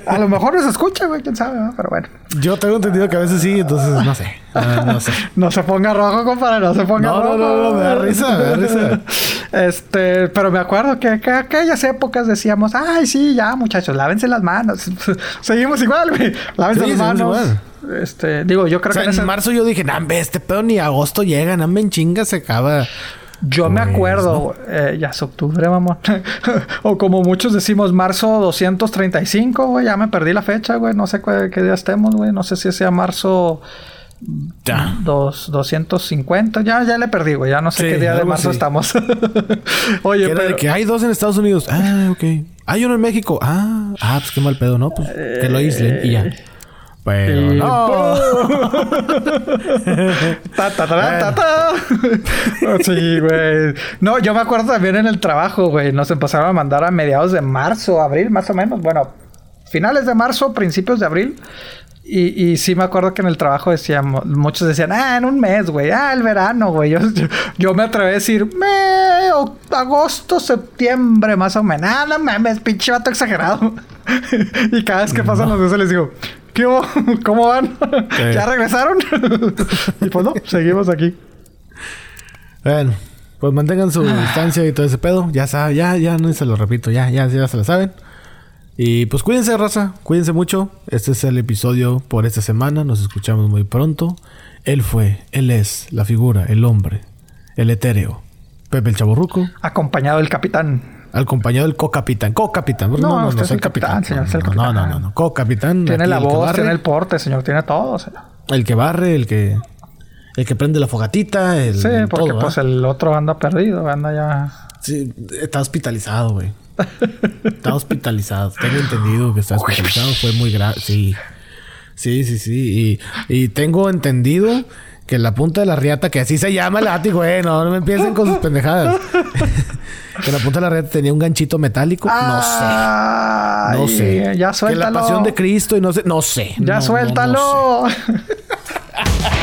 <laughs> a lo mejor nos escucha, güey, quién sabe, ¿no? pero bueno. Yo tengo entendido que a veces sí, entonces no sé. <laughs> No, sé. no se ponga rojo, compadre, no se ponga rojo. No, no, no, me da risa, me da risa. <laughs> Este, pero me acuerdo que, que aquellas épocas decíamos, ay, sí, ya, muchachos, lávense las manos. Seguimos igual, güey. Lávense las manos. Igual. Este, digo, yo creo que en, marzo yo dije, nambe, este pedo ni agosto llega, nambe en chinga se acaba. Yo me pues, acuerdo, eh, ya es octubre, vamos. <laughs> o como muchos decimos, marzo 235, güey. Ya me perdí la fecha, güey. No sé qué, día estemos, güey. No sé si sea marzo ya. 250. Ya, ya le perdí, güey. Ya no sé qué día de marzo estamos. <laughs> Oye, pero... que hay dos en Estados Unidos. Ah, ok. Hay uno en México. Ah, ah pues qué mal pedo, ¿no? Pues que lo aíslen y ya. Pero no. <laughs> ta, ta, ta, ta, sí, güey. No, yo me acuerdo también en el trabajo, güey. Nos empezaron a mandar a mediados de marzo, abril, más o menos. Bueno, finales de marzo, principios de abril. Y, y sí me acuerdo que en el trabajo decíamos, muchos decían, ah, en un mes, güey, ah, el verano, güey. Yo, yo, yo me atreví a decir, me, agosto, septiembre, más o menos. Ah, no mames, pinche vato exagerado. <laughs> y cada vez que pasan los meses les digo, ¿qué hubo? <laughs> ¿Cómo van? ¿Ya regresaron? <laughs> y pues no, seguimos aquí. Bueno, pues mantengan su distancia y todo ese pedo. Ya saben, ya, ya, no se lo repito, ya, ya, ya se lo saben. Y pues cuídense, raza, cuídense mucho. Este es el episodio por esta semana. Nos escuchamos muy pronto. Él fue, él es la figura, el hombre, el etéreo. Pepe el Chaborruco, Acompañado del capitán. Acompañado del co-capitán. Co-capitán. No, usted es el capitán, señor, No, no, no, no. Co-capitán. Tiene aquí la voz, barre, tiene el porte, señor, tiene todo. sea. El que barre, el que... El que prende la fogatita, el Sí, porque todo, pues el otro anda perdido, anda ya. Sí, está hospitalizado, güey. Está hospitalizado. Tengo entendido que está hospitalizado. Fue muy grave. Sí. Sí, sí, sí. Y, y tengo entendido que la punta de la riata, que así se llama el látigo, eh. No, no me empiecen con sus pendejadas. <laughs> que la punta de la riata tenía un ganchito metálico. no sé. No sé. Ya Que suéltalo. la pasión de Cristo y no sé. No sé. Ya No, no, no sé. <laughs>